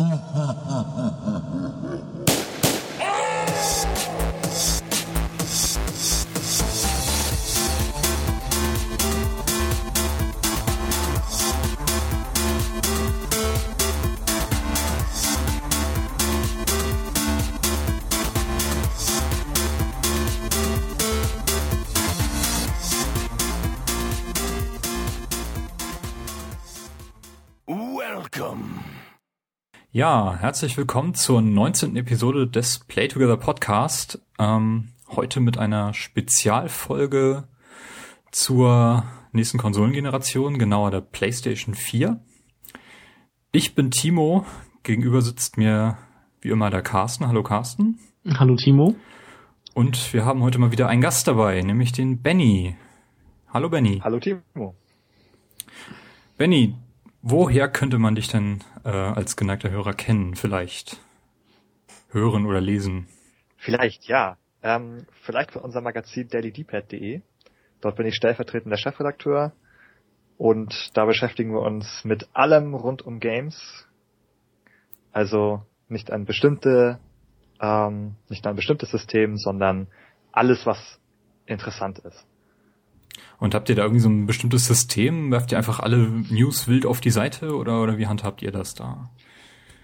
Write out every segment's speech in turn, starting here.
Ha ha ha ha. Ja, herzlich willkommen zur 19. Episode des Play Together Podcast. Ähm, heute mit einer Spezialfolge zur nächsten Konsolengeneration, genauer der PlayStation 4. Ich bin Timo, gegenüber sitzt mir wie immer der Carsten. Hallo Carsten. Hallo Timo. Und wir haben heute mal wieder einen Gast dabei, nämlich den Benny. Hallo Benny. Hallo Timo. Benny, Woher könnte man dich denn äh, als geneigter Hörer kennen? Vielleicht hören oder lesen? Vielleicht, ja. Ähm, vielleicht von unserem Magazin dailydpad.de. Dort bin ich stellvertretender Chefredakteur und da beschäftigen wir uns mit allem rund um Games. Also nicht ein bestimmte, ähm, nicht ein bestimmtes System, sondern alles, was interessant ist. Und habt ihr da irgendwie so ein bestimmtes System? Werft ihr einfach alle News wild auf die Seite oder, oder wie handhabt ihr das da?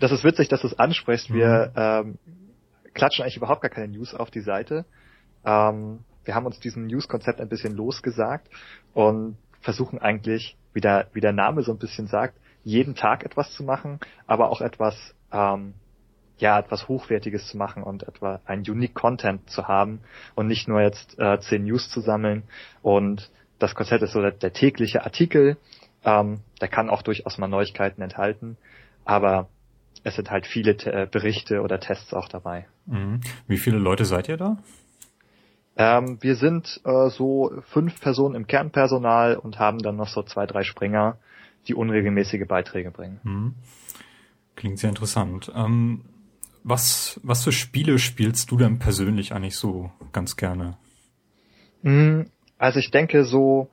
Das ist witzig, dass du es ansprichst. Wir mhm. ähm, klatschen eigentlich überhaupt gar keine News auf die Seite. Ähm, wir haben uns diesem News-Konzept ein bisschen losgesagt und versuchen eigentlich, wie der, wie der Name so ein bisschen sagt, jeden Tag etwas zu machen, aber auch etwas, ähm, ja, etwas Hochwertiges zu machen und etwa ein Unique Content zu haben und nicht nur jetzt äh, zehn News zu sammeln und das Konzept ist so der, der tägliche Artikel. Ähm, der kann auch durchaus mal Neuigkeiten enthalten, aber es sind halt viele Te äh, Berichte oder Tests auch dabei. Mhm. Wie viele Leute seid ihr da? Ähm, wir sind äh, so fünf Personen im Kernpersonal und haben dann noch so zwei, drei Springer, die unregelmäßige Beiträge bringen. Mhm. Klingt sehr interessant. Ähm, was, was für Spiele spielst du denn persönlich eigentlich so ganz gerne? Mhm. Also ich denke so,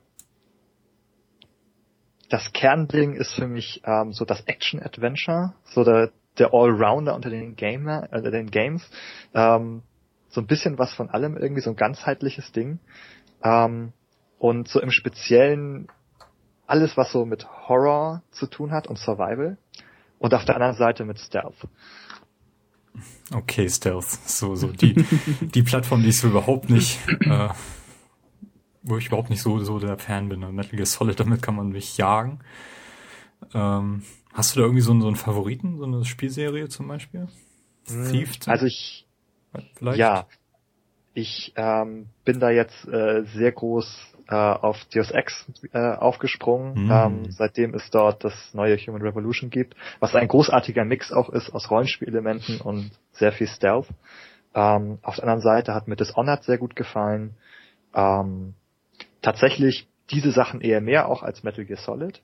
das Kernding ist für mich ähm, so das Action-Adventure, so der, der Allrounder unter den Gamer, äh, den Games. Ähm, so ein bisschen was von allem, irgendwie so ein ganzheitliches Ding. Ähm, und so im Speziellen alles, was so mit Horror zu tun hat und Survival. Und auf der anderen Seite mit Stealth. Okay, Stealth. So, so die, die Plattform, die ich so überhaupt nicht äh, wo ich überhaupt nicht so, so der Fan bin. Metal Gear Solid, damit kann man mich jagen. Ähm, hast du da irgendwie so einen, so einen Favoriten, so eine Spielserie zum Beispiel? Hm, Thief? Also ich, Vielleicht? ja, ich ähm, bin da jetzt äh, sehr groß äh, auf Deus Ex äh, aufgesprungen, mm. ähm, seitdem es dort das neue Human Revolution gibt, was ein großartiger Mix auch ist aus Rollenspielelementen und sehr viel Stealth. Ähm, auf der anderen Seite hat mir Dishonored sehr gut gefallen. Ähm, tatsächlich diese Sachen eher mehr auch als Metal Gear Solid.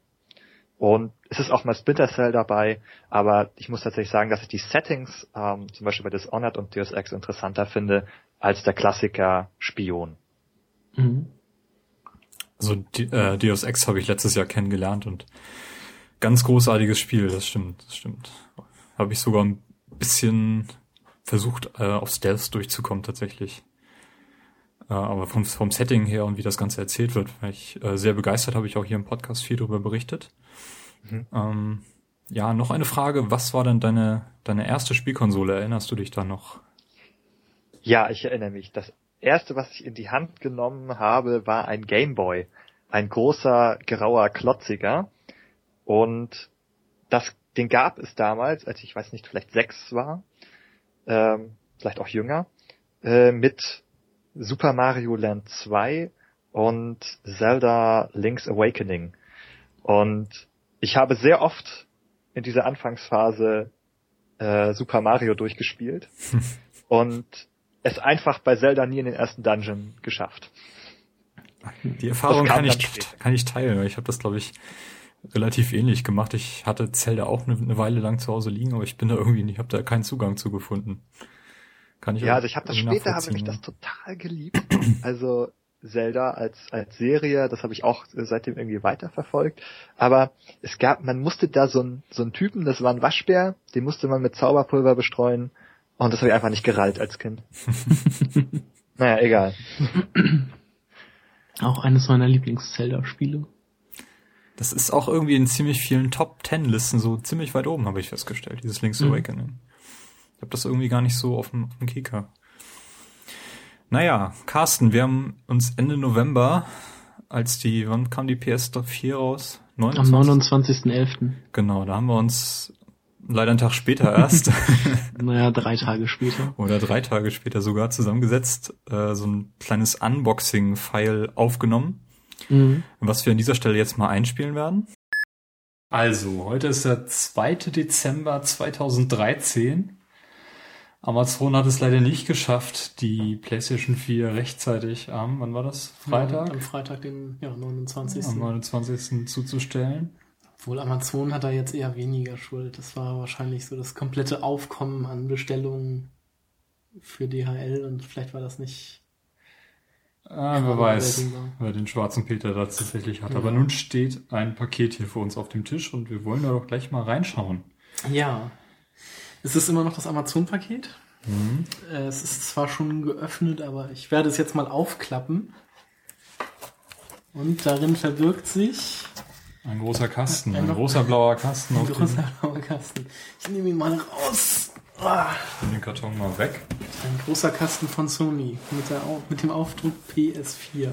Und es ist auch mal Splinter Cell dabei, aber ich muss tatsächlich sagen, dass ich die Settings, ähm, zum Beispiel bei Dishonored und Deus Ex interessanter finde, als der Klassiker Spion. Mhm. Also äh, Deus Ex habe ich letztes Jahr kennengelernt und ganz großartiges Spiel, das stimmt, das stimmt. Habe ich sogar ein bisschen versucht, äh, auf Stealth durchzukommen tatsächlich. Äh, aber vom, vom Setting her und wie das Ganze erzählt wird, war ich äh, sehr begeistert, habe ich auch hier im Podcast viel darüber berichtet. Mhm. Ähm, ja, noch eine Frage. Was war denn deine, deine erste Spielkonsole? Erinnerst du dich da noch? Ja, ich erinnere mich. Das erste, was ich in die Hand genommen habe, war ein Gameboy. Ein großer, grauer, klotziger. Und das, den gab es damals, als ich weiß nicht, vielleicht sechs war, ähm, vielleicht auch jünger, äh, mit Super Mario Land 2 und Zelda Link's Awakening. Und ich habe sehr oft in dieser Anfangsphase äh, Super Mario durchgespielt und es einfach bei Zelda nie in den ersten Dungeon geschafft. Die Erfahrung kann ich, kann ich teilen, ich habe das, glaube ich, relativ ähnlich gemacht. Ich hatte Zelda auch eine, eine, Weile lang zu Hause liegen, aber ich bin da irgendwie nicht, habe da keinen Zugang zu gefunden. Kann ich ja, also ich habe das später habe ich das total geliebt. Also Zelda als, als Serie, das habe ich auch seitdem irgendwie weiterverfolgt. Aber es gab, man musste da so einen so einen Typen, das war ein Waschbär, den musste man mit Zauberpulver bestreuen und das habe ich einfach nicht gerallt als Kind. naja, egal. Auch eines meiner Lieblings-Zelda-Spiele. Das ist auch irgendwie in ziemlich vielen Top-Ten-Listen so ziemlich weit oben, habe ich festgestellt, dieses Link's mhm. Awakening. Ich habe das irgendwie gar nicht so auf dem, auf dem Kika. Naja, Carsten, wir haben uns Ende November, als die, wann kam die PS4 raus? 29? Am 29.11. Genau, da haben wir uns leider einen Tag später erst. naja, drei Tage später. Oder drei Tage später sogar zusammengesetzt, äh, so ein kleines Unboxing-File aufgenommen, mhm. was wir an dieser Stelle jetzt mal einspielen werden. Also, heute ist der 2. Dezember 2013. Amazon hat es leider nicht geschafft, die PlayStation 4 rechtzeitig am, wann war das? Freitag? Ja, am Freitag, den ja, 29. Am 29. zuzustellen. Obwohl Amazon hat da jetzt eher weniger Schuld. Das war wahrscheinlich so das komplette Aufkommen an Bestellungen für DHL und vielleicht war das nicht. Ah, wer weiß, wer den schwarzen Peter da tatsächlich hat. Ja. Aber nun steht ein Paket hier für uns auf dem Tisch und wir wollen da doch gleich mal reinschauen. Ja. Es ist immer noch das Amazon-Paket. Mhm. Es ist zwar schon geöffnet, aber ich werde es jetzt mal aufklappen. Und darin verbirgt sich ein großer Kasten, ein, ein großer blauer Kasten. Ein großer blauer Kasten. Ich nehme ihn mal raus. Ah. Nimm den Karton mal weg. Ein großer Kasten von Sony mit, der, mit dem Aufdruck PS4.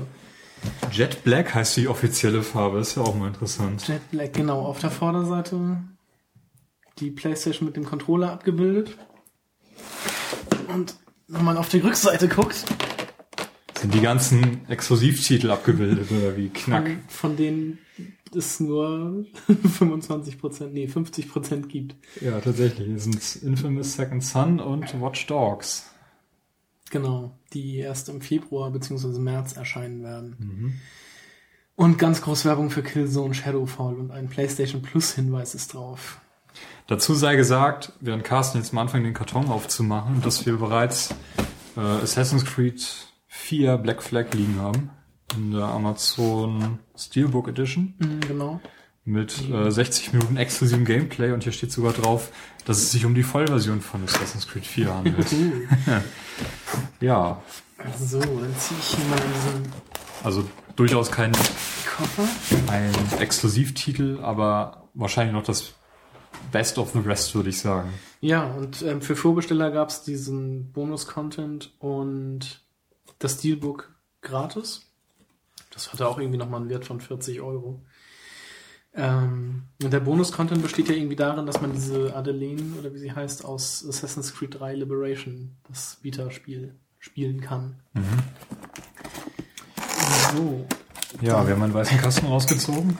Jet Black heißt die offizielle Farbe, ist ja auch mal interessant. Jet Black, genau. Auf der Vorderseite die PlayStation mit dem Controller abgebildet. Und wenn man auf die Rückseite guckt, sind die ganzen Exklusivtitel abgebildet oder wie Knack? Von, von denen es nur 25% nee 50% gibt. Ja, tatsächlich. Es sind Infamous Second Son und Watch Dogs. Genau, die erst im Februar bzw. März erscheinen werden. Mhm. Und ganz groß Werbung für Killzone Shadowfall und ein PlayStation Plus Hinweis ist drauf. Dazu sei gesagt, während Carsten jetzt am Anfang den Karton aufzumachen, dass wir bereits äh, Assassin's Creed 4 Black Flag liegen haben in der Amazon Steelbook Edition. Mhm, genau. Mit äh, 60 Minuten exklusivem Gameplay und hier steht sogar drauf, dass es sich um die Vollversion von Assassin's Creed 4 handelt. ja. So, dann ziehe ich hier mal diesen. Also durchaus kein Koffer. Ein Exklusivtitel, aber wahrscheinlich noch das Best of the Rest, würde ich sagen. Ja, und ähm, für Vorbesteller gab es diesen Bonus-Content und das Steelbook gratis. Das hatte auch irgendwie nochmal einen Wert von 40 Euro. Ähm, und der Bonus-Content besteht ja irgendwie darin, dass man diese Adeline, oder wie sie heißt, aus Assassin's Creed 3 Liberation, das Vita-Spiel, spielen kann. Mhm. So. Ja, wir haben einen weißen Kasten rausgezogen.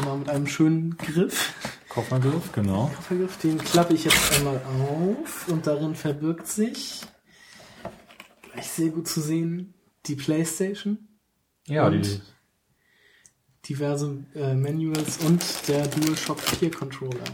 Genau, mit einem schönen Griff. Koffergriff, genau. Koffergriff, den klappe ich jetzt einmal auf und darin verbirgt sich, gleich sehr gut zu sehen, die Playstation. Ja, die diverse äh, Manuals und der DualShock 4 Controller.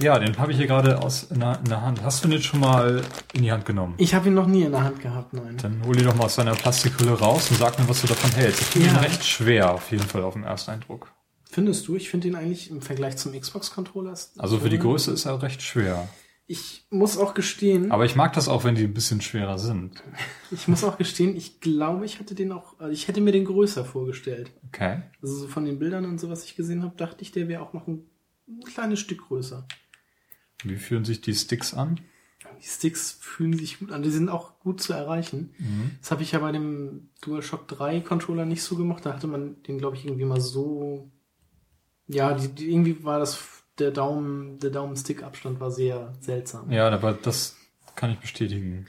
Ja, den habe ich hier gerade aus in der, in der, Hand. Hast du den jetzt schon mal in die Hand genommen? Ich habe ihn noch nie in der Hand gehabt, nein. Dann hol ihn doch mal aus deiner Plastikhülle raus und sag mir, was du davon hältst. Ich finde ja. ihn recht schwer, auf jeden Fall auf den ersten Eindruck. Findest du? Ich finde ihn eigentlich im Vergleich zum Xbox-Controller. Also für die Größe ist er recht schwer. Ich muss auch gestehen. Aber ich mag das auch, wenn die ein bisschen schwerer sind. Ich muss auch gestehen, ich glaube, ich hatte den auch, also ich hätte mir den größer vorgestellt. Okay. Also so von den Bildern und so, was ich gesehen habe, dachte ich, der wäre auch noch ein, ein kleines Stück größer. Wie fühlen sich die Sticks an? Die Sticks fühlen sich gut an. Die sind auch gut zu erreichen. Mhm. Das habe ich ja bei dem DualShock 3 Controller nicht so gemacht. Da hatte man den, glaube ich, irgendwie mal so. Ja, die, die, irgendwie war das der Daumen, der Daumen-Stick-Abstand war sehr seltsam. Ja, aber das kann ich bestätigen.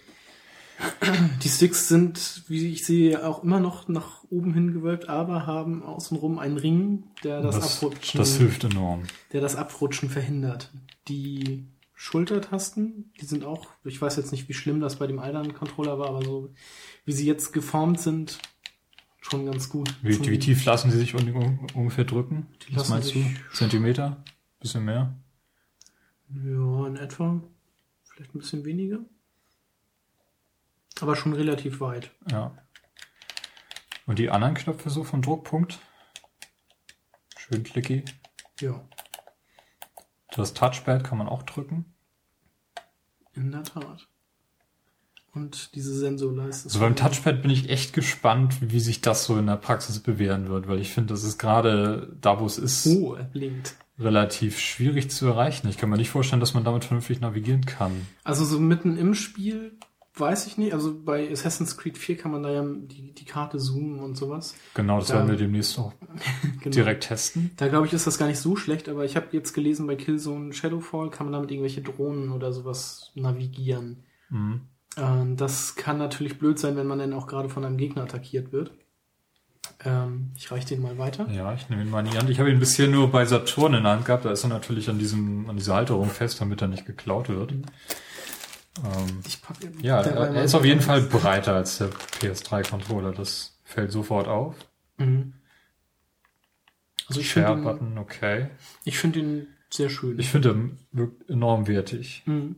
Die Sticks sind, wie ich sehe, auch immer noch nach oben hin gewölbt, aber haben außenrum einen Ring, der das, das Abrutschen. Das hilft enorm. Der das Abrutschen verhindert. Die Schultertasten, die sind auch, ich weiß jetzt nicht, wie schlimm das bei dem anderen Controller war, aber so wie sie jetzt geformt sind, schon ganz gut. Wie, wie tief lassen sie sich ungefähr drücken? Die Was meinst du? Zentimeter? Bisschen mehr? Ja, in etwa. Vielleicht ein bisschen weniger. Aber schon relativ weit. Ja. Und die anderen Knöpfe so vom Druckpunkt? Schön clicky. Ja. Das Touchpad kann man auch drücken. In der Tat. Und diese Sensorleiste. Also beim Touchpad bin ich echt gespannt, wie sich das so in der Praxis bewähren wird, weil ich finde, das ist gerade da, wo es ist, Oh, er blinkt. Relativ schwierig zu erreichen. Ich kann mir nicht vorstellen, dass man damit vernünftig navigieren kann. Also so mitten im Spiel weiß ich nicht. Also bei Assassin's Creed 4 kann man da ja die, die Karte zoomen und sowas. Genau, das Da- werden wir demnächst auch Genau. direkt testen. Da glaube ich, ist das gar nicht so schlecht, aber ich habe jetzt gelesen, bei Killzone Shadowfall kann man damit irgendwelche Drohnen oder sowas navigieren. Mhm. Ähm, das kann natürlich blöd sein, wenn man dann auch gerade von einem Gegner attackiert wird. Ähm, ich reiche den mal weiter. Ja, ich nehme ihn mal in die Hand. Ich habe ihn bisher nur bei Saturn in der Hand gehabt. Da ist er natürlich an diesem, an dieser Halterung fest, damit er nicht geklaut wird. Mhm. Ähm, Ich pack ja, dabei er ist auf jeden. Fall breiter als der PS3-Controller. Das fällt sofort auf. Mhm. Also ich finde ihn, Share-Button, okay. ich find ihn sehr schön. Ich finde, er wirkt enorm wertig. Mhm.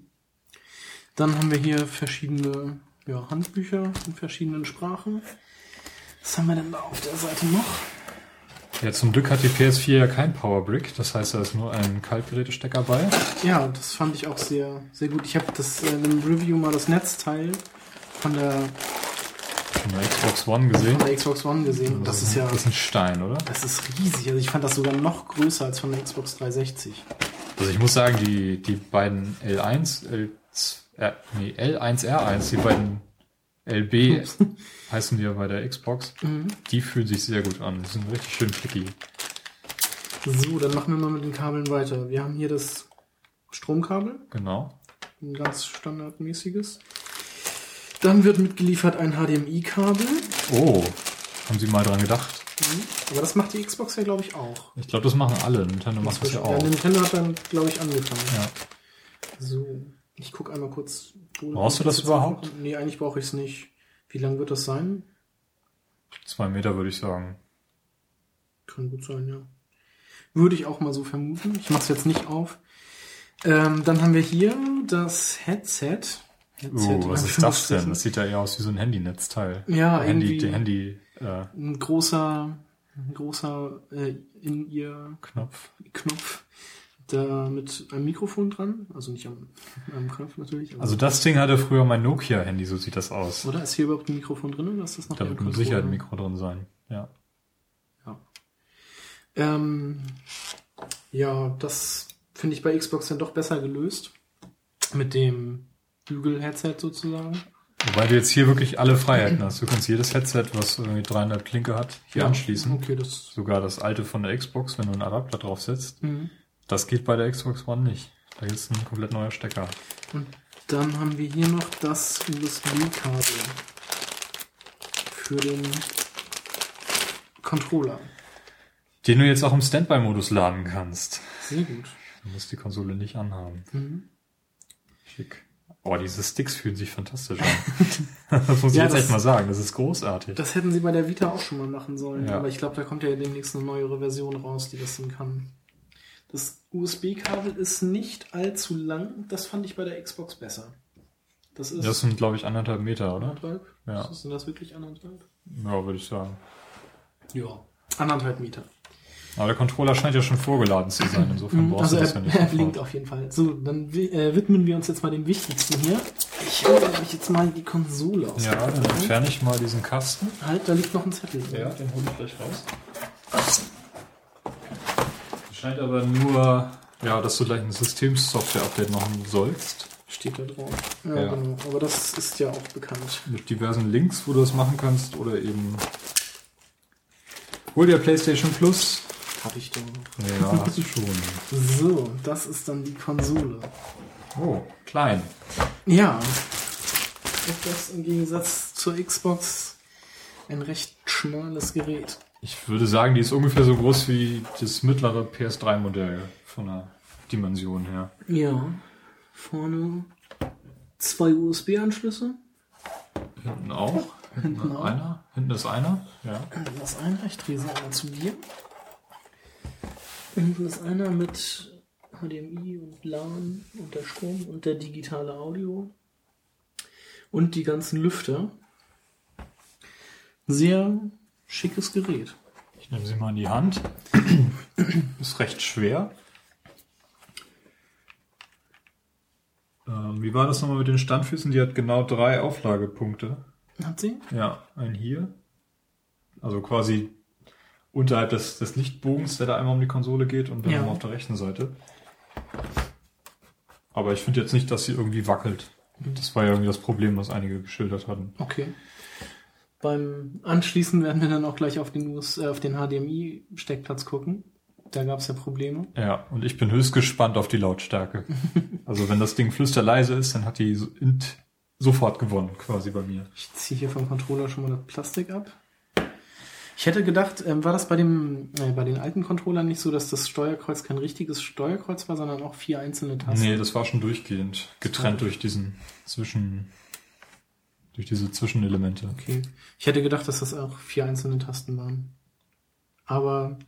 Dann haben wir hier verschiedene ja, Handbücher in verschiedenen Sprachen. Was haben wir denn da auf der Seite noch? Ja, zum Glück hat die PS4 ja kein Powerbrick. Das heißt, da ist nur ein Kaltgerätestecker bei. Ja, das fand ich auch sehr, sehr gut. Ich habe das äh, einem Review mal das Netzteil von der, Von der Xbox One gesehen. von der Xbox One gesehen. Und das ist ja, Das ist ein Stein, oder? das ist riesig. Also ich fand das sogar noch größer als von der Xbox 360. Also ich muss sagen, die, die beiden L1, L, äh, nee, L1R1, die beiden LB heißen die ja bei der Xbox, Mhm. die fühlen sich sehr gut an. Die sind richtig schön flicky. So, dann machen wir mal mit den Kabeln weiter. Wir haben hier das Stromkabel. Genau. Ein ganz standardmäßiges. Dann wird mitgeliefert ein HDMI-Kabel. Oh, haben sie mal dran gedacht? Aber das macht die Xbox ja, glaube ich, auch. Ich glaube, das machen alle. Nintendo macht das ja Ja, auch. Nintendo hat dann, glaube ich, angefangen. Ja. So, ich gucke einmal kurz. Brauchst du das überhaupt? Nee, eigentlich brauche ich es nicht. Wie lang wird das sein? Zwei Meter würde ich sagen. Kann gut sein, ja. Würde ich auch mal so vermuten. Ich mache es jetzt nicht auf. Ähm, dann haben wir hier das Headset. Headset Oh, was ist das denn? Das sieht ja eher aus wie so ein Handynetzteil. Ja, Handy, irgendwie- Handy äh, Ein großer, ein großer äh, in ihr Knopf. Knopf da mit einem Mikrofon dran. Also nicht am, am Knopf natürlich. Also das Ding hatte früher mein Nokia-Handy, so sieht das aus. oder ist hier überhaupt ein Mikrofon drin oder ist das noch Da wird mit Sicherheit ein? Mikro drin sein. Ja. Ja. Ähm, ja, das finde ich bei Xbox dann doch besser gelöst. Mit dem Bügel-Headset sozusagen. Wobei du jetzt hier wirklich alle Freiheiten hast. Du kannst jedes Headset, was irgendwie 300 Klinke hat, hier Ja, anschließen. Okay, das. Sogar das alte von der Xbox, wenn du einen Adapter drauf setzt. Mhm. Das geht bei der Xbox One nicht. Da ist ein komplett neuer Stecker. Und dann haben wir hier noch das USB-Kabel für den Controller. Den du jetzt auch im Standby-Modus laden kannst. Sehr gut. Du musst die Konsole nicht anhaben. Mhm. Schick. Oh, diese Sticks fühlen sich fantastisch an. das muss ich Ja, jetzt das- echt mal sagen. Das ist großartig. Das hätten sie bei der Vita auch schon mal machen sollen. Ja. Aber ich glaube, da kommt ja demnächst eine neuere Version raus, die das dann kann. Das USB-Kabel ist nicht allzu lang. Das fand ich bei der Xbox besser. Das ist Das sind, glaube ich, anderthalb Meter, oder? anderthalb. Ja. Sind das wirklich anderthalb? Ja, würde ich sagen. Ja. Anderthalb Meter. Aber der Controller scheint ja schon vorgeladen zu sein. Insofern brauchst Also du das er, ja nicht. er blinkt auf jeden Fall. So, dann äh, widmen wir uns jetzt mal dem Wichtigsten hier. Ich hole nämlich jetzt mal die Konsole aus. Ja, dann entferne ich mal diesen Kasten. Halt, da liegt noch ein Zettel. drin. den hole ich gleich raus. Scheint aber nur, ja, dass du gleich ein Systemsoftware-Update machen sollst. Steht da drauf. Ja, Ja. genau. Aber das ist ja auch bekannt. Mit diversen Links, wo du das machen kannst. Oder eben hol dir PlayStation Plus. Hab ich doch. Ja, hast du schon. So, das ist dann die Konsole. Oh, klein. Ja. Etwas im Gegensatz zur Xbox ein recht schmales Gerät. Ich würde sagen, die ist ungefähr so groß wie das mittlere PS3-Modell von der Dimension her. Ja. Vorne zwei USB-Anschlüsse. Hinten auch. Hinten, Hinten auch. einer. Hinten ist einer. Ja. Das eine, ich drehe sie einmal zu dir. Hinten ist einer mit HDMI und LAN und der Strom und der digitale Audio. Und die ganzen Lüfter. Sehr schickes Gerät. Ich nehme sie mal in die Hand. Ist recht schwer. Ähm, wie war das nochmal mit den Standfüßen? Die hat genau drei Auflagepunkte. Hat sie? Ja, ein hier. Also quasi unterhalb des, des Lichtbogens, der da einmal um die Konsole geht und dann ja. auf der rechten Seite. Aber ich finde jetzt nicht, dass sie irgendwie wackelt. Das war ja irgendwie das Problem, was einige geschildert hatten. Okay. Beim Anschließen werden wir dann auch gleich auf den, US, äh, auf den HDMI-Steckplatz gucken. Da gab es ja Probleme. Ja, und ich bin höchst gespannt auf die Lautstärke. also wenn das Ding flüsterleise ist, dann hat die sofort gewonnen, quasi bei mir. Ich ziehe hier vom Controller schon mal das Plastik ab. Ich hätte gedacht, ähm, war das bei dem äh, bei den alten Controllern nicht so, dass das Steuerkreuz kein richtiges Steuerkreuz war, sondern auch vier einzelne Tasten? Nee, das war schon durchgehend, getrennt durch diesen zwischen durch diese Zwischenelemente. Okay. Ich hätte gedacht, dass das auch vier einzelne Tasten waren. Aber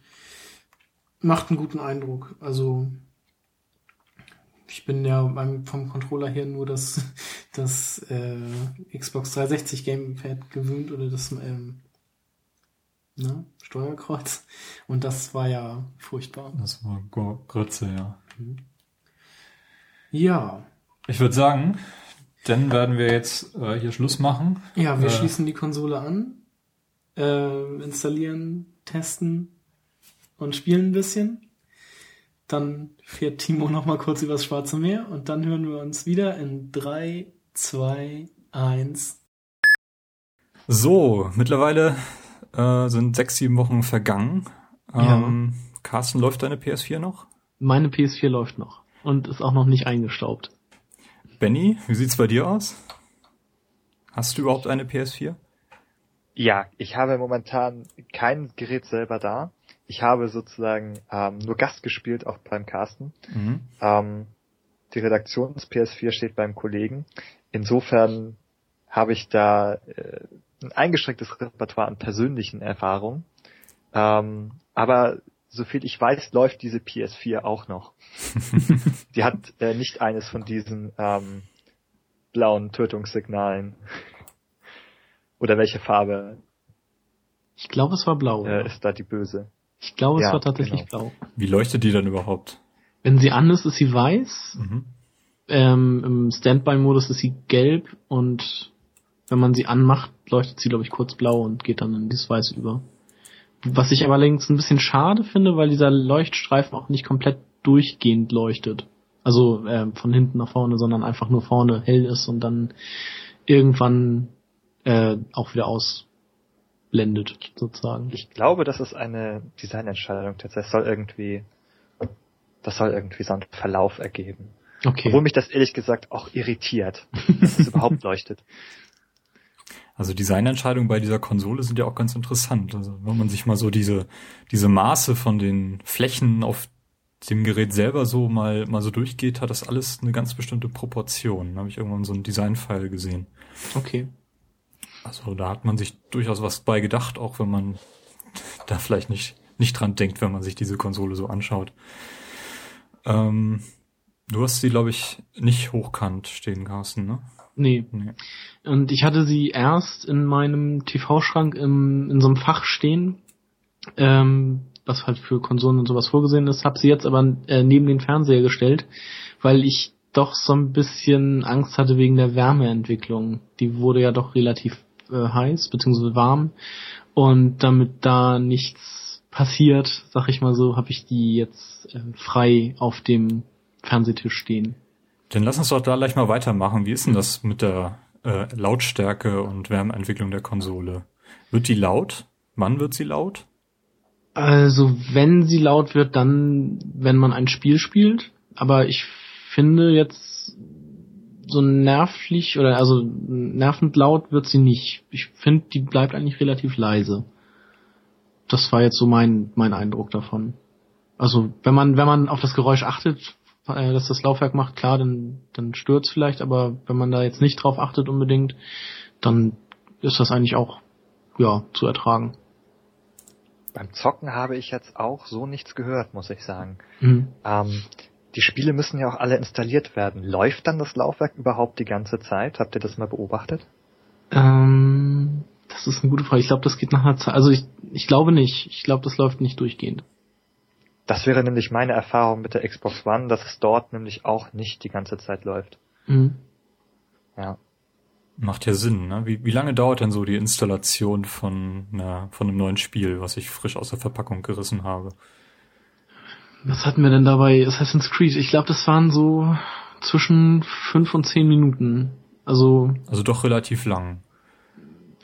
macht einen guten Eindruck. Also ich bin ja beim, vom Controller her nur das, das äh, Xbox 360 Gamepad gewöhnt oder das ähm, ne, Steuerkreuz. Und das war ja furchtbar. Das war Grütze, ja. Mhm. Ja. Ich würde sagen, dann werden wir jetzt äh, hier Schluss machen. Ja, wir äh, schließen die Konsole an, äh, installieren, testen und spielen ein bisschen. Dann fährt Timo noch mal kurz übers Schwarze Meer und dann hören wir uns wieder in 3, 2, 1. So, mittlerweile äh, sind sechs, sieben Wochen vergangen. Ähm, ja. Carsten, läuft deine PS4 noch? Meine PS4 läuft noch und ist auch noch nicht eingestaubt. Benny, wie sieht's bei dir aus? Hast du überhaupt eine PS4? Ja, ich habe momentan kein Gerät selber da. Ich habe sozusagen ähm, nur Gast gespielt, auch beim Carsten. Mhm. Ähm, die Redaktions-PS4 steht beim Kollegen. Insofern habe ich da äh, ein eingeschränktes Repertoire an persönlichen Erfahrungen. Ähm, aber soviel ich weiß, läuft diese PS4 auch noch. Die hat äh, nicht eines von diesen ähm, blauen Tötungssignalen. Oder welche Farbe? Ich glaube, es war blau. Äh, ist da die böse? Ich glaube, es ja, war tatsächlich genau. blau. Wie leuchtet die dann überhaupt? Wenn sie an ist, ist sie weiß. Mhm. Ähm, Im Standby-Modus ist sie gelb und wenn man sie anmacht, leuchtet sie, glaube ich, kurz blau und geht dann in dieses Weiß über. Was ich allerdings ein bisschen schade finde, weil dieser Leuchtstreifen auch nicht komplett durchgehend leuchtet. Also äh, von hinten nach vorne, sondern einfach nur vorne hell ist und dann irgendwann äh, auch wieder ausblendet, sozusagen. Ich glaube, das ist eine Designentscheidung. Das soll irgendwie, das soll irgendwie so einen Verlauf ergeben. Okay. Obwohl mich das ehrlich gesagt auch irritiert, dass es überhaupt leuchtet. Also Designentscheidungen bei dieser Konsole sind ja auch ganz interessant. Also wenn man sich mal so diese, diese Maße von den Flächen auf dem Gerät selber so mal, mal so durchgeht, hat das alles eine ganz bestimmte Proportion. Da habe ich irgendwann so einen Designfile gesehen. Okay. Also da hat man sich durchaus was bei gedacht, auch wenn man da vielleicht nicht, nicht dran denkt, wenn man sich diese Konsole so anschaut. Ähm, du hast sie, glaube ich, nicht hochkant stehen, Carsten, ne? Nee. nee. Und ich hatte sie erst in meinem TV-Schrank im, in so einem Fach stehen, ähm, was halt für Konsolen und sowas vorgesehen ist, habe sie jetzt aber äh, neben den Fernseher gestellt, weil ich doch so ein bisschen Angst hatte wegen der Wärmeentwicklung. Die wurde ja doch relativ äh, heiß beziehungsweise warm und damit da nichts passiert, sag ich mal so, habe ich die jetzt äh, frei auf dem Fernsehtisch stehen. Dann lass uns doch da gleich mal weitermachen. Wie ist denn das mit der äh, Lautstärke und Wärmeentwicklung der Konsole? Wird die laut? Wann wird sie laut? Also wenn sie laut wird, dann wenn man ein Spiel spielt. Aber ich finde jetzt so nervlich oder also nervend laut wird sie nicht. Ich finde, die bleibt eigentlich relativ leise. Das war jetzt so mein mein Eindruck davon. Also wenn man wenn man auf das Geräusch achtet, äh, dass das Laufwerk macht, klar, dann, dann stört's vielleicht, aber wenn man da jetzt nicht drauf achtet unbedingt, dann ist das eigentlich auch, ja, zu ertragen. Beim Zocken habe ich jetzt auch so nichts gehört, muss ich sagen. Mhm. Ähm, die Spiele müssen ja auch alle installiert werden. Läuft dann das Laufwerk überhaupt die ganze Zeit? Habt ihr das mal beobachtet? Ähm, Das ist eine gute Frage. Ich glaube, das geht nach einer Zeit. Also ich, ich glaube nicht. Ich glaube, das läuft nicht durchgehend. Das wäre nämlich meine Erfahrung mit der Xbox One, dass es dort nämlich auch nicht die ganze Zeit läuft. Mhm. Ja. Macht ja Sinn, ne? Wie, wie lange dauert denn so die Installation von, einer, von einem neuen Spiel, was ich frisch aus der Verpackung gerissen habe? Was hatten wir denn dabei? Assassin's Creed. Ich glaube, das waren so zwischen fünf und zehn Minuten. Also. Also doch relativ lang.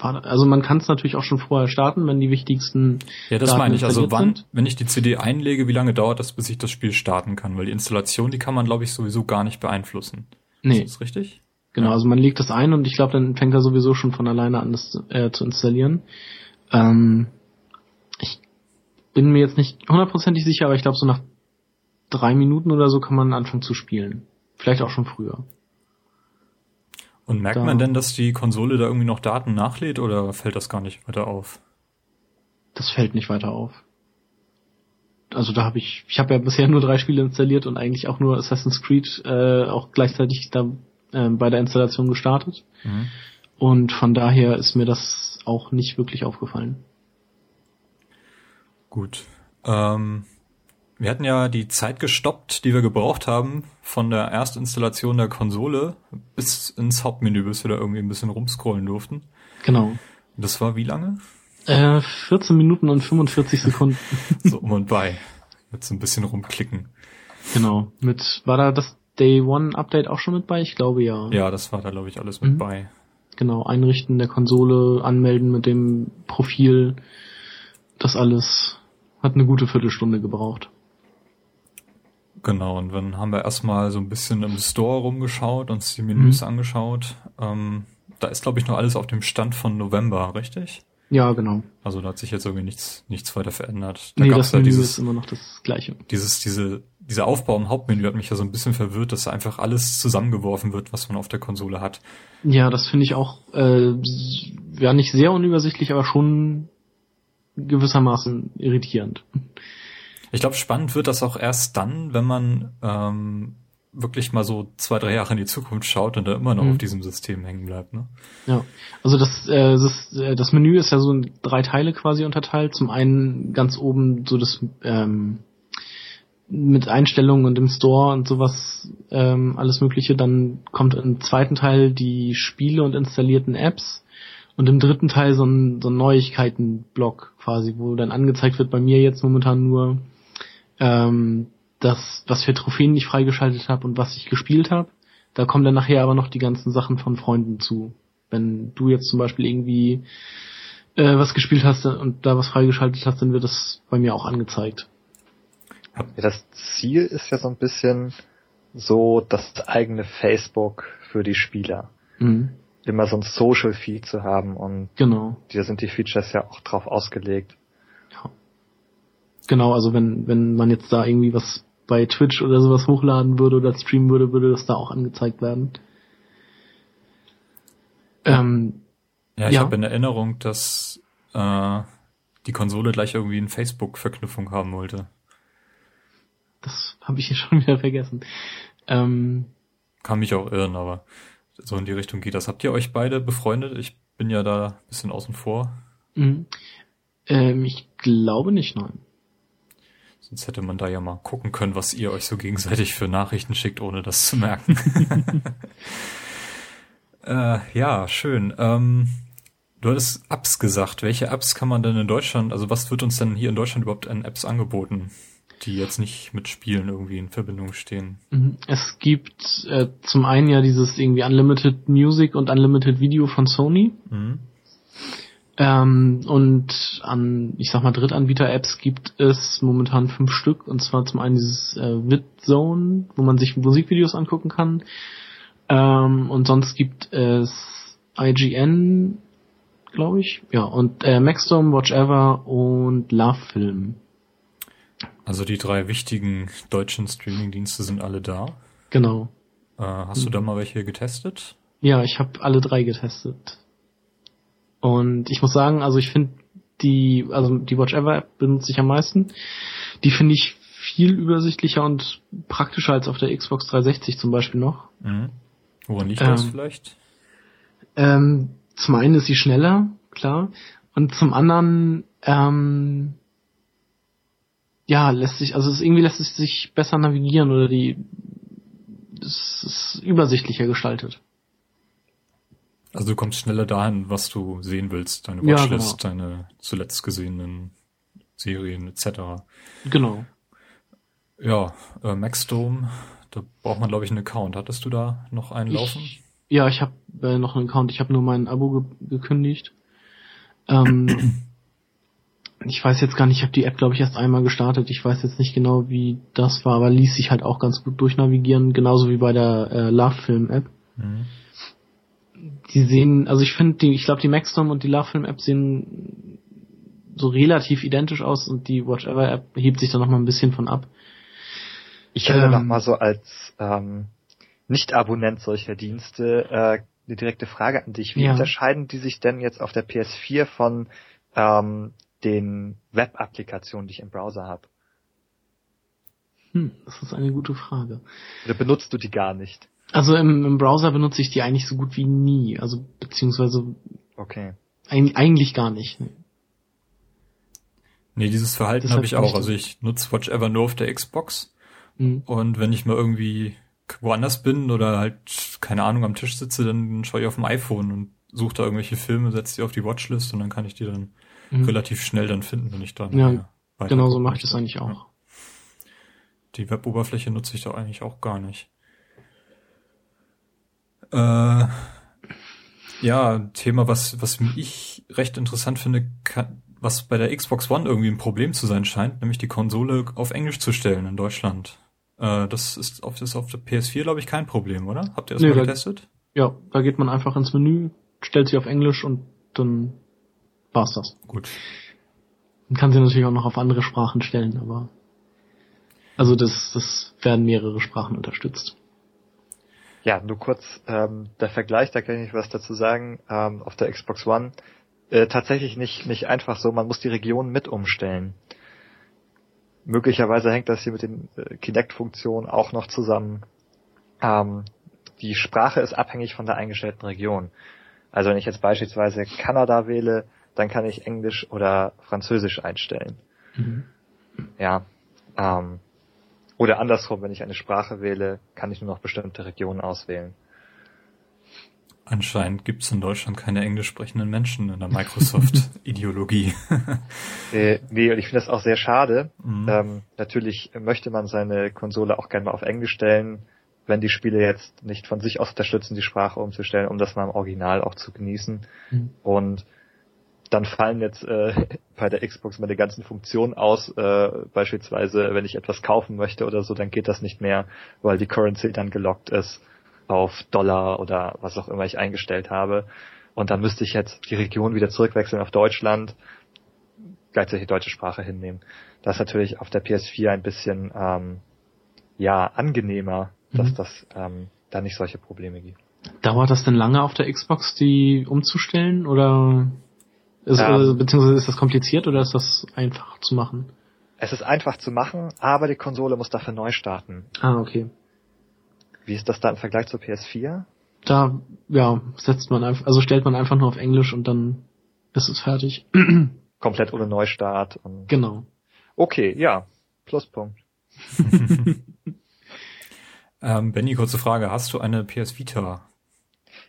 Also man kann es natürlich auch schon vorher starten, wenn die wichtigsten. Ja, das Daten meine ich. Also wann, sind. wenn ich die CD einlege, wie lange dauert das, bis ich das Spiel starten kann? Weil die Installation, die kann man, glaube ich, sowieso gar nicht beeinflussen. Nee. Ist das richtig? Genau, ja. also man legt das ein und ich glaube, dann fängt er sowieso schon von alleine an, das äh, zu installieren. Ähm, ich bin mir jetzt nicht hundertprozentig sicher, aber ich glaube, so nach drei Minuten oder so kann man anfangen zu spielen. Vielleicht auch schon früher. Und merkt da, man denn, dass die Konsole da irgendwie noch Daten nachlädt oder fällt das gar nicht weiter auf? Das fällt nicht weiter auf. Also da habe ich, ich habe ja bisher nur drei Spiele installiert und eigentlich auch nur Assassin's Creed äh, auch gleichzeitig da äh, bei der Installation gestartet. Mhm. Und von daher ist mir das auch nicht wirklich aufgefallen. Gut. Ähm, wir hatten ja die Zeit gestoppt, die wir gebraucht haben von der Erstinstallation der Konsole bis ins Hauptmenü, bis wir da irgendwie ein bisschen rumscrollen durften. Genau. Das war wie lange? Äh, 14 Minuten und 45 Sekunden. so um und bei. Mit so ein bisschen rumklicken. Genau. Mit, war da das Day One Update auch schon mit bei? Ich glaube ja. Ja, das war da glaube ich alles mit mhm. bei. Genau, Einrichten der Konsole, anmelden mit dem Profil, das alles hat eine gute Viertelstunde gebraucht. Genau, und dann haben wir erstmal so ein bisschen im Store rumgeschaut, uns die Menüs mhm. angeschaut. Ähm, da ist, glaube ich, noch alles auf dem Stand von November, richtig? Ja, genau. Also da hat sich jetzt irgendwie nichts, nichts weiter verändert. Da nee, das Menü dieses, ist immer noch das gleiche. Dieses, diese, dieser Aufbau im Hauptmenü hat mich ja so ein bisschen verwirrt, dass einfach alles zusammengeworfen wird, was man auf der Konsole hat. Ja, das finde ich auch, äh, ja nicht sehr unübersichtlich, aber schon gewissermaßen irritierend. Ich glaube, spannend wird das auch erst dann, wenn man ähm, wirklich mal so zwei, drei Jahre in die Zukunft schaut und da immer noch mhm. auf diesem System hängen bleibt. Ne? Ja, also das, äh, das, äh, das Menü ist ja so in drei Teile quasi unterteilt. Zum einen ganz oben so das ähm, mit Einstellungen und im Store und sowas ähm, alles Mögliche. Dann kommt im zweiten Teil die Spiele und installierten Apps und im dritten Teil so ein, so ein Neuigkeitenblock quasi, wo dann angezeigt wird bei mir jetzt momentan nur ähm, das, was für Trophäen ich freigeschaltet habe und was ich gespielt habe. Da kommen dann nachher aber noch die ganzen Sachen von Freunden zu. Wenn du jetzt zum Beispiel irgendwie äh, was gespielt hast und da was freigeschaltet hast, dann wird das bei mir auch angezeigt. Das Ziel ist ja so ein bisschen so das eigene Facebook für die Spieler. Mhm. Immer so ein Social Feed zu haben und genau. da sind die Features ja auch drauf ausgelegt. Genau, also wenn, wenn man jetzt da irgendwie was bei Twitch oder sowas hochladen würde oder streamen würde, würde das da auch angezeigt werden. Ähm, ja, ich ja. habe in Erinnerung, dass äh, die Konsole gleich irgendwie eine Facebook-Verknüpfung haben wollte. Das habe ich hier schon wieder vergessen. Ähm, Kann mich auch irren, aber so in die Richtung geht das. Habt ihr euch beide befreundet? Ich bin ja da ein bisschen außen vor. Mhm. Ähm, ich glaube nicht, nein. Sonst hätte man da ja mal gucken können, was ihr euch so gegenseitig für Nachrichten schickt, ohne das zu merken. äh, ja, schön. Ähm, du hattest Apps gesagt. Welche Apps kann man denn in Deutschland, also was wird uns denn hier in Deutschland überhaupt an Apps angeboten, die jetzt nicht mit Spielen irgendwie in Verbindung stehen? Mhm. Es gibt äh, zum einen ja dieses irgendwie Unlimited Music und Unlimited Video von Sony. Mhm. Ähm, und an, ich sag mal, Drittanbieter-Apps gibt es momentan fünf Stück. Und zwar zum einen dieses äh, VidZone, wo man sich Musikvideos angucken kann. Ähm, und sonst gibt es IGN, glaube ich. Ja, und äh, Maxdome, Watch Ever und Lovefilm. Also die drei wichtigen deutschen Streaming-Dienste sind alle da. Genau. Äh, hast du da mal welche getestet? Ja, ich habe alle drei getestet. Und ich muss sagen, also ich finde die, also die Watch Ever App benutze ich am meisten. Die finde ich viel übersichtlicher und praktischer als auf der Xbox 360 zum Beispiel noch. Mhm. Woran liegt das ähm, vielleicht? Ähm, zum einen ist sie schneller, klar. Und zum anderen, ähm, ja, lässt sich, also es irgendwie lässt es sich besser navigieren oder die, es ist übersichtlicher gestaltet. Also du kommst schneller dahin, was du sehen willst, deine Watchlist, ja, genau. deine zuletzt gesehenen Serien etc. Genau. Ja, äh, Maxdome, da braucht man glaube ich einen Account. Hattest du da noch einen ich, laufen? Ja, ich habe äh, noch einen Account. Ich habe nur mein Abo ge gekündigt. Ähm, ich weiß jetzt gar nicht, ich habe die App glaube ich erst einmal gestartet. Ich weiß jetzt nicht genau, wie das war, aber ließ sich halt auch ganz gut durchnavigieren, genauso wie bei der äh, Love Film App. Mhm. Die sehen, also ich finde, die, ich glaube, die Maxdome und die Love Film App sehen so relativ identisch aus und die Watchever App hebt sich da noch mal ein bisschen von ab. Ich hätte ähm, noch mal so als ähm, Nicht-Abonnent solcher Dienste äh, eine direkte Frage an dich. Wie ja. unterscheiden die sich denn jetzt auf der PS4 von ähm, den Web-Applikationen, die ich im Browser habe? Hm, das ist eine gute Frage. Oder benutzt du die gar nicht? Also im, im Browser benutze ich die eigentlich so gut wie nie. Also beziehungsweise okay. Ein, eigentlich gar nicht. Nee, dieses Verhalten habe ich auch. Also ich nutze Watch Ever nur auf der Xbox. Mhm. Und wenn ich mal irgendwie woanders bin oder halt, keine Ahnung, am Tisch sitze, dann schaue ich auf dem iPhone und suche da irgendwelche Filme, setze die auf die Watchlist und dann kann ich die dann mhm. relativ schnell dann finden, wenn ich da Ja, genau so mache ich das eigentlich auch. Ja. Die Web-Oberfläche nutze ich da eigentlich auch gar nicht. Äh, ja, Thema, was, was ich recht interessant finde, kann, was bei der Xbox One irgendwie ein Problem zu sein scheint, nämlich die Konsole auf Englisch zu stellen in Deutschland. Äh, das ist auf, das ist auf der PS4, glaube ich, kein Problem, oder? Habt ihr das nee, mal getestet? Da, ja, da geht man einfach ins Menü, stellt sie auf Englisch und dann war's das. Gut. Man kann sie natürlich auch noch auf andere Sprachen stellen, aber also das, das werden mehrere Sprachen unterstützt. Ja, nur kurz ähm, der Vergleich, da kann ich was dazu sagen. Ähm, auf der Xbox One äh, tatsächlich nicht nicht einfach so. Man muss die Region mit umstellen. Möglicherweise hängt das hier mit den äh, Kinect-Funktionen auch noch zusammen. Ähm, die Sprache ist abhängig von der eingestellten Region. Also wenn ich jetzt beispielsweise Kanada wähle, dann kann ich Englisch oder Französisch einstellen. Mhm. Ja. Ähm, oder andersrum, wenn ich eine Sprache wähle, kann ich nur noch bestimmte Regionen auswählen. Anscheinend gibt es in Deutschland keine englisch sprechenden Menschen in der Microsoft-Ideologie. äh, nee, und ich finde das auch sehr schade. Mhm. Ähm, natürlich möchte man seine Konsole auch gerne mal auf Englisch stellen, wenn die Spiele jetzt nicht von sich aus unterstützen, die Sprache umzustellen, um das mal im Original auch zu genießen. Mhm. Und dann fallen jetzt äh, bei der Xbox meine ganzen Funktionen aus. Äh, beispielsweise, wenn ich etwas kaufen möchte oder so, dann geht das nicht mehr, weil die Currency dann gelockt ist auf Dollar oder was auch immer ich eingestellt habe. Und dann müsste ich jetzt die Region wieder zurückwechseln auf Deutschland, gleichzeitig die deutsche Sprache hinnehmen. Das ist natürlich auf der PS4 ein bisschen ähm, ja angenehmer, mhm. dass das ähm, da nicht solche Probleme gibt. Dauert das denn lange auf der Xbox, die umzustellen oder ist, ähm, beziehungsweise ist das kompliziert oder ist das einfach zu machen? Es ist einfach zu machen, aber die Konsole muss dafür neu starten. Ah, okay. Wie ist das da im Vergleich zur PS4? Da, ja, setzt man einfach, also stellt man einfach nur auf Englisch und dann ist es fertig. Komplett ohne Neustart. Und genau. Okay, ja. Pluspunkt. ähm, Benny, kurze Frage. Hast du eine PS Vita?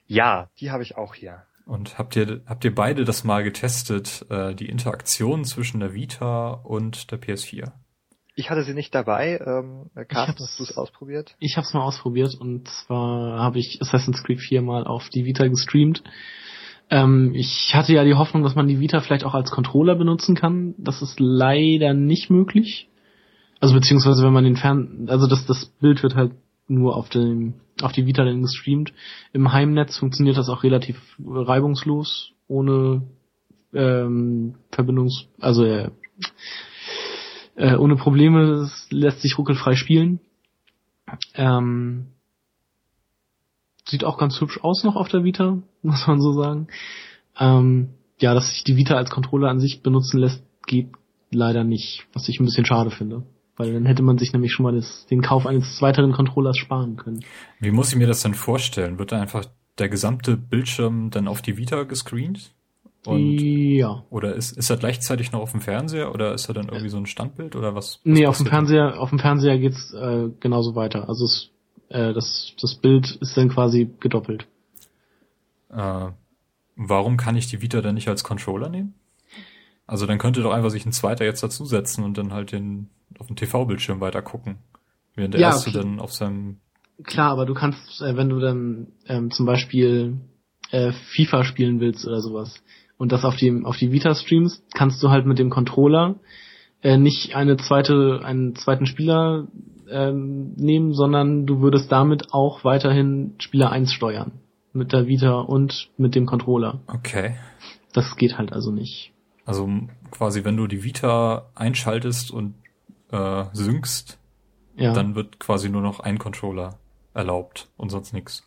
Ja, die habe ich auch hier. Und habt ihr, habt ihr beide das mal getestet, äh, die Interaktion zwischen der Vita und der PS4? Ich hatte sie nicht dabei. Ähm, Carsten, hast du es ausprobiert? Ich habe es mal ausprobiert und zwar habe ich Assassin's Creed 4 mal auf die Vita gestreamt. Ähm, ich hatte ja die Hoffnung, dass man die Vita vielleicht auch als Controller benutzen kann. Das ist leider nicht möglich. Also beziehungsweise wenn man den Fern, also das, das Bild wird halt nur auf dem auf die Vita dann gestreamt. Im Heimnetz funktioniert das auch relativ reibungslos, ohne ähm, Verbindungs, also äh, äh, ohne Probleme, es lässt sich ruckelfrei spielen. Ähm, sieht auch ganz hübsch aus noch auf der Vita, muss man so sagen. Ähm, ja, dass sich die Vita als Controller an sich benutzen lässt, geht leider nicht, was ich ein bisschen schade finde. Weil dann hätte man sich nämlich schon mal das, den Kauf eines weiteren Controllers sparen können. Wie muss ich mir das denn vorstellen? Wird da einfach der gesamte Bildschirm dann auf die Vita gescreent? Und, ja. Oder ist, ist er gleichzeitig noch auf dem Fernseher oder ist er dann irgendwie so ein Standbild oder was? was nee, auf dem Fernseher, auf dem Fernseher geht's äh, genauso weiter. Also es, äh, das, das Bild ist dann quasi gedoppelt. Äh, warum kann ich die Vita dann nicht als Controller nehmen? Also dann könnte doch einfach sich ein zweiter jetzt dazusetzen und dann halt den auf dem TV-Bildschirm weiter gucken. Während der ja, erste okay. dann auf seinem Klar, aber du kannst, äh, wenn du dann ähm, zum Beispiel äh, FIFA spielen willst oder sowas, und das auf die, auf die Vita streamst, kannst du halt mit dem Controller äh, nicht eine zweite, einen zweiten Spieler ähm, nehmen, sondern du würdest damit auch weiterhin Spieler 1 steuern. Mit der Vita und mit dem Controller. Okay. Das geht halt also nicht. Also quasi, wenn du die Vita einschaltest und äh, synkst, ja. dann wird quasi nur noch ein Controller erlaubt und sonst nichts.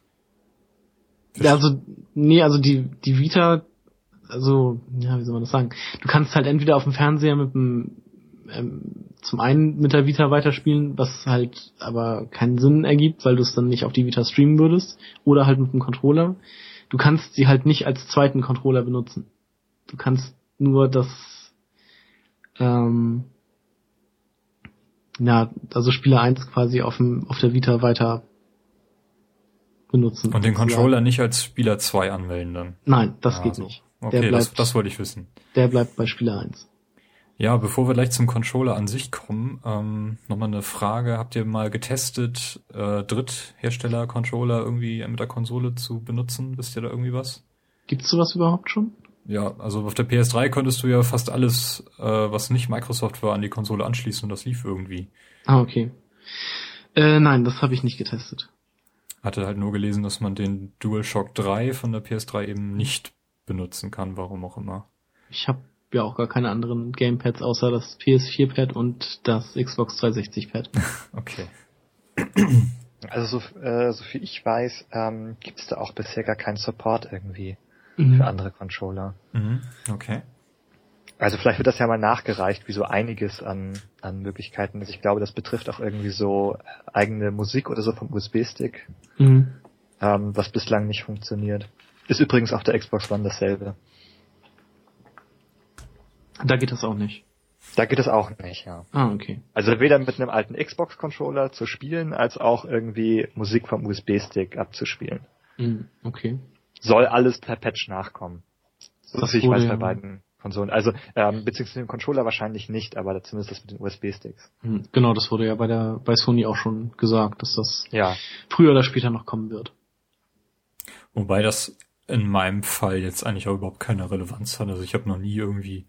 Ja, also, nee, also die, die Vita also, ja, wie soll man das sagen? Du kannst halt entweder auf dem Fernseher mit dem, ähm, zum einen mit der Vita weiterspielen, was halt aber keinen Sinn ergibt, weil du es dann nicht auf die Vita streamen würdest, oder halt mit dem Controller. Du kannst sie halt nicht als zweiten Controller benutzen. Du kannst nur das, ähm, ja, also Spieler 1 quasi auf dem, auf der Vita weiter benutzen. Und den Controller nicht als Spieler 2 anmelden dann? Nein, das ja, geht so. nicht. Okay, bleibt, das, das wollte ich wissen. Der bleibt bei Spieler 1. Ja, bevor wir gleich zum Controller an sich kommen, ähm, nochmal eine Frage. Habt ihr mal getestet, äh, Dritthersteller-Controller irgendwie mit der Konsole zu benutzen? Wisst ihr da irgendwie was? Gibt's sowas überhaupt schon? Ja, also auf der PS3 konntest du ja fast alles, äh, was nicht Microsoft war, an die Konsole anschließen und das lief irgendwie. Ah, okay. Äh, nein, das habe ich nicht getestet. Hatte halt nur gelesen, dass man den DualShock 3 von der PS3 eben nicht benutzen kann, warum auch immer. Ich habe ja auch gar keine anderen Gamepads außer das PS4-Pad und das Xbox 360-Pad. okay. Also so, äh, so viel ich weiß, ähm, gibt es da auch bisher gar keinen Support irgendwie mhm. für andere Controller. Mhm. Okay. Also vielleicht wird das ja mal nachgereicht, wie so einiges an, an Möglichkeiten ist. Ich glaube, das betrifft auch irgendwie so eigene Musik oder so vom USB-Stick, mhm. ähm, was bislang nicht funktioniert. Ist übrigens auf der Xbox One dasselbe. Da geht das auch nicht. Da geht es auch nicht, ja. Ah, okay. Also weder mit einem alten Xbox-Controller zu spielen, als auch irgendwie Musik vom USB-Stick abzuspielen. Mm, okay. Soll alles per Patch nachkommen. So das ich weiß ja. bei beiden Konsolen. Also ähm, beziehungsweise dem Controller wahrscheinlich nicht, aber zumindest das mit den USB-Sticks. Mm, genau, das wurde ja bei der bei Sony auch schon gesagt, dass das ja. früher oder später noch kommen wird. Wobei das in meinem Fall jetzt eigentlich auch überhaupt keine Relevanz hat. Also ich habe noch nie irgendwie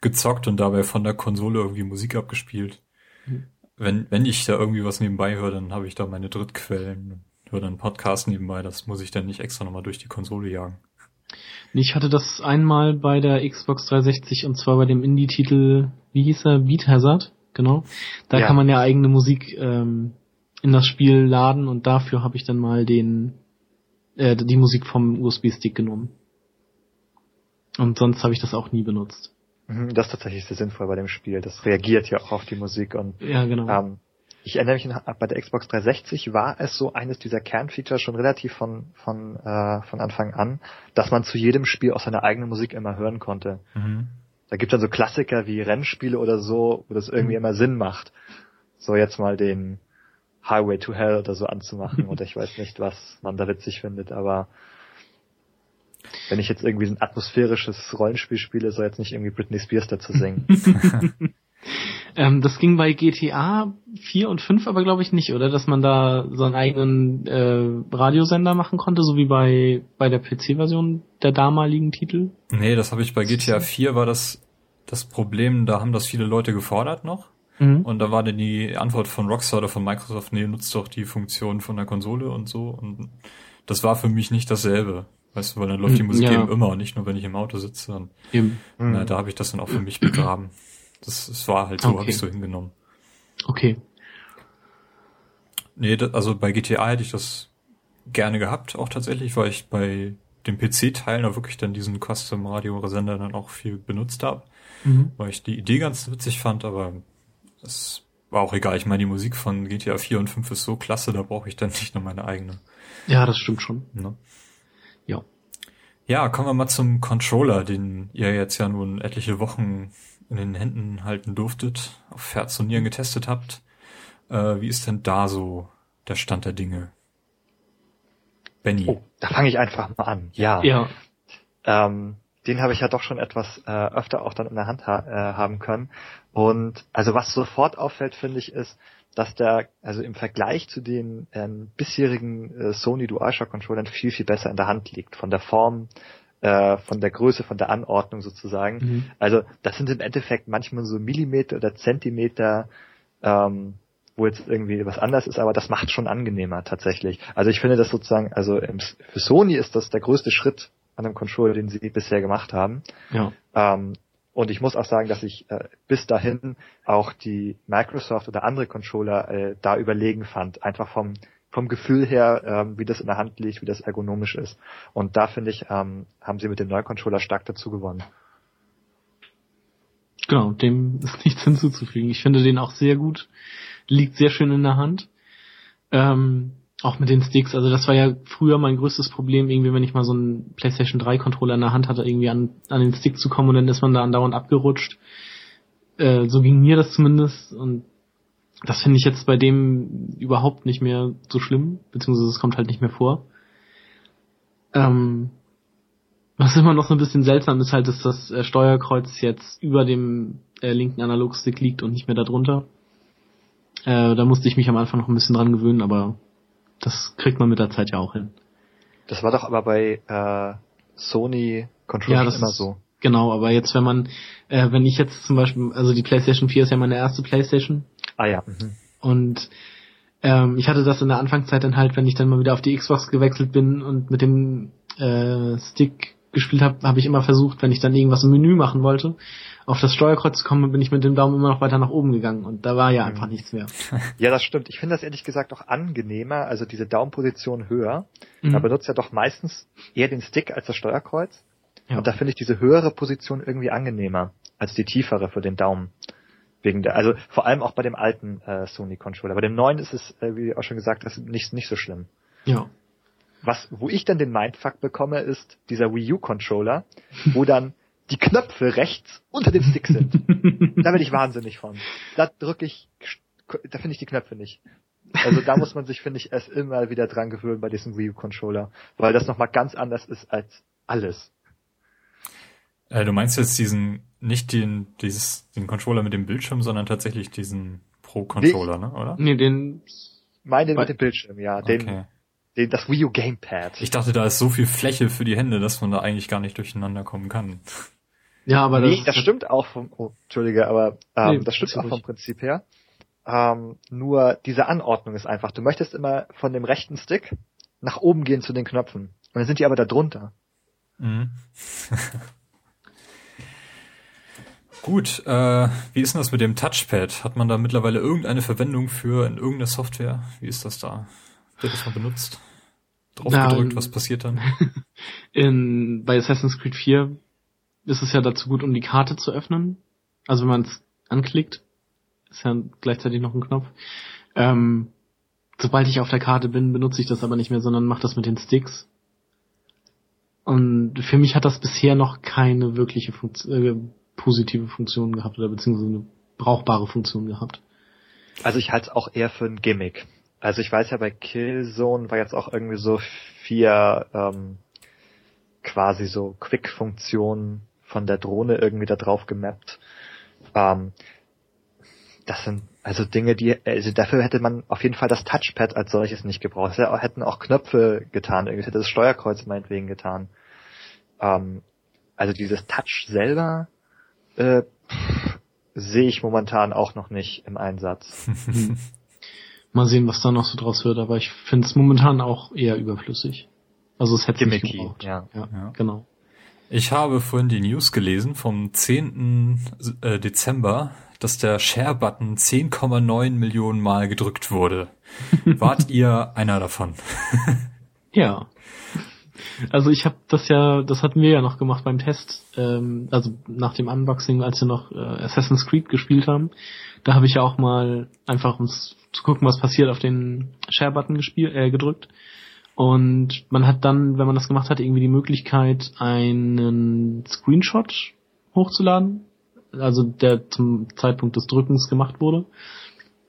gezockt und dabei von der Konsole irgendwie Musik abgespielt. Mhm. Wenn, wenn ich da irgendwie was nebenbei höre, dann habe ich da meine Drittquellen, höre dann Podcast nebenbei, das muss ich dann nicht extra nochmal durch die Konsole jagen. Ich hatte das einmal bei der Xbox 360 und zwar bei dem Indie-Titel, wie hieß er, Beat Hazard, genau. Da ja. kann man ja eigene Musik ähm, in das Spiel laden und dafür habe ich dann mal den äh, die Musik vom USB-Stick genommen. Und sonst habe ich das auch nie benutzt. Mhm, das ist tatsächlich sehr sinnvoll bei dem Spiel. Das reagiert ja auch auf die Musik und ja, genau. Ähm, ich erinnere mich bei der Xbox 360 war es so eines dieser Kernfeatures schon relativ von von äh, von Anfang an, dass man zu jedem Spiel auch seine eigene Musik immer hören konnte. Mhm. Da gibt dann so Klassiker wie Rennspiele oder so, wo das irgendwie mhm. immer Sinn macht. So jetzt mal den Highway to Hell oder so anzumachen oder ich weiß nicht, was man da witzig findet, aber wenn ich jetzt irgendwie ein atmosphärisches Rollenspiel spiele, soll jetzt nicht irgendwie Britney Spears dazu singen. ähm, das ging bei GTA 4 und 5 aber glaube ich nicht, oder? Dass man da so einen eigenen äh, Radiosender machen konnte, so wie bei, bei der PC-Version der damaligen Titel? Nee, das habe ich bei GTA 4 war das das Problem, da haben das viele Leute gefordert noch. Mhm. Und da war dann die Antwort von Rockstar oder von Microsoft, nee, nutzt doch die Funktion von der Konsole und so. Und das war für mich nicht dasselbe. Weißt du, weil dann läuft die mhm, Musik ja. eben immer, nicht nur wenn ich im Auto sitze. Und, eben. Na, mhm. da habe ich das dann auch für mich begraben. Das, das war halt so, okay. habe ich so hingenommen. Okay. Nee, das, also bei GTA hätte ich das gerne gehabt, auch tatsächlich, weil ich bei den PC-Teilen auch wirklich dann diesen Custom-Radio-Sender dann auch viel benutzt habe. Mhm. Weil ich die Idee ganz witzig fand, aber das war auch egal. Ich meine, die Musik von GTA 4 und 5 ist so klasse, da brauche ich dann nicht nur meine eigene. Ja, das stimmt schon. Ne? Ja. Ja, kommen wir mal zum Controller, den ihr jetzt ja nun etliche Wochen in den Händen halten durftet, auf Herz und Nieren getestet habt. Äh, wie ist denn da so der Stand der Dinge? Benny. Oh, da fange ich einfach mal an. Ja. ja. Ähm, den habe ich ja doch schon etwas äh, öfter auch dann in der Hand ha äh, haben können. Und also was sofort auffällt, finde ich, ist, dass der also im Vergleich zu den ähm, bisherigen äh, Sony DualShock Controllern viel viel besser in der Hand liegt von der Form, äh, von der Größe, von der Anordnung sozusagen. Mhm. Also das sind im Endeffekt manchmal so Millimeter oder Zentimeter, ähm, wo jetzt irgendwie was anders ist, aber das macht schon angenehmer tatsächlich. Also ich finde das sozusagen, also im, für Sony ist das der größte Schritt an einem Controller, den sie bisher gemacht haben. Ja. Ähm, und ich muss auch sagen, dass ich äh, bis dahin auch die Microsoft oder andere Controller äh, da überlegen fand. Einfach vom, vom Gefühl her, ähm, wie das in der Hand liegt, wie das ergonomisch ist. Und da finde ich, ähm, haben sie mit dem neuen Controller stark dazu gewonnen. Genau, dem ist nichts hinzuzufügen. Ich finde den auch sehr gut. Liegt sehr schön in der Hand. Ähm, auch mit den Sticks, also das war ja früher mein größtes Problem, irgendwie, wenn ich mal so einen PlayStation 3 Controller in der Hand hatte, irgendwie an, an den Stick zu kommen und dann ist man da andauernd abgerutscht. Äh, so ging mir das zumindest und das finde ich jetzt bei dem überhaupt nicht mehr so schlimm, beziehungsweise es kommt halt nicht mehr vor. Ähm, was immer noch so ein bisschen seltsam ist halt, dass das äh, Steuerkreuz jetzt über dem äh, linken Analogstick liegt und nicht mehr darunter. Äh, da musste ich mich am Anfang noch ein bisschen dran gewöhnen, aber das kriegt man mit der Zeit ja auch hin. Das war doch aber bei äh, Sony Controller ja, immer so. Genau, aber jetzt wenn man, äh, wenn ich jetzt zum Beispiel, also die PlayStation 4 ist ja meine erste PlayStation. Ah ja. Mhm. Und ähm, ich hatte das in der Anfangszeit dann halt, wenn ich dann mal wieder auf die Xbox gewechselt bin und mit dem äh, Stick gespielt habe, habe ich immer versucht, wenn ich dann irgendwas im Menü machen wollte, auf das Steuerkreuz zu kommen, bin ich mit dem Daumen immer noch weiter nach oben gegangen und da war ja mhm. einfach nichts mehr. Ja, das stimmt. Ich finde das ehrlich gesagt auch angenehmer, also diese Daumenposition höher. Mhm. Da benutzt ja doch meistens eher den Stick als das Steuerkreuz. Ja. Und da finde ich diese höhere Position irgendwie angenehmer als die tiefere für den Daumen. Wegen der, also vor allem auch bei dem alten äh, Sony Controller. Bei dem neuen ist es, äh, wie auch schon gesagt, ist nicht, nicht so schlimm. Ja. Was, wo ich dann den Mindfuck bekomme, ist dieser Wii U Controller, wo dann die Knöpfe rechts unter dem Stick sind. da bin ich wahnsinnig von. Da drücke ich, da finde ich die Knöpfe nicht. Also da muss man sich, finde ich, erst immer wieder dran gewöhnen bei diesem Wii U Controller, weil das nochmal ganz anders ist als alles. Äh, du meinst jetzt diesen, nicht den, dieses, den Controller mit dem Bildschirm, sondern tatsächlich diesen Pro-Controller, ne, oder? Nee, den, meine mit dem Bildschirm, ja, den, okay. den, das Wii U Gamepad. Ich dachte, da ist so viel Fläche für die Hände, dass man da eigentlich gar nicht durcheinander kommen kann. Ja, aber nee, das, das stimmt auch vom, oh, Entschuldige, aber ähm, nee, das stimmt auch vom Prinzip her. Ähm, nur diese Anordnung ist einfach. Du möchtest immer von dem rechten Stick nach oben gehen zu den Knöpfen. Und dann sind die aber da drunter. Mhm. Gut, äh, wie ist denn das mit dem Touchpad? Hat man da mittlerweile irgendeine Verwendung für in irgendeiner Software? Wie ist das da? Wird das mal benutzt? Draufgedrückt, was passiert dann? In, bei Assassin's Creed 4 ist es ja dazu gut, um die Karte zu öffnen. Also wenn man es anklickt, ist ja gleichzeitig noch ein Knopf. Ähm, sobald ich auf der Karte bin, benutze ich das aber nicht mehr, sondern mache das mit den Sticks. Und für mich hat das bisher noch keine wirkliche Funktion, äh, positive Funktion gehabt oder beziehungsweise eine brauchbare Funktion gehabt. Also ich halte es auch eher für ein Gimmick. Also ich weiß ja bei Killzone war jetzt auch irgendwie so vier ähm, quasi so Quick-Funktionen von der Drohne irgendwie da drauf gemappt. Ähm, das sind also Dinge, die, also dafür hätte man auf jeden Fall das Touchpad als solches nicht gebraucht. Es hätten auch Knöpfe getan, irgendwie hätte das Steuerkreuz meinetwegen getan. Ähm, also dieses Touch selber äh, sehe ich momentan auch noch nicht im Einsatz. Mal sehen, was da noch so draus wird, aber ich finde es momentan auch eher überflüssig. Also es hätte nicht gebraucht. Ja. ja, ja, genau. Ich habe vorhin die News gelesen vom 10. Äh, Dezember, dass der Share-Button 10,9 Millionen Mal gedrückt wurde. Wart ihr einer davon? ja. Also ich habe das ja, das hatten wir ja noch gemacht beim Test, ähm, also nach dem Unboxing, als wir noch äh, Assassin's Creed gespielt haben. Da habe ich ja auch mal einfach uns zu gucken, was passiert, auf den Share-Button gespielt, äh, gedrückt. Und man hat dann, wenn man das gemacht hat, irgendwie die Möglichkeit, einen Screenshot hochzuladen, also der zum Zeitpunkt des Drückens gemacht wurde.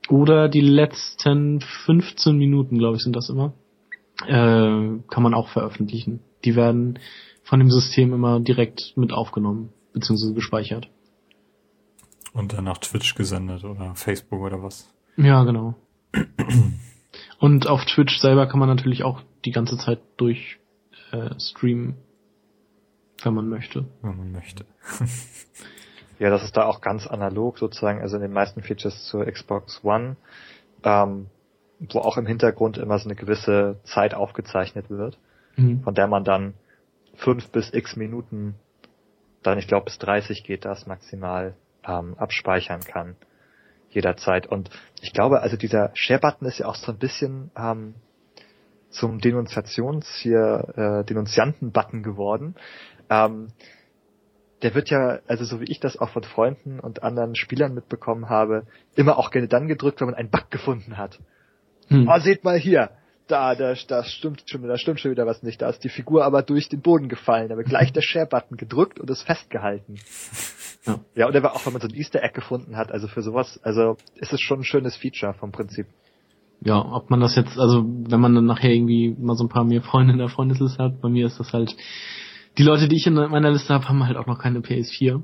Oder die letzten 15 Minuten, glaube ich, sind das immer, äh, kann man auch veröffentlichen. Die werden von dem System immer direkt mit aufgenommen, beziehungsweise gespeichert. Und dann nach Twitch gesendet oder Facebook oder was? Ja, genau. Und auf Twitch selber kann man natürlich auch die ganze Zeit durch äh, streamen, wenn man möchte. Wenn man möchte. ja, das ist da auch ganz analog sozusagen, also in den meisten Features zur Xbox One, ähm, wo auch im Hintergrund immer so eine gewisse Zeit aufgezeichnet wird, mhm. von der man dann fünf bis x Minuten, dann ich glaube bis 30 geht das maximal, ähm, abspeichern kann jederzeit. Und ich glaube, also dieser Share-Button ist ja auch so ein bisschen ähm, zum Denunziations hier äh, Denunzianten-Button geworden. Ähm, der wird ja, also so wie ich das auch von Freunden und anderen Spielern mitbekommen habe, immer auch gerne dann gedrückt, wenn man einen Bug gefunden hat. Hm. Oh, seht mal hier, da, da, da stimmt schon, da stimmt schon wieder was nicht. Da ist die Figur aber durch den Boden gefallen. Da wird gleich der Share-Button gedrückt und ist festgehalten. Ja. ja, oder auch wenn man so ein Easter Egg gefunden hat, also für sowas, also ist es schon ein schönes Feature vom Prinzip. Ja, ob man das jetzt, also wenn man dann nachher irgendwie mal so ein paar mehr Freunde in der Freundesliste hat, bei mir ist das halt, die Leute, die ich in meiner Liste habe, haben halt auch noch keine PS4.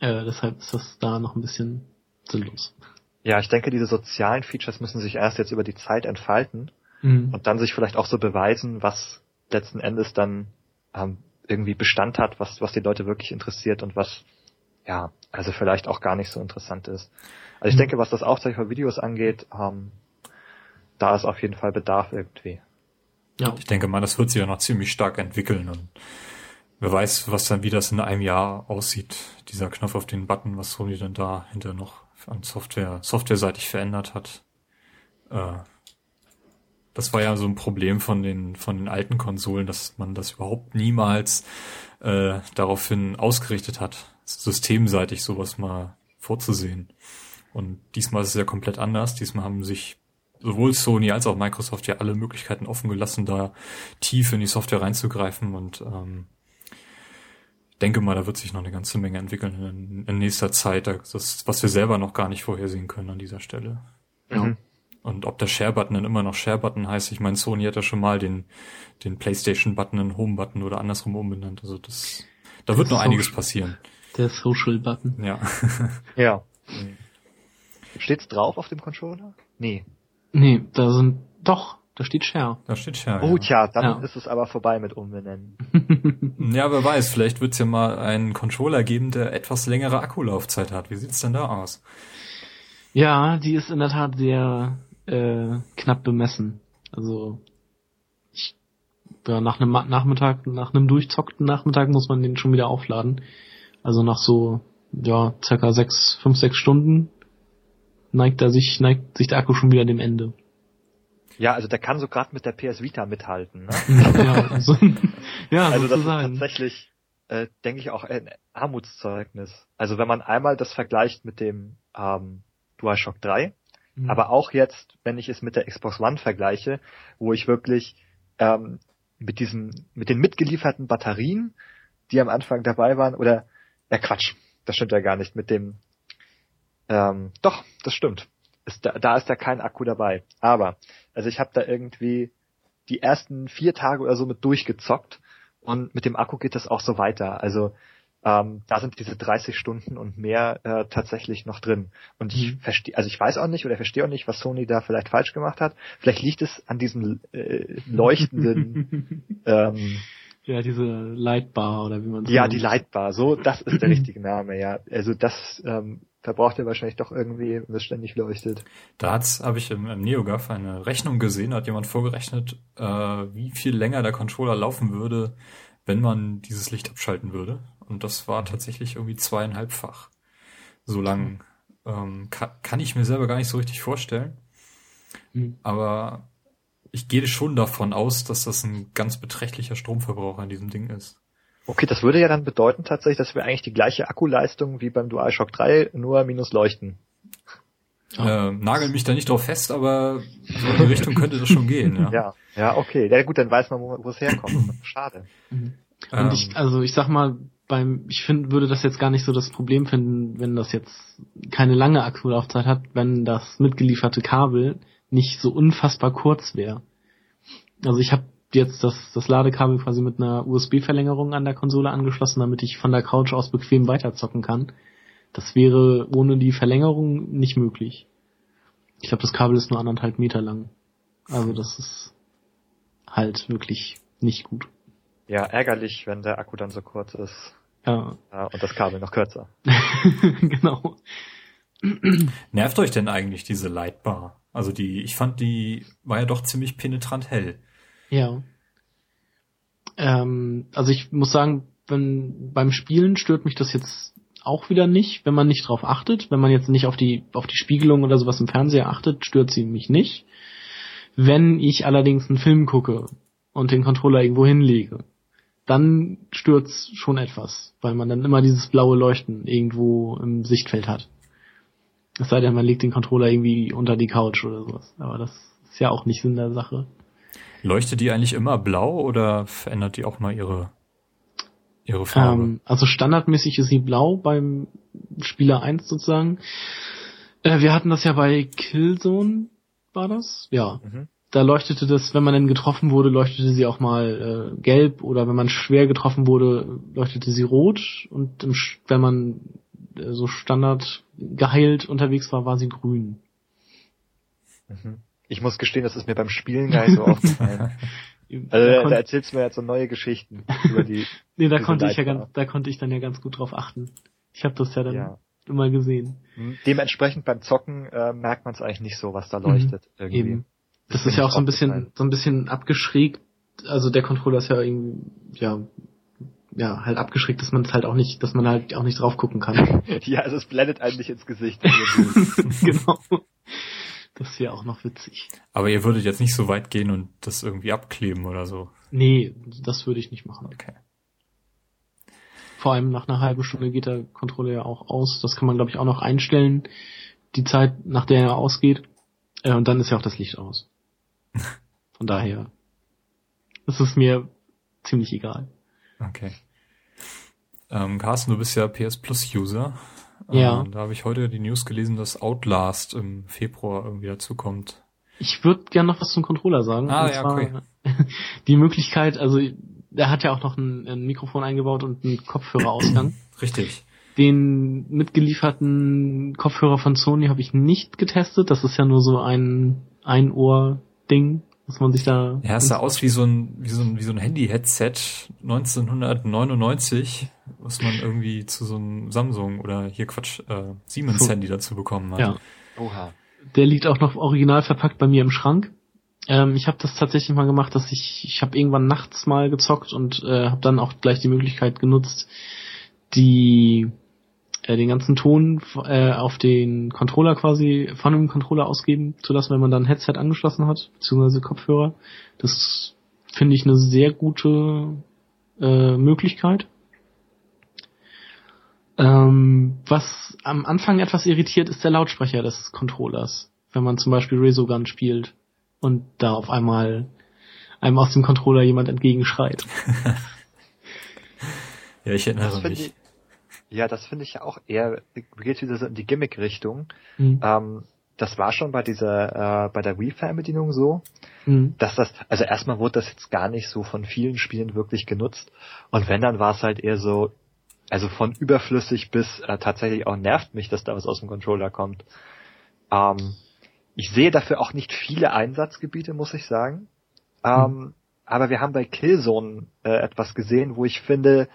Äh, deshalb ist das da noch ein bisschen sinnlos. Ja, ich denke, diese sozialen Features müssen sich erst jetzt über die Zeit entfalten mhm. und dann sich vielleicht auch so beweisen, was letzten Endes dann ähm, irgendwie Bestand hat, was, was die Leute wirklich interessiert und was ja, also vielleicht auch gar nicht so interessant ist. Also ich mhm. denke, was das Aufzeichnen von Videos angeht, ähm, da ist auf jeden Fall Bedarf irgendwie. Ja. Ich denke mal, das wird sich ja noch ziemlich stark entwickeln und wer weiß, was dann, wie das in einem Jahr aussieht, dieser Knopf auf den Button, was Sony dann da hinter noch an Software, softwareseitig verändert hat. Äh, das war ja so ein Problem von den, von den alten Konsolen, dass man das überhaupt niemals äh, daraufhin ausgerichtet hat, systemseitig sowas mal vorzusehen. Und diesmal ist es ja komplett anders. Diesmal haben sich sowohl Sony als auch Microsoft ja alle Möglichkeiten offen gelassen, da tief in die Software reinzugreifen und ähm, denke mal, da wird sich noch eine ganze Menge entwickeln in, in nächster Zeit, das, was wir selber noch gar nicht vorhersehen können an dieser Stelle. Ja. Und ob der Share-Button dann immer noch Share-Button heißt, ich meine, Sony hat ja schon mal den, den PlayStation-Button in Home-Button oder andersrum umbenannt. Also das, da wird noch einiges passieren. Der Social-Button. Ja. ja. Steht's drauf auf dem Controller? Nee. Nee, da sind, doch, da steht Share. Da steht Share. Oh, ja. tja, dann ja. ist es aber vorbei mit Umbenennen. ja, wer weiß, vielleicht wird's ja mal einen Controller geben, der etwas längere Akkulaufzeit hat. Wie sieht's denn da aus? Ja, die ist in der Tat sehr äh, knapp bemessen. Also ich, ja, nach einem Nachmittag, nach einem durchzockten Nachmittag muss man den schon wieder aufladen. Also nach so ja circa sechs, fünf, sechs Stunden neigt er sich, neigt sich der Akku schon wieder dem Ende. Ja, also der kann so gerade mit der PS Vita mithalten. Ne? ja, also, ja, also das ist tatsächlich, äh, denke ich, auch ein Armutszeugnis. Also wenn man einmal das vergleicht mit dem ähm, DualShock 3, mhm. aber auch jetzt, wenn ich es mit der Xbox One vergleiche, wo ich wirklich ähm, mit diesem, mit den mitgelieferten Batterien, die am Anfang dabei waren, oder ja Quatsch, das stimmt ja gar nicht, mit dem ähm, doch, das stimmt. Ist da, da ist ja kein Akku dabei. Aber, also ich habe da irgendwie die ersten vier Tage oder so mit durchgezockt und mit dem Akku geht das auch so weiter. Also ähm, da sind diese 30 Stunden und mehr äh, tatsächlich noch drin. Und ich mhm. verstehe, also ich weiß auch nicht oder verstehe auch nicht, was Sony da vielleicht falsch gemacht hat. Vielleicht liegt es an diesem äh, leuchtenden ähm, ja, diese Lightbar oder wie man so Ja, die Lightbar, so, das ist der richtige Name, ja. Also das ähm, verbraucht er wahrscheinlich doch irgendwie, wenn es ständig leuchtet. Da habe ich im, im NeoGAF eine Rechnung gesehen, hat jemand vorgerechnet, äh, wie viel länger der Controller laufen würde, wenn man dieses Licht abschalten würde. Und das war tatsächlich irgendwie zweieinhalbfach. So lang ähm, kann, kann ich mir selber gar nicht so richtig vorstellen. Mhm. Aber ich gehe schon davon aus, dass das ein ganz beträchtlicher Stromverbrauch an diesem Ding ist. Okay, das würde ja dann bedeuten tatsächlich, dass wir eigentlich die gleiche Akkuleistung wie beim DualShock 3 nur minus leuchten. Äh, nagel mich da nicht drauf fest, aber so in die Richtung könnte das schon gehen. Ja, ja, ja okay. Ja gut, dann weiß man, wo, wo es herkommt. Schade. Mhm. Und ähm, ich, also ich sag mal, beim, ich finde, würde das jetzt gar nicht so das Problem finden, wenn das jetzt keine lange Akkulaufzeit hat, wenn das mitgelieferte Kabel nicht so unfassbar kurz wäre. Also ich habe jetzt das, das Ladekabel quasi mit einer USB-Verlängerung an der Konsole angeschlossen, damit ich von der Couch aus bequem weiterzocken kann. Das wäre ohne die Verlängerung nicht möglich. Ich glaube, das Kabel ist nur anderthalb Meter lang. Also das ist halt wirklich nicht gut. Ja, ärgerlich, wenn der Akku dann so kurz ist. Ja. ja und das Kabel noch kürzer. genau. Nervt euch denn eigentlich diese Lightbar? Also die, ich fand die war ja doch ziemlich penetrant hell. Ja. Ähm, also ich muss sagen, wenn beim Spielen stört mich das jetzt auch wieder nicht, wenn man nicht drauf achtet. Wenn man jetzt nicht auf die, auf die Spiegelung oder sowas im Fernseher achtet, stört sie mich nicht. Wenn ich allerdings einen Film gucke und den Controller irgendwo hinlege, dann stört's schon etwas, weil man dann immer dieses blaue Leuchten irgendwo im Sichtfeld hat. Es sei denn, man legt den Controller irgendwie unter die Couch oder sowas. Aber das ist ja auch nicht Sinn der Sache. Leuchtet die eigentlich immer blau oder verändert die auch mal ihre ihre Farbe? Ähm, also standardmäßig ist sie blau beim Spieler 1 sozusagen. Äh, wir hatten das ja bei Killzone, war das? Ja. Mhm. Da leuchtete das, wenn man dann getroffen wurde, leuchtete sie auch mal äh, gelb oder wenn man schwer getroffen wurde, leuchtete sie rot und im, wenn man so Standard geheilt unterwegs war, war sie grün. Mhm. Ich muss gestehen, das ist mir beim Spielen gar nicht so aufgefallen. Also da, da erzählst du mir jetzt so neue Geschichten über die. nee, da konnte ich ja ganz, da konnte ich dann ja ganz gut drauf achten. Ich habe das ja dann ja. immer gesehen. Mhm. Dementsprechend beim Zocken äh, merkt man es eigentlich nicht so, was da leuchtet mhm. irgendwie. Eben. Das, das ist ja auch so ein bisschen, so ein bisschen abgeschrägt. Also der Controller ist ja irgendwie, ja, ja, halt abgeschrägt, dass man es halt auch nicht, dass man halt auch nicht drauf gucken kann. ja, also es blendet einem nicht ins Gesicht. genau. Das ist ja auch noch witzig. Aber ihr würdet jetzt nicht so weit gehen und das irgendwie abkleben oder so. Nee, das würde ich nicht machen. Okay. Vor allem nach einer halben Stunde geht der Controller ja auch aus. Das kann man, glaube ich, auch noch einstellen. Die Zeit, nach der er ausgeht. Äh, und dann ist ja auch das Licht aus. Von daher ist es mir ziemlich egal. Okay. Ähm, Carsten, du bist ja PS Plus User. Ja. Ähm, da habe ich heute die News gelesen, dass Outlast im Februar irgendwie dazukommt. Ich würde gern noch was zum Controller sagen. Ah, ja, okay. Die Möglichkeit, also der hat ja auch noch ein, ein Mikrofon eingebaut und einen Kopfhörerausgang. Richtig. Den mitgelieferten Kopfhörer von Sony habe ich nicht getestet. Das ist ja nur so ein Ein-Ohr-Ding was man sich da. Ja, es sah aus wie so ein, wie so ein, wie so ein Handy-Headset 1999, was man irgendwie zu so einem Samsung oder hier Quatsch, äh, Siemens Handy dazu bekommen hat. Ja. Oha. Der liegt auch noch original verpackt bei mir im Schrank. Ähm, ich habe das tatsächlich mal gemacht, dass ich, ich habe irgendwann nachts mal gezockt und äh, habe dann auch gleich die Möglichkeit genutzt, die äh, den ganzen Ton äh, auf den Controller quasi von dem Controller ausgeben zu lassen, wenn man dann ein Headset angeschlossen hat, beziehungsweise Kopfhörer. Das finde ich eine sehr gute äh, Möglichkeit. Ähm, was am Anfang etwas irritiert, ist der Lautsprecher des Controllers. Wenn man zum Beispiel Resogun spielt und da auf einmal einem aus dem Controller jemand entgegenschreit. ja, ich erinnere mich. Ja, das finde ich ja auch eher, geht wieder so in die Gimmick-Richtung. Mhm. Ähm, das war schon bei dieser, äh, bei der Wii-Fernbedienung so, mhm. dass das, also erstmal wurde das jetzt gar nicht so von vielen Spielen wirklich genutzt. Und wenn, dann war es halt eher so, also von überflüssig bis äh, tatsächlich auch nervt mich, dass da was aus dem Controller kommt. Ähm, ich sehe dafür auch nicht viele Einsatzgebiete, muss ich sagen. Ähm, mhm. Aber wir haben bei Killzone äh, etwas gesehen, wo ich finde,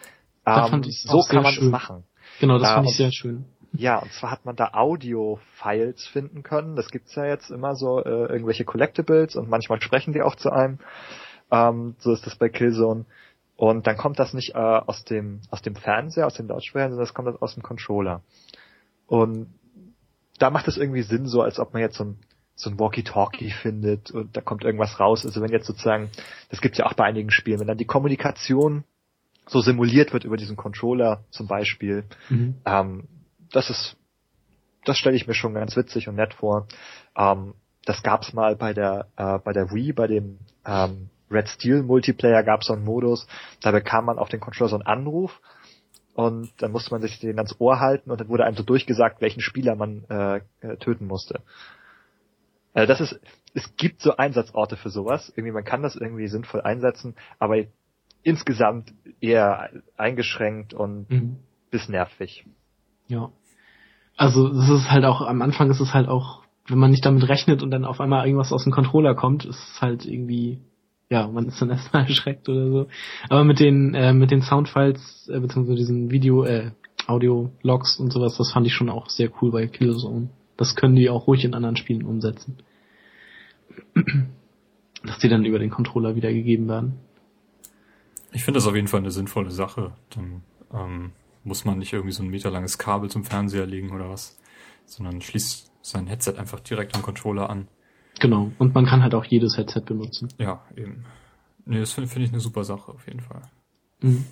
ähm, so kann man schön. es machen. Genau, das äh, fand ich sehr schön. Ja, und zwar hat man da Audio-Files finden können. Das gibt's ja jetzt immer so äh, irgendwelche Collectibles und manchmal sprechen die auch zu einem. Ähm, so ist das bei Killzone. Und dann kommt das nicht äh, aus dem aus dem Fernseher, aus dem Lautsprecher, sondern das kommt aus dem Controller. Und da macht es irgendwie Sinn, so als ob man jetzt so ein so ein Walkie-Talkie findet und da kommt irgendwas raus. Also wenn jetzt sozusagen, das gibt's ja auch bei einigen Spielen, wenn dann die Kommunikation so simuliert wird über diesen Controller zum Beispiel. Mhm. Ähm, das ist das stelle ich mir schon ganz witzig und nett vor. Ähm, das gab's mal bei der äh, bei der Wii, bei dem ähm, Red Steel Multiplayer gab's so einen Modus, da bekam man auf den Controller so einen Anruf und dann musste man sich den ans Ohr halten und dann wurde einem so durchgesagt, welchen Spieler man äh, äh töten musste. Also das ist, es gibt so Einsatzorte für sowas. Irgendwie man kann das irgendwie sinnvoll einsetzen, aber insgesamt eher eingeschränkt und mhm. bis nervig. Ja. Also es ist halt auch, am Anfang ist es halt auch, wenn man nicht damit rechnet und dann auf einmal irgendwas aus dem Controller kommt, ist es halt irgendwie, ja, man ist dann erstmal erschreckt oder so. Aber mit den, äh, mit den Soundfiles, äh, beziehungsweise diesen Video, äh, Audio-Logs und sowas, das fand ich schon auch sehr cool bei Killzone. Das können die auch ruhig in anderen Spielen umsetzen. Dass die dann über den Controller wiedergegeben werden. Ich finde das auf jeden Fall eine sinnvolle Sache. Dann ähm, muss man nicht irgendwie so ein meterlanges Kabel zum Fernseher legen oder was, sondern schließt sein Headset einfach direkt am Controller an. Genau, und man kann halt auch jedes Headset benutzen. Ja, eben. Nee, das finde find ich eine super Sache auf jeden Fall. Mhm.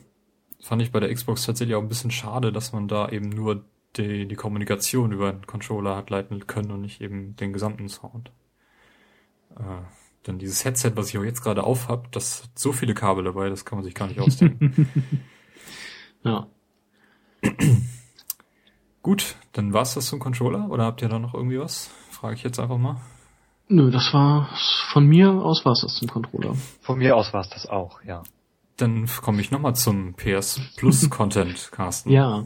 Das fand ich bei der Xbox tatsächlich auch ein bisschen schade, dass man da eben nur die, die Kommunikation über den Controller hat leiten können und nicht eben den gesamten Sound. Äh, denn dieses Headset, was ich auch jetzt gerade auf habe, das hat so viele Kabel dabei, das kann man sich gar nicht ausdenken. ja. Gut, dann war's das zum Controller oder habt ihr da noch irgendwie was? Frage ich jetzt einfach mal. Nö, das war von mir aus war's das zum Controller. Von mir aus war's das auch, ja. Dann komme ich nochmal zum PS Plus Content, Carsten. Ja.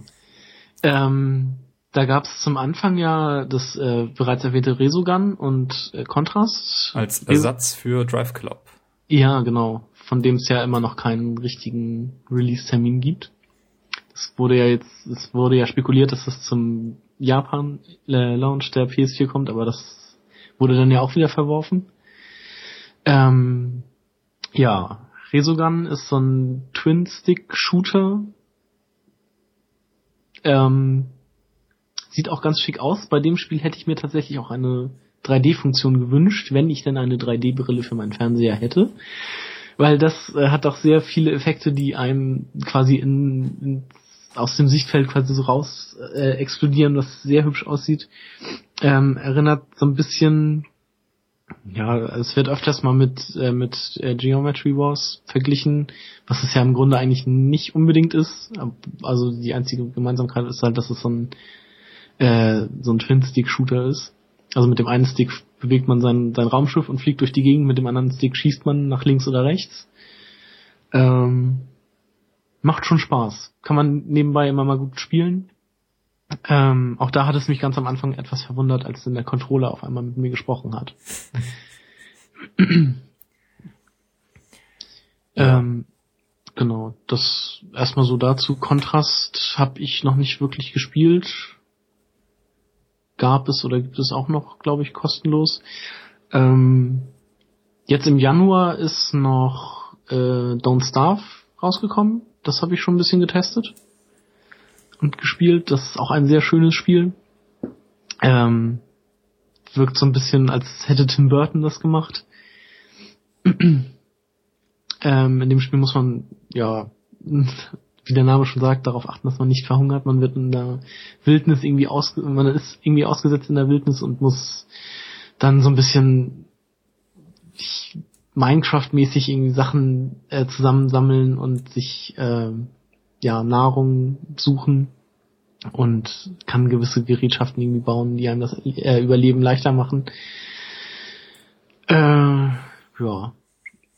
Ähm, da gab es zum Anfang ja das äh, bereits erwähnte Resogun und äh, Contrast. Als Ersatz für Drive Club. Ja, genau. Von dem es ja immer noch keinen richtigen Release-Termin gibt. Es wurde ja jetzt, es wurde ja spekuliert, dass das zum Japan-Launch der PS4 kommt, aber das wurde dann ja auch wieder verworfen. Ähm, ja, Resogun ist so ein Twin-Stick-Shooter. Ähm, sieht auch ganz schick aus. Bei dem Spiel hätte ich mir tatsächlich auch eine 3D-Funktion gewünscht, wenn ich denn eine 3D-Brille für meinen Fernseher hätte weil das äh, hat auch sehr viele Effekte, die einem quasi in, in aus dem Sichtfeld quasi so raus äh, explodieren, was sehr hübsch aussieht. Ähm, erinnert so ein bisschen, ja, es wird öfters mal mit äh, mit äh, Geometry Wars verglichen, was es ja im Grunde eigentlich nicht unbedingt ist. Also die einzige Gemeinsamkeit ist halt, dass es so ein äh, so ein Twin-Stick-Shooter ist. Also mit dem einen Stick bewegt man sein, sein Raumschiff und fliegt durch die Gegend, mit dem anderen Stick schießt man nach links oder rechts. Ähm, macht schon Spaß. Kann man nebenbei immer mal gut spielen. Ähm, auch da hat es mich ganz am Anfang etwas verwundert, als dann der Controller auf einmal mit mir gesprochen hat. ja. ähm, genau, das erstmal so dazu. Kontrast habe ich noch nicht wirklich gespielt. Gab es oder gibt es auch noch, glaube ich, kostenlos. Ähm, jetzt im Januar ist noch äh, Don't Starve rausgekommen. Das habe ich schon ein bisschen getestet und gespielt. Das ist auch ein sehr schönes Spiel. Ähm, wirkt so ein bisschen, als hätte Tim Burton das gemacht. ähm, in dem Spiel muss man, ja, wie der Name schon sagt, darauf achten, dass man nicht verhungert. Man wird in der Wildnis irgendwie aus, man ist irgendwie ausgesetzt in der Wildnis und muss dann so ein bisschen Minecraft-mäßig irgendwie Sachen äh, zusammensammeln und sich äh, ja Nahrung suchen und kann gewisse Gerätschaften irgendwie bauen, die einem das äh, Überleben leichter machen. Äh, ja,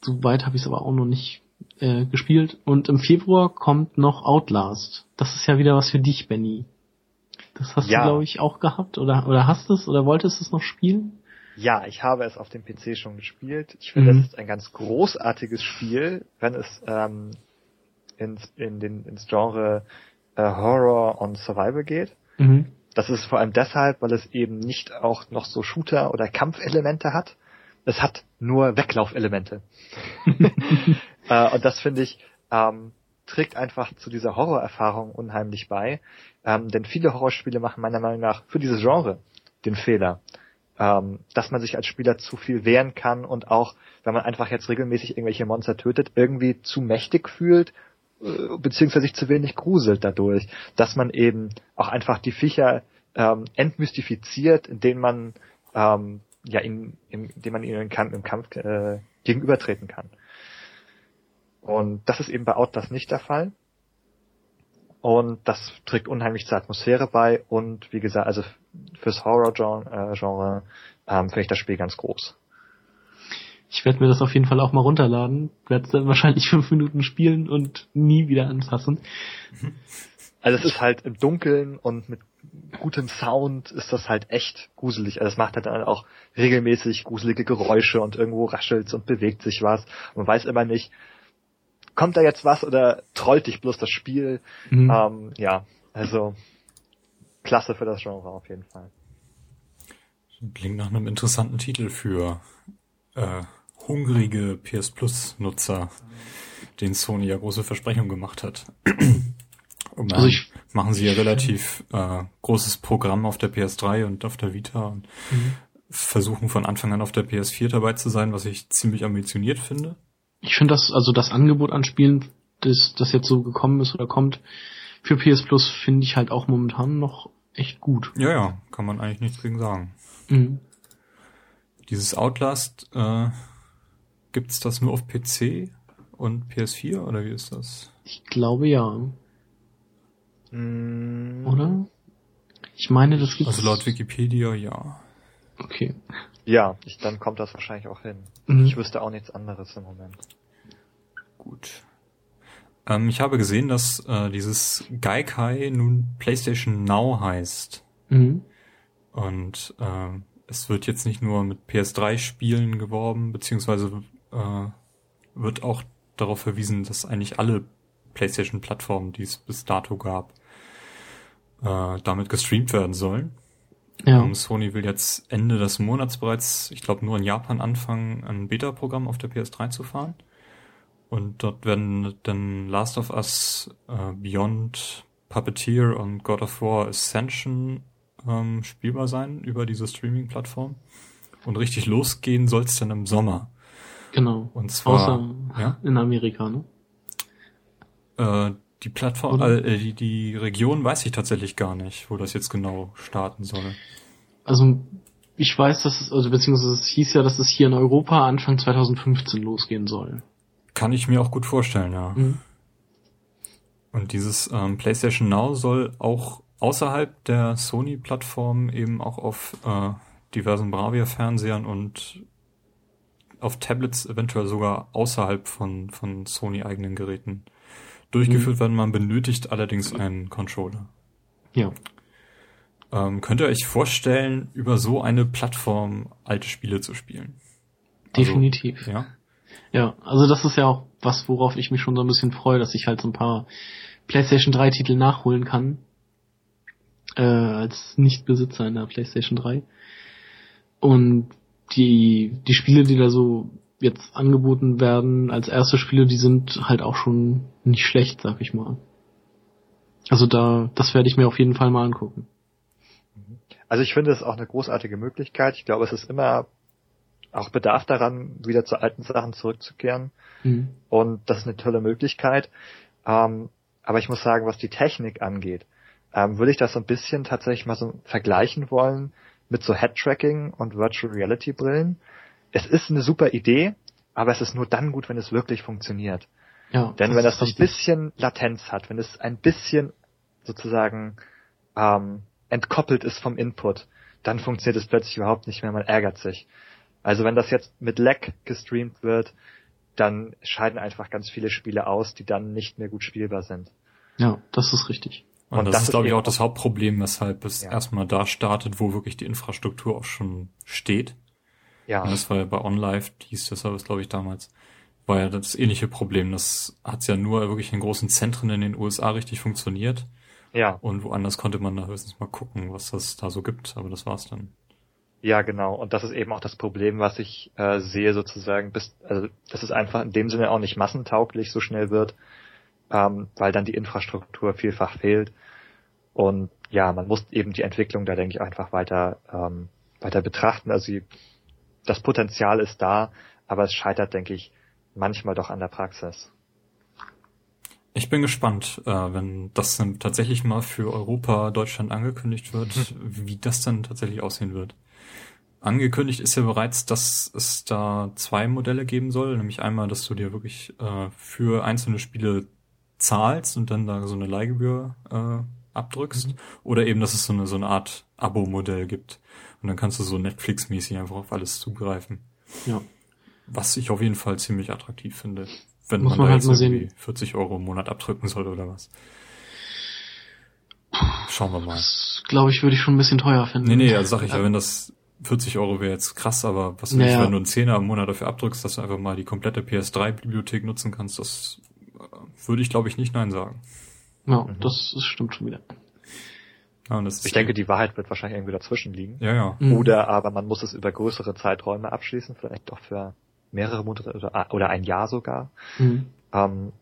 so weit habe ich es aber auch noch nicht äh, gespielt. Und im Februar kommt noch Outlast. Das ist ja wieder was für dich, Benny. Das hast ja. du, glaube ich, auch gehabt oder oder hast es oder wolltest es noch spielen? Ja, ich habe es auf dem PC schon gespielt. Ich finde, mhm. es ist ein ganz großartiges Spiel, wenn es ähm, ins, in den, ins Genre äh, Horror und Survival geht. Mhm. Das ist vor allem deshalb, weil es eben nicht auch noch so Shooter- oder Kampfelemente hat. Es hat nur Weglaufelemente. äh, und das finde ich ähm, trägt einfach zu dieser Horrorerfahrung unheimlich bei. Ähm, denn viele Horrorspiele machen meiner Meinung nach für dieses Genre den Fehler, ähm, dass man sich als Spieler zu viel wehren kann und auch, wenn man einfach jetzt regelmäßig irgendwelche Monster tötet, irgendwie zu mächtig fühlt, äh, beziehungsweise sich zu wenig gruselt dadurch, dass man eben auch einfach die Viecher ähm, entmystifiziert, indem man ähm, ja in, in, indem man ihnen im Kampf, im Kampf äh, gegenübertreten kann. Und das ist eben bei Outlast nicht der Fall. Und das trägt unheimlich zur Atmosphäre bei und wie gesagt, also fürs Horror-Genre äh, Genre, ähm, finde ich das Spiel ganz groß. Ich werde mir das auf jeden Fall auch mal runterladen, werde es dann wahrscheinlich fünf Minuten spielen und nie wieder anfassen. Also es ist halt im Dunkeln und mit gutem Sound ist das halt echt gruselig. Also es macht halt dann auch regelmäßig gruselige Geräusche und irgendwo raschelt und bewegt sich was. man weiß immer nicht, kommt da jetzt was oder trollt dich bloß das Spiel? Mhm. Ähm, ja, also klasse für das Genre auf jeden Fall. Klingt nach einem interessanten Titel für äh, hungrige PS Plus Nutzer, den Sony ja große Versprechungen gemacht hat. Und also ich, machen sie ja relativ äh, großes Programm auf der PS3 und auf der Vita und mhm. versuchen von Anfang an auf der PS4 dabei zu sein, was ich ziemlich ambitioniert finde. Ich finde das, also das Angebot an Spielen, das, das jetzt so gekommen ist oder kommt, für PS Plus finde ich halt auch momentan noch echt gut. Ja, ja, kann man eigentlich nichts gegen sagen. Mhm. Dieses Outlast, äh, gibt's das nur auf PC und PS4 oder wie ist das? Ich glaube ja. Mhm. Oder? Ich meine, das gibt's. Also laut Wikipedia ja. Okay. Ja, ich, dann kommt das wahrscheinlich auch hin. Mhm. Ich wüsste auch nichts anderes im Moment. Gut. Ähm, ich habe gesehen, dass äh, dieses Gaikai nun PlayStation Now heißt. Mhm. Und äh, es wird jetzt nicht nur mit PS3-Spielen geworben, beziehungsweise äh, wird auch darauf verwiesen, dass eigentlich alle PlayStation-Plattformen, die es bis dato gab, äh, damit gestreamt werden sollen. Ja. Um, Sony will jetzt Ende des Monats bereits, ich glaube nur in Japan anfangen, ein Beta-Programm auf der PS3 zu fahren. Und dort werden dann Last of Us, äh, Beyond, Puppeteer und God of War Ascension ähm, spielbar sein über diese Streaming-Plattform. Und richtig losgehen soll es dann im Sommer. Genau. Und zwar Außer ja? in Amerika, ne? Äh, die Plattform, äh, die, die Region weiß ich tatsächlich gar nicht, wo das jetzt genau starten soll. Also ich weiß, dass es, also beziehungsweise es hieß ja, dass es hier in Europa Anfang 2015 losgehen soll. Kann ich mir auch gut vorstellen, ja. Mhm. Und dieses ähm, PlayStation Now soll auch außerhalb der Sony-Plattform eben auch auf äh, diversen Bravia-Fernsehern und auf Tablets eventuell sogar außerhalb von, von Sony-eigenen Geräten durchgeführt mhm. werden. Man benötigt allerdings einen Controller. Ja. Ähm, könnt ihr euch vorstellen, über so eine Plattform alte Spiele zu spielen? Also, Definitiv. Ja. Ja, also das ist ja auch was, worauf ich mich schon so ein bisschen freue, dass ich halt so ein paar PlayStation 3 Titel nachholen kann. Äh, als Nichtbesitzer einer PlayStation 3. Und die, die Spiele, die da so jetzt angeboten werden als erste Spiele, die sind halt auch schon nicht schlecht, sag ich mal. Also da, das werde ich mir auf jeden Fall mal angucken. Also ich finde es auch eine großartige Möglichkeit. Ich glaube, es ist immer auch Bedarf daran, wieder zu alten Sachen zurückzukehren. Mhm. Und das ist eine tolle Möglichkeit. Ähm, aber ich muss sagen, was die Technik angeht, ähm, würde ich das so ein bisschen tatsächlich mal so vergleichen wollen mit so Head-Tracking und Virtual Reality Brillen es ist eine super Idee, aber es ist nur dann gut, wenn es wirklich funktioniert. Ja, Denn wenn das so ein bisschen Latenz hat, wenn es ein bisschen sozusagen ähm, entkoppelt ist vom Input, dann funktioniert es plötzlich überhaupt nicht mehr, man ärgert sich. Also wenn das jetzt mit Lag gestreamt wird, dann scheiden einfach ganz viele Spiele aus, die dann nicht mehr gut spielbar sind. Ja, das ist richtig. Und, Und das, das, ist, glaube ich, auch das Hauptproblem, weshalb es ja. erstmal da startet, wo wirklich die Infrastruktur auch schon steht. Ja. Und das war ja bei OnLive, hieß der Service, glaube ich, damals, war ja das ähnliche Problem. Das hat ja nur wirklich in großen Zentren in den USA richtig funktioniert. Ja. Und woanders konnte man da höchstens mal gucken, was das da so gibt, aber das war's dann. Ja, genau. Und das ist eben auch das Problem, was ich äh, sehe sozusagen, bis, also dass es einfach in dem Sinne auch nicht massentauglich so schnell wird, ähm, weil dann die Infrastruktur vielfach fehlt. Und ja, man muss eben die Entwicklung da, denke ich, einfach weiter, ähm, weiter betrachten. Also das Potenzial ist da, aber es scheitert, denke ich, manchmal doch an der Praxis. Ich bin gespannt, äh, wenn das dann tatsächlich mal für Europa, Deutschland angekündigt wird, mhm. wie das dann tatsächlich aussehen wird. Angekündigt ist ja bereits, dass es da zwei Modelle geben soll, nämlich einmal, dass du dir wirklich äh, für einzelne Spiele zahlst und dann da so eine Leihgebühr äh, abdrückst, mhm. oder eben, dass es so eine, so eine Art Abo-Modell gibt. Und dann kannst du so Netflix-mäßig einfach auf alles zugreifen. Ja. Was ich auf jeden Fall ziemlich attraktiv finde. Wenn Muss man, man da halt jetzt mal irgendwie sehen. 40 Euro im Monat abdrücken soll oder was. Schauen wir mal. Das, glaube ich, würde ich schon ein bisschen teuer finden. Nee, nee, also sag ich ja, wenn das 40 Euro wäre jetzt krass, aber was weiß ich, Naja. wenn du einen Zehner im Monat dafür abdrückst, dass du einfach mal die komplette PS3-Bibliothek nutzen kannst, das äh, würde ich, glaube ich, nicht Nein sagen. Ja, Mhm. das, das stimmt schon wieder. Ja, und das Ich denke, die Wahrheit wird wahrscheinlich irgendwie dazwischen liegen. Ja, ja. Mhm. Oder aber man muss es über größere Zeiträume abschließen, vielleicht auch für mehrere Monate oder, oder ein Jahr sogar. Mhm. Ähm,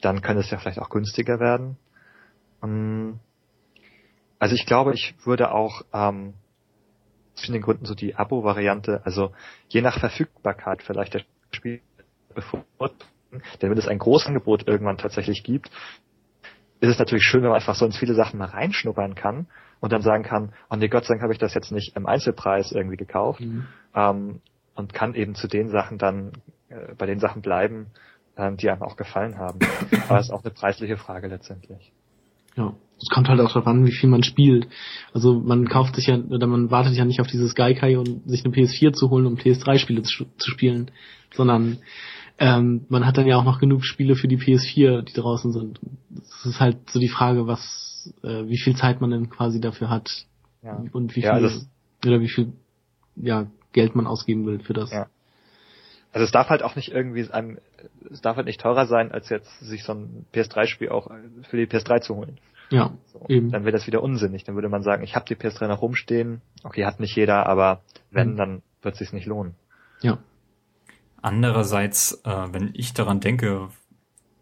dann kann es ja vielleicht auch günstiger werden. Ähm, also ich glaube, ich würde auch ähm, aus vielen Gründen so die Abo-Variante, also je nach Verfügbarkeit vielleicht der Spiel bevorzugen, denn wenn es ein Großangebot irgendwann tatsächlich gibt, ist es natürlich schön, wenn man einfach so in viele Sachen mal reinschnuppern kann und dann sagen kann, oh nee, Gott sei Dank habe ich das jetzt nicht im Einzelpreis irgendwie gekauft Mhm. ähm, und kann eben zu den Sachen dann, äh, bei den Sachen bleiben, ähm, die einem auch gefallen haben. Aber es ist auch eine preisliche Frage letztendlich. Ja. Es kommt halt auch darauf an, wie viel man spielt. Also man kauft sich ja, oder man wartet ja nicht auf dieses Gaikai und sich eine PS4 zu holen, um PS3-Spiele zu, zu spielen, sondern ähm, man hat dann ja auch noch genug Spiele für die PS4, die draußen sind. Es ist halt so die Frage, was, äh, wie viel Zeit man denn quasi dafür hat Ja. und wie Ja, viel das- oder wie viel ja, Geld man ausgeben will für das. Ja. Also es darf halt auch nicht irgendwie einem, es darf halt nicht teurer sein, als jetzt sich so ein PS3-Spiel auch für die PS3 zu holen. Ja, So. Eben. Dann wäre das wieder unsinnig. Dann würde man sagen, ich habe die PS3 noch rumstehen. Okay, hat nicht jeder, aber wenn, Mhm. dann wird es sich nicht lohnen. ja. Andererseits, äh, wenn ich daran denke,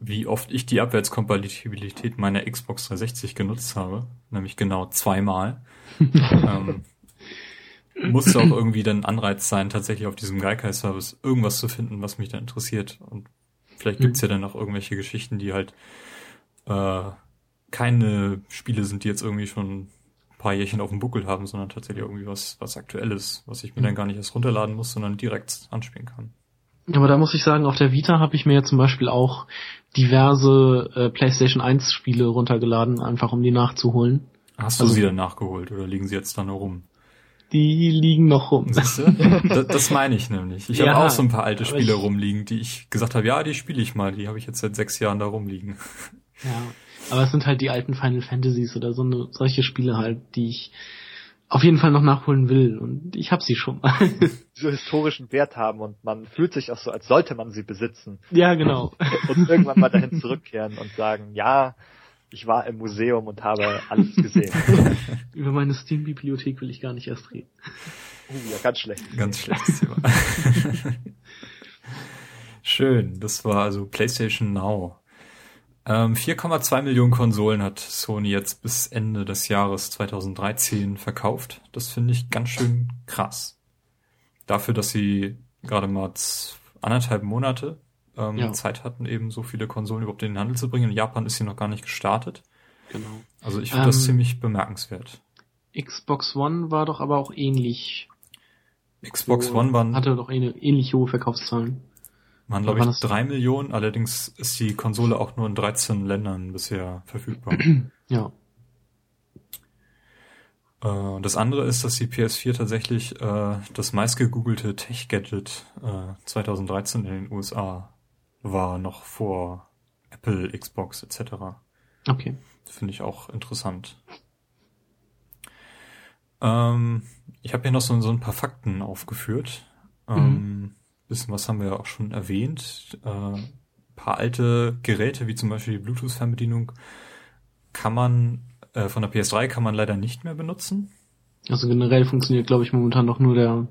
wie oft ich die Abwärtskompatibilität meiner Xbox 360 genutzt habe, nämlich genau zweimal, ähm, muss auch irgendwie dann Anreiz sein, tatsächlich auf diesem Gaikai-Service irgendwas zu finden, was mich da interessiert. Und vielleicht Mhm. gibt's ja dann auch irgendwelche Geschichten, die halt äh, keine Spiele sind, die jetzt irgendwie schon ein paar Jährchen auf dem Buckel haben, sondern tatsächlich irgendwie was, was Aktuelles, was ich mir Mhm. dann gar nicht erst runterladen muss, sondern direkt anspielen kann. Aber da muss ich sagen, auf der Vita habe ich mir ja zum Beispiel auch diverse äh, PlayStation 1 Spiele runtergeladen, einfach um die nachzuholen. Hast du Also- sie dann nachgeholt oder liegen sie jetzt da nur rum? Die liegen noch rum. Siehst du? das, das meine ich nämlich. Ich Ja, habe auch so ein paar alte Spiele ich- rumliegen, die ich gesagt habe, ja, die spiele ich mal. Die habe ich jetzt seit sechs Jahren da rumliegen. Ja, aber es sind halt die alten Final Fantasies oder so eine, solche Spiele halt, die ich auf jeden Fall noch nachholen will und ich habe sie schon mal. So historischen Wert haben und man fühlt sich auch so, als sollte man sie besitzen. ja, genau. Und irgendwann mal dahin zurückkehren und sagen, ja, ich war im Museum und habe alles gesehen. Über meine Steam-Bibliothek will ich gar nicht erst reden. Uh, ja, ganz schlecht. Ganz schlechtes Thema. Schön, das war also PlayStation Now. Ähm, 4,2 Millionen Konsolen hat Sony jetzt bis Ende des Jahres 2013 verkauft. Das finde ich ganz schön krass. Dafür, dass sie gerade mal anderthalb Monate ähm, Ja. Zeit hatten, eben so viele Konsolen überhaupt in den Handel zu bringen. In Japan ist sie noch gar nicht gestartet. Genau. Also ich finde das Ähm, ziemlich bemerkenswert. Xbox One war doch aber auch ähnlich. Xbox So, One waren Hatte doch ähnlich hohe Verkaufszahlen. Waren, glaube ich, das- drei Millionen. Allerdings ist die Konsole auch nur in 13 Ländern bisher verfügbar. Ja. Äh, das andere ist, dass die PS4 tatsächlich äh, das meistgegoogelte Tech-Gadget äh, 2013 in den USA war, noch vor Apple, Xbox etc. Okay. Finde ich auch interessant. Ähm, ich habe hier noch so, so ein paar Fakten aufgeführt. Ähm, Bisschen was haben wir ja auch schon erwähnt. Äh, paar alte Geräte, wie zum Beispiel die Bluetooth-Fernbedienung, kann man äh, von der PS3 kann man leider nicht mehr benutzen. Also generell funktioniert, glaube ich, momentan doch nur der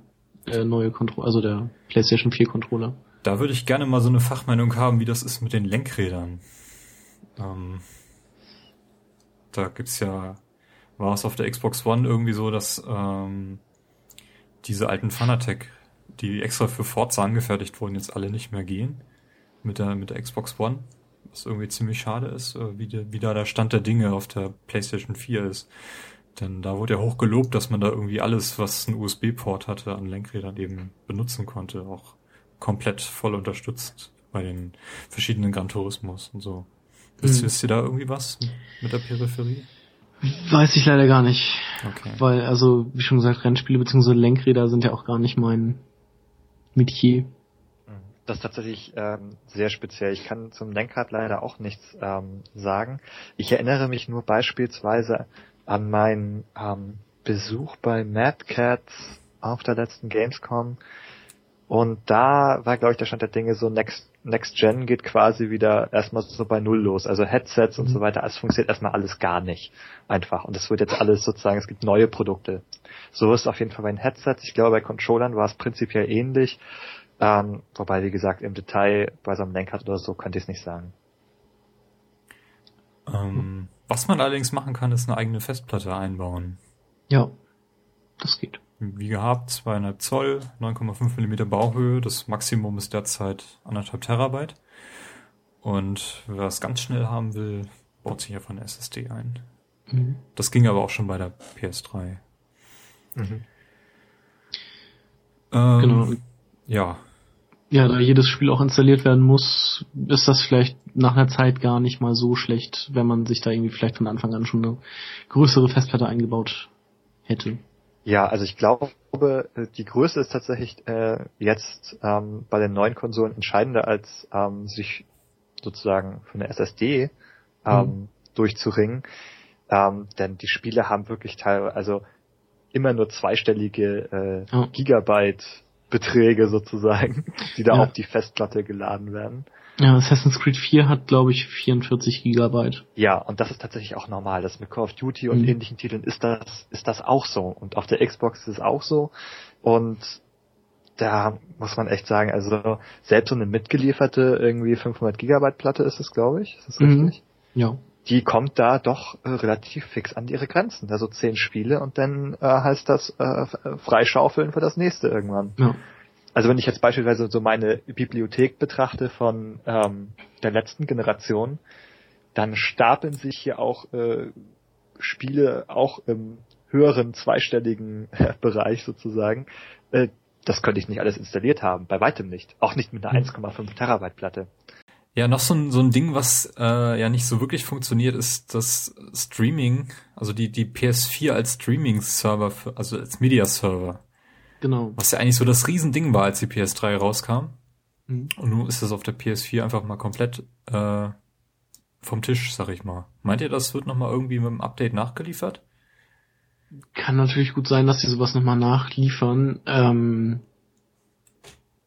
äh, neue Controller, also der PlayStation 4 Controller. Da würde ich gerne mal so eine Fachmeinung haben, wie das ist mit den Lenkrädern. Ähm, da gibt's ja, war es auf der Xbox One irgendwie so, dass ähm, diese alten Fanatec, die extra für Forza angefertigt wurden, jetzt alle nicht mehr gehen mit der mit der Xbox One. was irgendwie ziemlich schade ist, äh, wie, de, wie da der Stand der Dinge auf der PlayStation 4 ist. Denn da wurde ja hoch gelobt, dass man da irgendwie alles, was ein USB-Port hatte, an Lenkrädern eben benutzen konnte, auch komplett voll unterstützt bei den verschiedenen Gran Turismos und so. Wisst, mhm. wisst ihr da irgendwie was mit der Peripherie? Weiß ich leider gar nicht. Okay. Weil, also, wie schon gesagt, Rennspiele bzw. Lenkräder sind ja auch gar nicht mein Metier. Das ist tatsächlich ähm, sehr speziell. Ich kann zum Lenkrad leider auch nichts ähm, sagen. Ich erinnere mich nur beispielsweise an meinen ähm, Besuch bei Mad Cats auf der letzten Gamescom. Und da war, glaube ich, der Stand der Dinge so Next, Next Gen geht quasi wieder erstmal so bei Null los. Also Headsets und so mhm. weiter, es funktioniert erstmal alles gar nicht. Einfach. Und es wird jetzt alles sozusagen, es gibt neue Produkte. So ist es auf jeden Fall bei den Headsets. Ich glaube, bei Controllern war es prinzipiell ähnlich. Ähm, wobei, wie gesagt, im Detail bei so einem Lenkrad oder so könnte ich es nicht sagen. Ähm, was man allerdings machen kann, ist eine eigene Festplatte einbauen. Ja, das geht. Wie gehabt, zweieinhalb Zoll, 9,5 Millimeter Bauhöhe. Das Maximum ist derzeit anderthalb Terabyte. Und wer es ganz schnell haben will, baut sich einfach eine SSD ein. Mhm. Das ging aber auch schon bei der PS3. Mhm. Ähm, genau. Ja, ja, da jedes Spiel auch installiert werden muss, ist das vielleicht nach einer Zeit gar nicht mal so schlecht, wenn man sich da irgendwie vielleicht von Anfang an schon eine größere Festplatte eingebaut hätte. Ja, also ich glaube, die Größe ist tatsächlich äh, jetzt ähm, bei den neuen Konsolen entscheidender, als ähm, sich sozusagen für eine SSD ähm, mhm. durchzuringen. Ähm, denn die Spiele haben wirklich teilweise, also immer nur zweistellige äh, oh. Gigabyte Beträge sozusagen, die da ja. auf die Festplatte geladen werden. Ja, Assassin's Creed 4 hat, glaube ich, 44 Gigabyte. Ja, und das ist tatsächlich auch normal. Das mit Call of Duty und mhm. ähnlichen Titeln ist das, ist das auch so. Und auf der Xbox ist es auch so. Und da muss man echt sagen, also selbst so eine mitgelieferte irgendwie 500 Gigabyte Platte ist es, glaube ich. Ist das mhm. richtig? Ja. Die kommt da doch äh, relativ fix an ihre Grenzen. Also zehn Spiele und dann äh, heißt das äh, freischaufeln für das nächste irgendwann. Ja also wenn ich jetzt beispielsweise so meine Bibliothek betrachte von ähm, der letzten Generation, dann stapeln sich hier auch äh, Spiele auch im höheren zweistelligen Bereich sozusagen. Äh, das könnte ich nicht alles installiert haben, bei weitem nicht. Auch nicht mit einer 1,5 hm. Terabyte Platte. Ja, noch so ein, so ein Ding, was äh, ja nicht so wirklich funktioniert, ist das Streaming, also die, die PS4 als Streaming-Server, also als Media-Server. Genau. Was ja eigentlich so das Riesending war, als die PS3 rauskam. Mhm. Und nun ist das auf der PS4 einfach mal komplett äh, vom Tisch, sag ich mal. Meint ihr, das wird nochmal irgendwie mit dem Update nachgeliefert? Kann natürlich gut sein, dass sie sowas nochmal nachliefern. Ähm,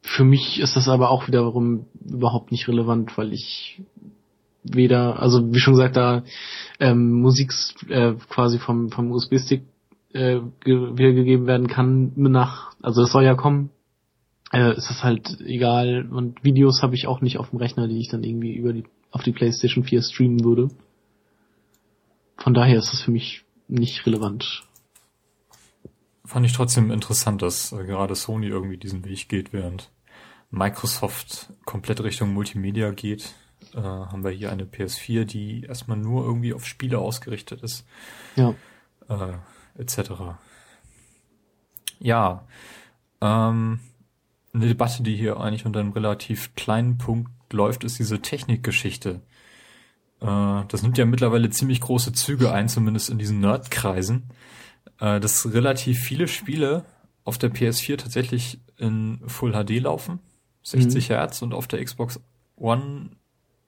für mich ist das aber auch wiederum überhaupt nicht relevant, weil ich weder, also wie schon gesagt, da ähm, Musik äh, quasi vom, vom USB-Stick äh, wiedergegeben werden kann nach, also es soll ja kommen, äh, ist das halt egal. Und Videos habe ich auch nicht auf dem Rechner, die ich dann irgendwie über die auf die PlayStation 4 streamen würde. Von daher ist das für mich nicht relevant. Fand ich trotzdem interessant, dass äh, gerade Sony irgendwie diesen Weg geht, während Microsoft komplett Richtung Multimedia geht. Äh, haben wir hier eine PS4, die erstmal nur irgendwie auf Spiele ausgerichtet ist. Ja. Äh, etc. Ja, ähm, eine Debatte, die hier eigentlich unter einem relativ kleinen Punkt läuft, ist diese Technikgeschichte. Äh, das nimmt ja mittlerweile ziemlich große Züge ein, zumindest in diesen Nerdkreisen, äh, dass relativ viele Spiele auf der PS4 tatsächlich in Full HD laufen, 60 mhm. Hertz und auf der Xbox One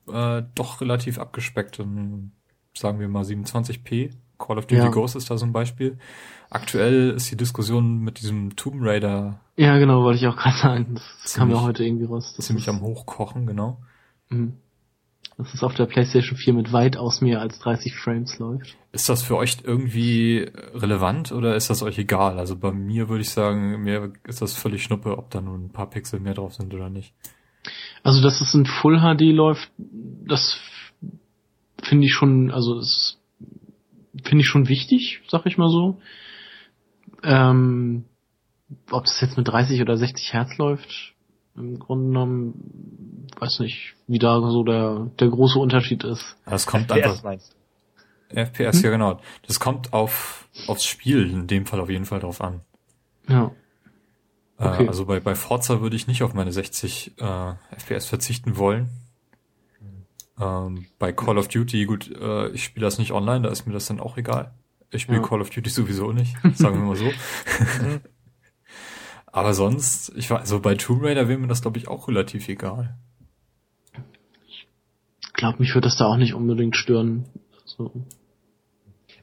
äh, doch relativ abgespeckt in, sagen wir mal 27p Call of Duty ja. Ghost ist da so ein Beispiel. Aktuell ist die Diskussion mit diesem Tomb Raider. Ja, genau, wollte ich auch gerade sagen. Das ziemlich, kam ja heute irgendwie raus. Das ziemlich am Hochkochen, genau. Mhm. Dass es auf der PlayStation 4 mit weitaus mehr als 30 Frames läuft. Ist das für euch irgendwie relevant oder ist das euch egal? Also bei mir würde ich sagen, mir ist das völlig Schnuppe, ob da nur ein paar Pixel mehr drauf sind oder nicht. Also, dass es in Full HD läuft, das finde ich schon, also es finde ich schon wichtig, sag ich mal so. Ähm, ob das jetzt mit 30 oder 60 Hertz läuft, im Grunde genommen, weiß nicht, wie da so der, der große Unterschied ist. Das kommt FPS einfach. FPS, hm? ja genau. Das kommt auf, aufs Spiel in dem Fall auf jeden Fall drauf an. Ja. Äh, okay. also bei, bei Forza würde ich nicht auf meine 60 äh, FPS verzichten wollen. Ähm, bei Call of Duty, gut, äh, ich spiele das nicht online, da ist mir das dann auch egal. Ich spiele ja. Call of Duty sowieso nicht, sagen wir mal so. Aber sonst, ich war, also bei Tomb Raider wäre mir das, glaube ich, auch relativ egal. Ich glaube, mich würde das da auch nicht unbedingt stören. So.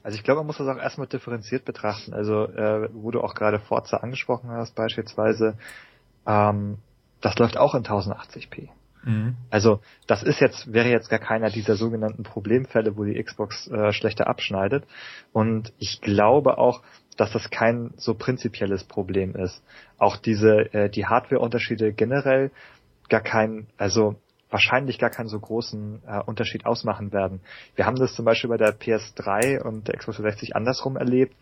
Also ich glaube, man muss das auch erstmal differenziert betrachten. Also, äh, wo du auch gerade Forza angesprochen hast, beispielsweise, ähm, das läuft auch in 1080p. Mhm. Also das ist jetzt, wäre jetzt gar keiner dieser sogenannten Problemfälle, wo die Xbox äh, schlechter abschneidet. Und ich glaube auch, dass das kein so prinzipielles Problem ist. Auch diese, äh, die Hardware-Unterschiede generell gar kein, also wahrscheinlich gar keinen so großen äh, Unterschied ausmachen werden. Wir haben das zum Beispiel bei der PS3 und der Xbox 360 andersrum erlebt,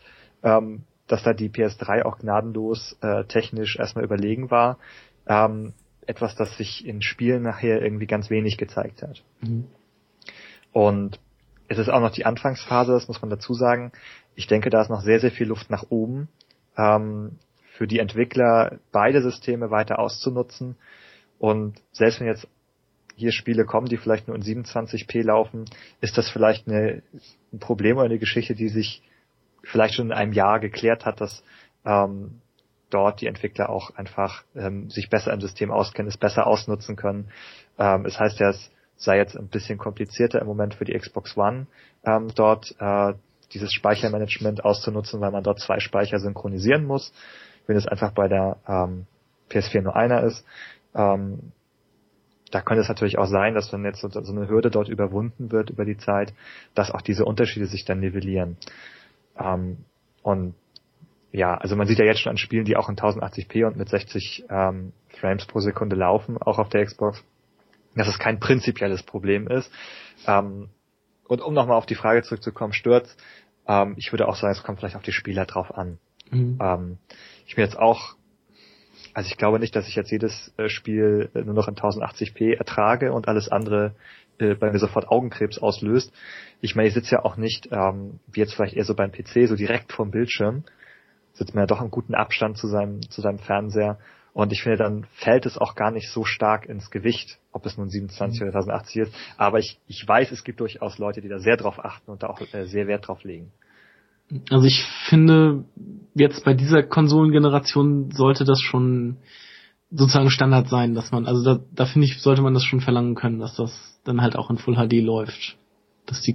ähm, dass da die PS3 auch gnadenlos äh, technisch erstmal überlegen war. Ähm, etwas, das sich in Spielen nachher irgendwie ganz wenig gezeigt hat. Mhm. Und es ist auch noch die Anfangsphase, das muss man dazu sagen. Ich denke, da ist noch sehr, sehr viel Luft nach oben, ähm, für die Entwickler beide Systeme weiter auszunutzen. Und selbst wenn jetzt hier Spiele kommen, die vielleicht nur in 27p laufen, ist das vielleicht eine, ein Problem oder eine Geschichte, die sich vielleicht schon in einem Jahr geklärt hat, dass ähm, dort die Entwickler auch einfach ähm, sich besser im System auskennen, es besser ausnutzen können. Ähm, es heißt ja, es sei jetzt ein bisschen komplizierter im Moment für die Xbox One, ähm, dort äh, dieses Speichermanagement auszunutzen, weil man dort zwei Speicher synchronisieren muss, wenn es einfach bei der ähm, PS4 nur einer ist. Ähm, da könnte es natürlich auch sein, dass wenn jetzt so, so eine Hürde dort überwunden wird über die Zeit, dass auch diese Unterschiede sich dann nivellieren. Ähm, und ja, also man sieht ja jetzt schon an Spielen, die auch in 1080p und mit 60 ähm, Frames pro Sekunde laufen, auch auf der Xbox, dass es kein prinzipielles Problem ist. Ähm, und um nochmal auf die Frage zurückzukommen, stürzt, ähm, ich würde auch sagen, es kommt vielleicht auf die Spieler drauf an. Mhm. Ähm, ich bin jetzt auch, also ich glaube nicht, dass ich jetzt jedes äh, Spiel äh, nur noch in 1080p ertrage und alles andere äh, bei mir sofort Augenkrebs auslöst. Ich meine, ich sitze ja auch nicht, ähm, wie jetzt vielleicht eher so beim PC, so direkt vorm Bildschirm, sitzt man ja doch einen guten Abstand zu seinem, zu seinem Fernseher. Und ich finde, dann fällt es auch gar nicht so stark ins Gewicht, ob es nun 27 mhm. oder 1080 ist. Aber ich, ich weiß, es gibt durchaus Leute, die da sehr drauf achten und da auch äh, sehr Wert drauf legen. Also ich finde, jetzt bei dieser Konsolengeneration sollte das schon sozusagen Standard sein, dass man, also da, da finde ich, sollte man das schon verlangen können, dass das dann halt auch in Full HD läuft. Dass die,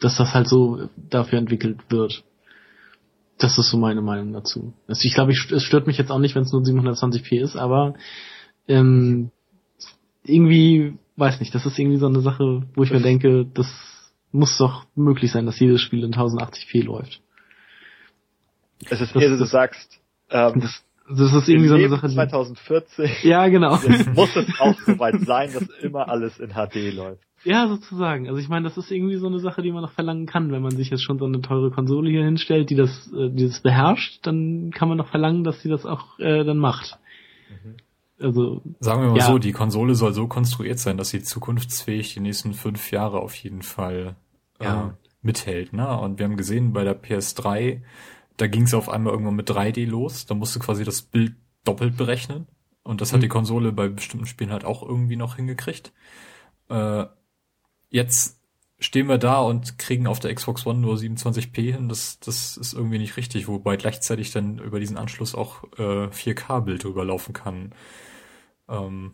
dass das halt so dafür entwickelt wird. Das ist so meine Meinung dazu. Also ich glaube, ich, es stört mich jetzt auch nicht, wenn es nur 720p ist, aber ähm, irgendwie, weiß nicht, das ist irgendwie so eine Sache, wo ich mir denke, das muss doch möglich sein, dass jedes Spiel in 1080p läuft. Es ist so, du sagst, ähm, das, das ist irgendwie so eine Sache. 2040. Ja, genau. Jetzt muss es auch soweit sein, dass immer alles in HD läuft. Ja, sozusagen. Also ich meine, das ist irgendwie so eine Sache, die man noch verlangen kann, wenn man sich jetzt schon so eine teure Konsole hier hinstellt, die das, äh, die das beherrscht, dann kann man noch verlangen, dass sie das auch äh, dann macht. Mhm. Also sagen wir mal ja. so, die Konsole soll so konstruiert sein, dass sie zukunftsfähig die nächsten fünf Jahre auf jeden Fall äh, ja. mithält. Ne? Und wir haben gesehen bei der PS3, da ging es auf einmal irgendwann mit 3D los. Da musste quasi das Bild doppelt berechnen. Und das hat mhm. die Konsole bei bestimmten Spielen halt auch irgendwie noch hingekriegt. Äh, jetzt stehen wir da und kriegen auf der Xbox One nur 27p hin. Das, das ist irgendwie nicht richtig, wobei gleichzeitig dann über diesen Anschluss auch äh, 4K-Bild drüber laufen kann. Ähm,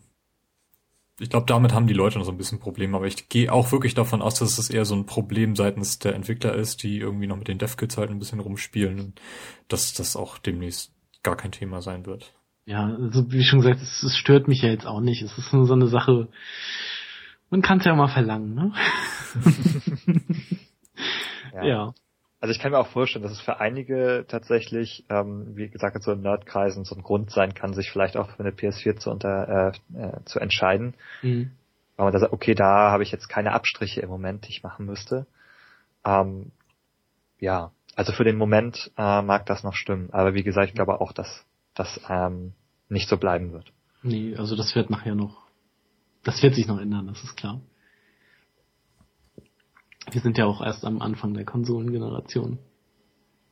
ich glaube, damit haben die Leute noch so ein bisschen Probleme, aber ich gehe auch wirklich davon aus, dass es eher so ein Problem seitens der Entwickler ist, die irgendwie noch mit den Dev-Kits halt ein bisschen rumspielen und dass das auch demnächst gar kein Thema sein wird. Ja, also wie schon gesagt, es, es stört mich ja jetzt auch nicht. Es ist nur so eine Sache, man kann es ja mal verlangen, ne? ja. ja. Also ich kann mir auch vorstellen, dass es für einige tatsächlich, ähm, wie gesagt, so in Nerdkreisen so ein Grund sein kann, sich vielleicht auch für eine PS4 zu, unter, äh, äh, zu entscheiden. Mhm. Weil man da sagt, okay, da habe ich jetzt keine Abstriche im Moment, die ich machen müsste. Ähm, ja, also für den Moment äh, mag das noch stimmen. Aber wie gesagt, ich glaube auch, dass das ähm, nicht so bleiben wird. Nee, also das wird nachher noch, das wird sich noch ändern, das ist klar. Wir sind ja auch erst am Anfang der Konsolengeneration.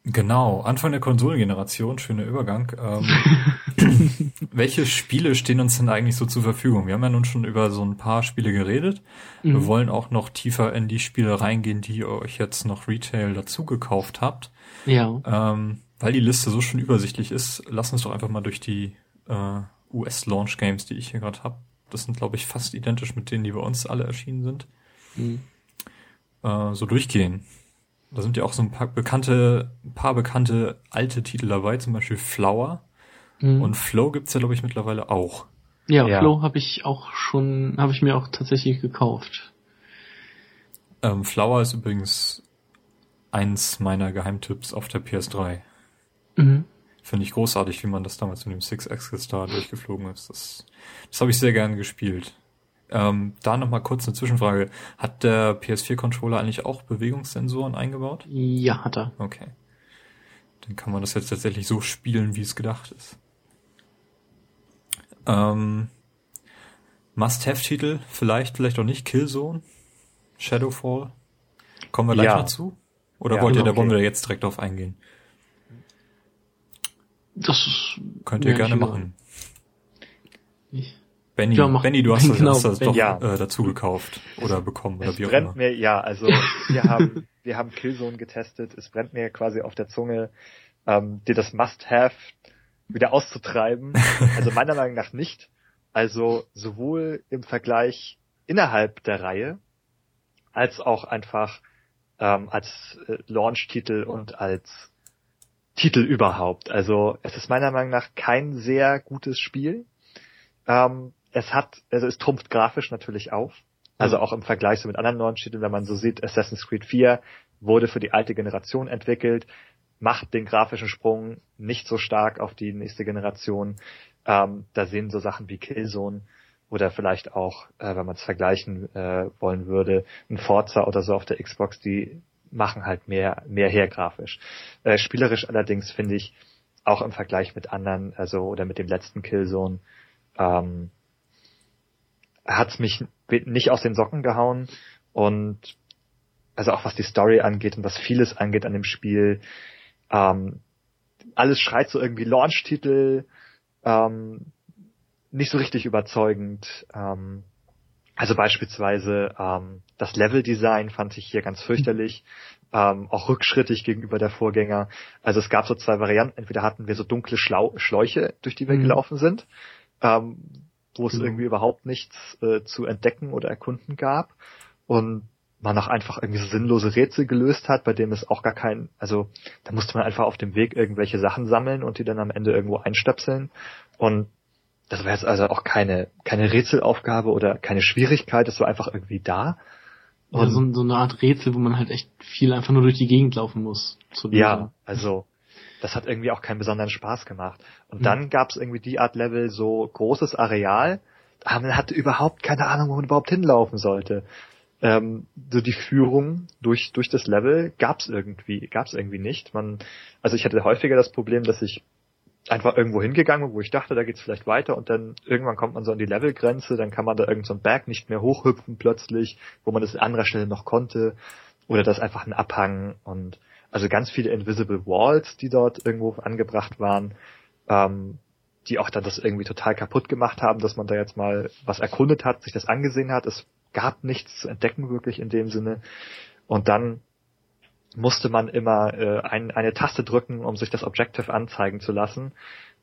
Genau, Anfang der Konsolengeneration, schöner Übergang. Ähm, welche Spiele stehen uns denn eigentlich so zur Verfügung? Wir haben ja nun schon über so ein paar Spiele geredet. Mhm. Wir wollen auch noch tiefer in die Spiele reingehen, die ihr euch jetzt noch Retail dazu gekauft habt. Ja. Ähm, weil die Liste so schön übersichtlich ist, lass uns doch einfach mal durch die äh, US-Launch-Games, die ich hier gerade habe. Das sind, glaube ich, fast identisch mit denen, die bei uns alle erschienen sind. Mhm. Äh, so durchgehen. Da sind ja auch so ein paar bekannte, ein paar bekannte alte Titel dabei, zum Beispiel Flower. Mhm. Und Flow gibt's ja, glaube ich, mittlerweile auch. Ja, ja. Flow habe ich auch schon, habe ich mir auch tatsächlich gekauft. Ähm, Flower ist übrigens eins meiner Geheimtipps auf der PS3. Mhm. Finde ich großartig, wie man das damals mit dem Six Axis da durchgeflogen ist. Das, das habe ich sehr gerne gespielt. Ähm, da nochmal kurz eine Zwischenfrage. Hat der PS4-Controller eigentlich auch Bewegungssensoren eingebaut? Ja, hat er. Okay. Dann kann man das jetzt tatsächlich so spielen, wie es gedacht ist. Ähm, Must-Have-Titel, vielleicht, vielleicht auch nicht. Killzone, Shadowfall. Kommen wir gleich ja. noch zu? Oder ja, wollt ihr, okay. da wollen wir jetzt direkt drauf eingehen? Das könnt ihr gerne machen. Ich Benny, ja, Benny, du hast, genau, hast das doch ja. äh, dazu gekauft oder bekommen oder es wie auch brennt immer. Mir, ja, also wir haben, wir haben Killzone getestet. Es brennt mir quasi auf der Zunge, ähm, dir das Must-Have wieder auszutreiben. Also meiner Meinung nach nicht. Also sowohl im Vergleich innerhalb der Reihe als auch einfach ähm, als äh, Launch-Titel und als Titel überhaupt. Also es ist meiner Meinung nach kein sehr gutes Spiel. Ähm, es hat, also es trumpft grafisch natürlich auf. Also mhm. auch im Vergleich so mit anderen Launch-Titeln, wenn man so sieht, Assassin's Creed 4 wurde für die alte Generation entwickelt, macht den grafischen Sprung nicht so stark auf die nächste Generation. Ähm, da sehen so Sachen wie Killzone oder vielleicht auch, äh, wenn man es vergleichen äh, wollen würde, ein Forza oder so auf der Xbox, die machen halt mehr, mehr her grafisch. Äh, spielerisch allerdings finde ich auch im Vergleich mit anderen, also oder mit dem letzten Killzone, ähm, hat's mich nicht aus den Socken gehauen und also auch was die Story angeht und was vieles angeht an dem Spiel, ähm, alles schreit so irgendwie Launch-Titel, ähm, nicht so richtig überzeugend. Ähm, also beispielsweise ähm, das Level-Design fand ich hier ganz fürchterlich, ähm, auch rückschrittig gegenüber der Vorgänger. Also es gab so zwei Varianten. Entweder hatten wir so dunkle Schlau Schläuche, durch die wir mhm. gelaufen sind, ähm, wo es genau. irgendwie überhaupt nichts äh, zu entdecken oder erkunden gab und man auch einfach irgendwie so sinnlose Rätsel gelöst hat, bei dem es auch gar kein, also da musste man einfach auf dem Weg irgendwelche Sachen sammeln und die dann am Ende irgendwo einstöpseln und das war jetzt also auch keine, keine Rätselaufgabe oder keine Schwierigkeit, das war einfach irgendwie da. Und ja, so, so eine Art Rätsel, wo man halt echt viel einfach nur durch die Gegend laufen muss. ja, also das hat irgendwie auch keinen besonderen Spaß gemacht. Und mhm. dann gab es irgendwie die Art Level, so großes Areal, aber man hatte überhaupt keine Ahnung, wo man überhaupt hinlaufen sollte. Ähm, so die Führung durch durch das Level gab's irgendwie gab's irgendwie nicht. Man, also ich hatte häufiger das Problem, dass ich einfach irgendwo hingegangen, wo ich dachte, da geht's vielleicht weiter und dann irgendwann kommt man so an die Levelgrenze, dann kann man da irgendeinen so Berg nicht mehr hochhüpfen plötzlich, wo man das an anderer Stelle noch konnte oder das einfach ein Abhang und also ganz viele Invisible Walls, die dort irgendwo angebracht waren, ähm, die auch dann das irgendwie total kaputt gemacht haben, dass man da jetzt mal was erkundet hat, sich das angesehen hat. Es gab nichts zu entdecken wirklich in dem Sinne. Und dann musste man immer äh, ein, eine Taste drücken, um sich das Objective anzeigen zu lassen.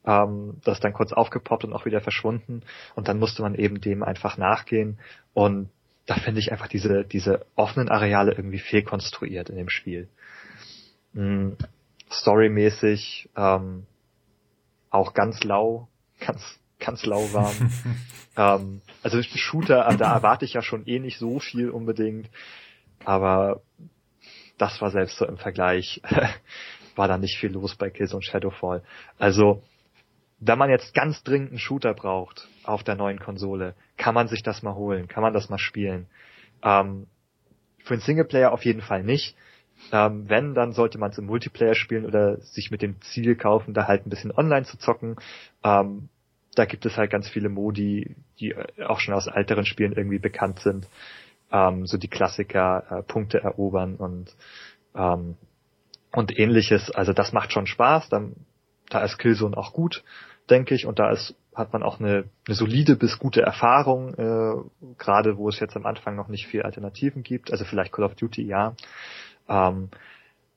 Ähm, das ist dann kurz aufgepoppt und auch wieder verschwunden. Und dann musste man eben dem einfach nachgehen. Und da finde ich einfach diese, diese offenen Areale irgendwie fehlkonstruiert in dem Spiel. Mhm. Storymäßig ähm, auch ganz lau, ganz ganz lauwarm. ähm, also Shooter, da erwarte ich ja schon eh nicht so viel unbedingt, aber das war selbst so im Vergleich, war da nicht viel los bei Killzone Shadowfall. Also, wenn man jetzt ganz dringend einen Shooter braucht auf der neuen Konsole, kann man sich das mal holen, kann man das mal spielen. Ähm, für einen Singleplayer auf jeden Fall nicht. Ähm, wenn, dann sollte man es im Multiplayer spielen oder sich mit dem Ziel kaufen, da halt ein bisschen online zu zocken. Ähm, da gibt es halt ganz viele Modi, die auch schon aus älteren Spielen irgendwie bekannt sind. Ähm, so die Klassiker, äh, Punkte erobern und ähm, und ähnliches. Also das macht schon Spaß. Dann, da ist Killzone auch gut, denke ich. Und da ist, hat man auch eine, eine solide bis gute Erfahrung, äh, gerade wo es jetzt am Anfang noch nicht viel Alternativen gibt. Also vielleicht Call of Duty, ja. Ähm,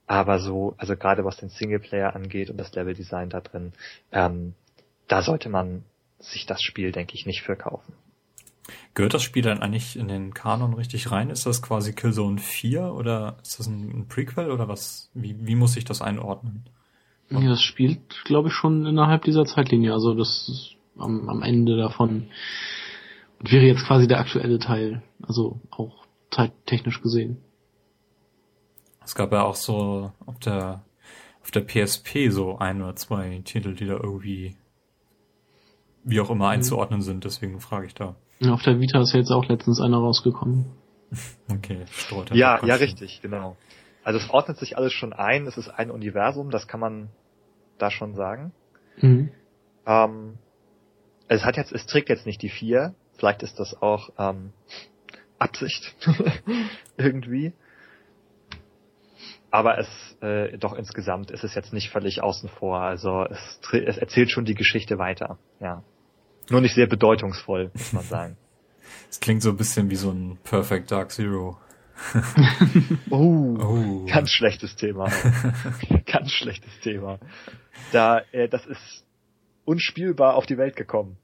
aber so, also gerade was den Singleplayer angeht und das Leveldesign da drin, ähm, da sollte man sich das Spiel, denke ich, nicht verkaufen. Gehört das Spiel dann eigentlich in den Kanon richtig rein? Ist das quasi Killzone 4 oder ist das ein, Prequel oder was? Wie, wie muss ich das einordnen? Ja, das spielt, glaube ich, schon innerhalb dieser Zeitlinie. Also das ist am, am Ende davon und wäre jetzt quasi der aktuelle Teil. Also auch zeittechnisch gesehen. Es gab ja auch so auf der auf der PSP so ein oder zwei Titel, die da irgendwie wie auch immer mhm. einzuordnen sind, deswegen frage ich da. Auf der Vita ist ja jetzt auch letztens einer rausgekommen. Okay, Ja, ja, richtig, genau. Also es ordnet sich alles schon ein, es ist ein Universum, das kann man da schon sagen. Mhm. Ähm, es hat jetzt, es trägt jetzt nicht die vier, vielleicht ist das auch ähm, Absicht irgendwie. Aber es äh, doch insgesamt ist es jetzt nicht völlig außen vor. Also es, es erzählt schon die Geschichte weiter. Ja. Nur nicht sehr bedeutungsvoll, muss man sagen. Es klingt so ein bisschen wie so ein Perfect Dark Zero. oh, oh, ganz schlechtes Thema. ganz schlechtes Thema. Da, äh, das ist unspielbar auf die Welt gekommen.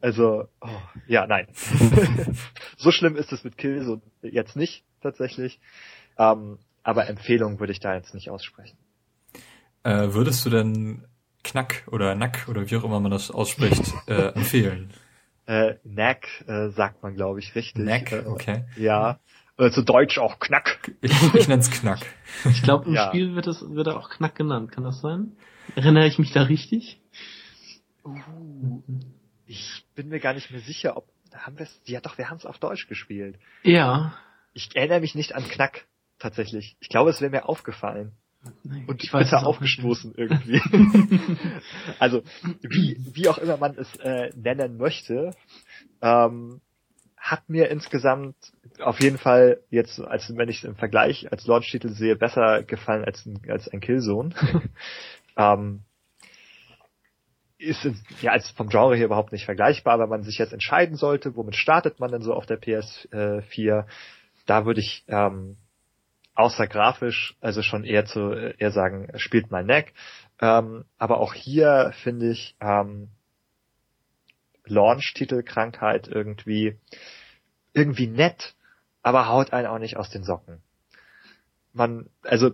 also, oh, ja, nein. so schlimm ist es mit Kill so jetzt nicht tatsächlich. Ähm, aber Empfehlung würde ich da jetzt nicht aussprechen. Äh, würdest du denn Knack oder Nack oder wie auch immer man das ausspricht, äh, empfehlen? Äh, Knack äh, sagt man, glaube ich, richtig. Knack, äh, okay. Ja. Oder zu Deutsch auch Knack. Ich, ich nenne es Knack. Ich glaube, im ja. Spiel wird es wird er auch Knack genannt. Kann das sein? Erinnere ich mich da richtig? Uh, ich bin mir gar nicht mehr sicher, ob haben wir es. Ja, doch, wir haben es auf Deutsch gespielt. Ja. Ich erinnere mich nicht an Knack tatsächlich. Ich glaube, es wäre mir aufgefallen. Und ich bitter aufgestoßen irgendwie. also wie, wie auch immer man es äh, nennen möchte, ähm, hat mir insgesamt auf jeden Fall jetzt, als wenn ich es im Vergleich als Launch-Titel sehe, besser gefallen als ein, als ein Killzone. ähm, ist ja als vom Genre hier überhaupt nicht vergleichbar, wenn man sich jetzt entscheiden sollte, womit startet man denn so auf der PS4, da würde ich ähm, außer grafisch, also schon eher zu eher sagen, spielt mal Neck. Ähm, aber auch hier finde ich ähm, Launch-Titel-Krankheit irgendwie irgendwie nett, aber haut einen auch nicht aus den Socken. Man, also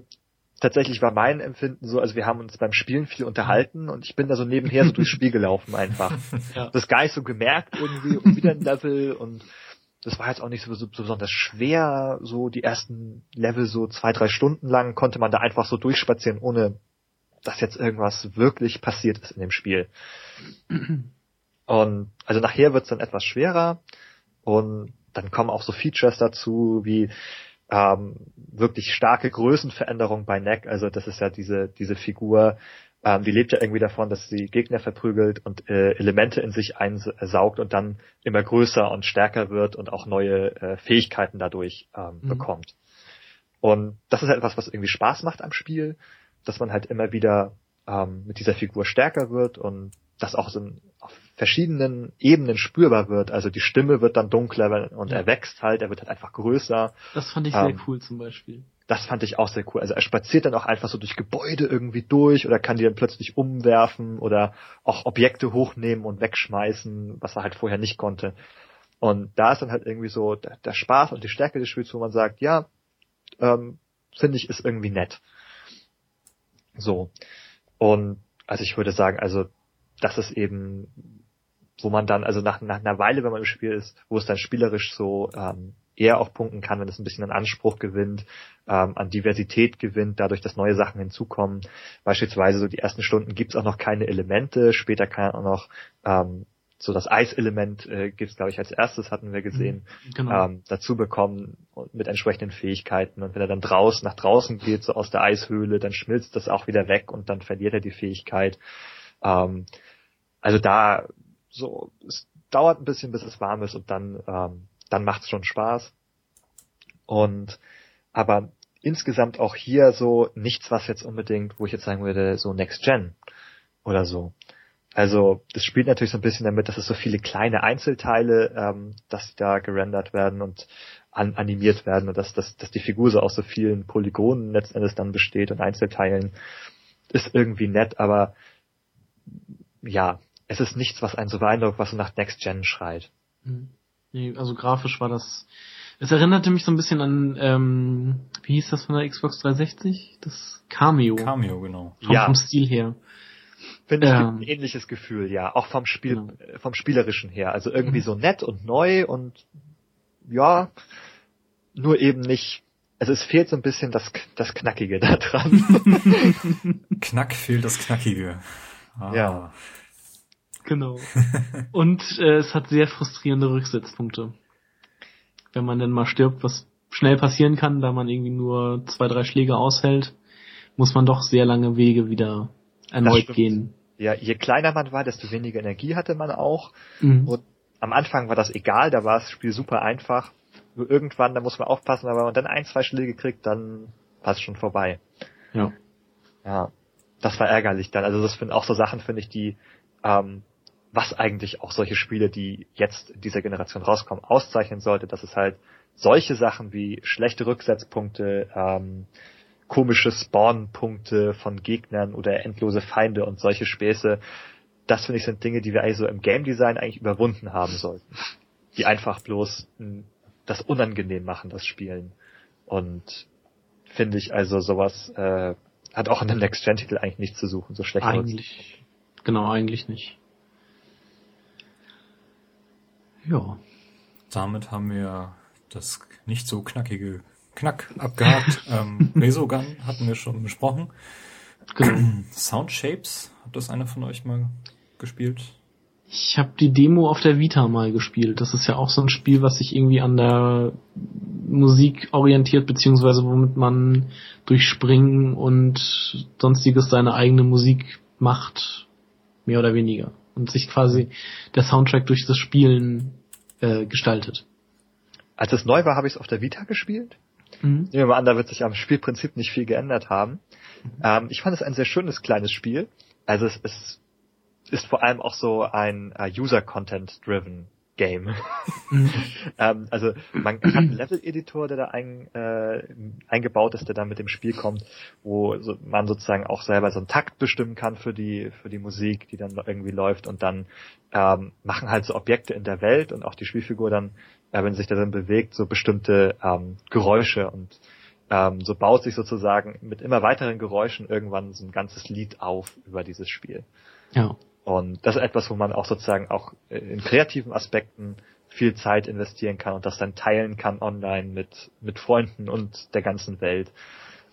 tatsächlich war mein Empfinden so, also wir haben uns beim Spielen viel unterhalten und ich bin da so nebenher so durchs Spiel gelaufen einfach. ja. Das gar nicht so gemerkt irgendwie und wieder ein Level und das war jetzt auch nicht so, so, so besonders schwer, so die ersten Level so zwei, drei Stunden lang konnte man da einfach so durchspazieren, ohne dass jetzt irgendwas wirklich passiert ist in dem Spiel. Und also nachher wird's dann etwas schwerer und dann kommen auch so Features dazu wie ähm, wirklich starke Größenveränderung bei Neck. Also das ist ja diese diese Figur, ähm, die lebt ja irgendwie davon, dass sie Gegner verprügelt und äh, Elemente in sich einsaugt und dann immer größer und stärker wird und auch neue äh, Fähigkeiten dadurch ähm, mhm. bekommt. Und das ist halt etwas, was irgendwie Spaß macht am Spiel, dass man halt immer wieder ähm, mit dieser Figur stärker wird und das auch so auf verschiedenen Ebenen spürbar wird. Also die Stimme wird dann dunkler und ja. er wächst halt, er wird halt einfach größer. Das fand ich ähm, sehr cool zum Beispiel das fand ich auch sehr cool. Also er spaziert dann auch einfach so durch Gebäude irgendwie durch oder kann die dann plötzlich umwerfen oder auch Objekte hochnehmen und wegschmeißen, was er halt vorher nicht konnte. Und da ist dann halt irgendwie so der, der Spaß und die Stärke des Spiels, wo man sagt, ja, ähm, finde ich, ist irgendwie nett. So. Und also ich würde sagen, also das ist eben, wo man dann, also nach, nach einer Weile, wenn man im Spiel ist, wo es dann spielerisch so ähm, eher auch punkten kann, wenn es ein bisschen an Anspruch gewinnt, ähm, an Diversität gewinnt, dadurch, dass neue Sachen hinzukommen. Beispielsweise so die ersten Stunden gibt es auch noch keine Elemente, später kann auch noch ähm, so das Eiselement äh, gibt es, glaube ich, als erstes hatten wir gesehen, mhm, genau. ähm, dazu bekommen mit entsprechenden Fähigkeiten. Und wenn er dann draußen nach draußen geht, so aus der Eishöhle, dann schmilzt das auch wieder weg und dann verliert er die Fähigkeit. Ähm, also da so, es dauert ein bisschen, bis es warm ist und dann, ähm, dann macht's schon Spaß. Und aber insgesamt auch hier so nichts, was jetzt unbedingt, wo ich jetzt sagen würde, so Next Gen oder so. Also das spielt natürlich so ein bisschen damit, dass es so viele kleine Einzelteile, ähm, dass da gerendert werden und an, animiert werden und dass, dass, dass die Figur so aus so vielen Polygonen letztendlich dann besteht und Einzelteilen ist irgendwie nett, aber ja, es ist nichts, was einen so beeindruckt, was so nach Next Gen schreit. Hm. Nee, also grafisch war das. Es erinnerte mich so ein bisschen an, ähm, wie hieß das von der Xbox 360? Das Cameo. Cameo, genau. Vom, ja. vom Stil her. Finde ich ähm, ein ähnliches Gefühl, ja. Auch vom Spiel, genau. vom Spielerischen her. Also irgendwie mhm. so nett und neu und ja, nur eben nicht. Also es fehlt so ein bisschen das, das Knackige da dran. Knack fehlt das Knackige. Ah. Ja. Genau. Und äh, es hat sehr frustrierende Rücksetzpunkte. Wenn man denn mal stirbt, was schnell passieren kann, da man irgendwie nur zwei, drei Schläge aushält, muss man doch sehr lange Wege wieder erneut gehen. Ja, je kleiner man war, desto weniger Energie hatte man auch. Mhm. Und am Anfang war das egal, da war das Spiel super einfach. Nur irgendwann, da muss man aufpassen, aber wenn man dann ein, zwei Schläge kriegt, dann passt schon vorbei. Ja. Ja. Das war ärgerlich dann. Also das sind auch so Sachen, finde ich, die ähm, was eigentlich auch solche Spiele, die jetzt in dieser Generation rauskommen, auszeichnen sollte, dass es halt solche Sachen wie schlechte Rücksetzpunkte, ähm, komische Spawn-Punkte von Gegnern oder endlose Feinde und solche Späße, das finde ich sind Dinge, die wir eigentlich so im Game Design eigentlich überwunden haben sollten. Die einfach bloß das unangenehm machen, das Spielen. Und finde ich also sowas äh, hat auch in einem Next-Gen-Titel eigentlich nichts zu suchen, so schlecht. Eigentlich. Genau, eigentlich nicht. Ja. Damit haben wir das nicht so knackige Knack abgehakt. ähm, Resogun hatten wir schon besprochen. Genau. Sound Shapes, hat das einer von euch mal gespielt? Ich habe die Demo auf der Vita mal gespielt. Das ist ja auch so ein Spiel, was sich irgendwie an der Musik orientiert, beziehungsweise womit man durch Springen und sonstiges seine eigene Musik macht, mehr oder weniger und sich quasi der Soundtrack durch das Spielen äh, gestaltet. Als es neu war, habe ich es auf der Vita gespielt. Mhm. Nehmen wir mal an, da wird sich am Spielprinzip nicht viel geändert haben. Mhm. Ähm, ich fand es ein sehr schönes kleines Spiel. Also es, es ist vor allem auch so ein uh, User-Content-driven Game. Mhm. ähm, also man hat einen Level-Editor, der da ein, äh, eingebaut ist, der dann mit dem Spiel kommt, wo so, man sozusagen auch selber so einen Takt bestimmen kann für die für die Musik, die dann irgendwie läuft und dann ähm, machen halt so Objekte in der Welt und auch die Spielfigur dann, äh, wenn sich da dann bewegt, so bestimmte ähm, Geräusche und ähm, so baut sich sozusagen mit immer weiteren Geräuschen irgendwann so ein ganzes Lied auf über dieses Spiel. Ja. Und das ist etwas, wo man auch sozusagen auch in kreativen Aspekten viel Zeit investieren kann und das dann teilen kann online mit, mit Freunden und der ganzen Welt.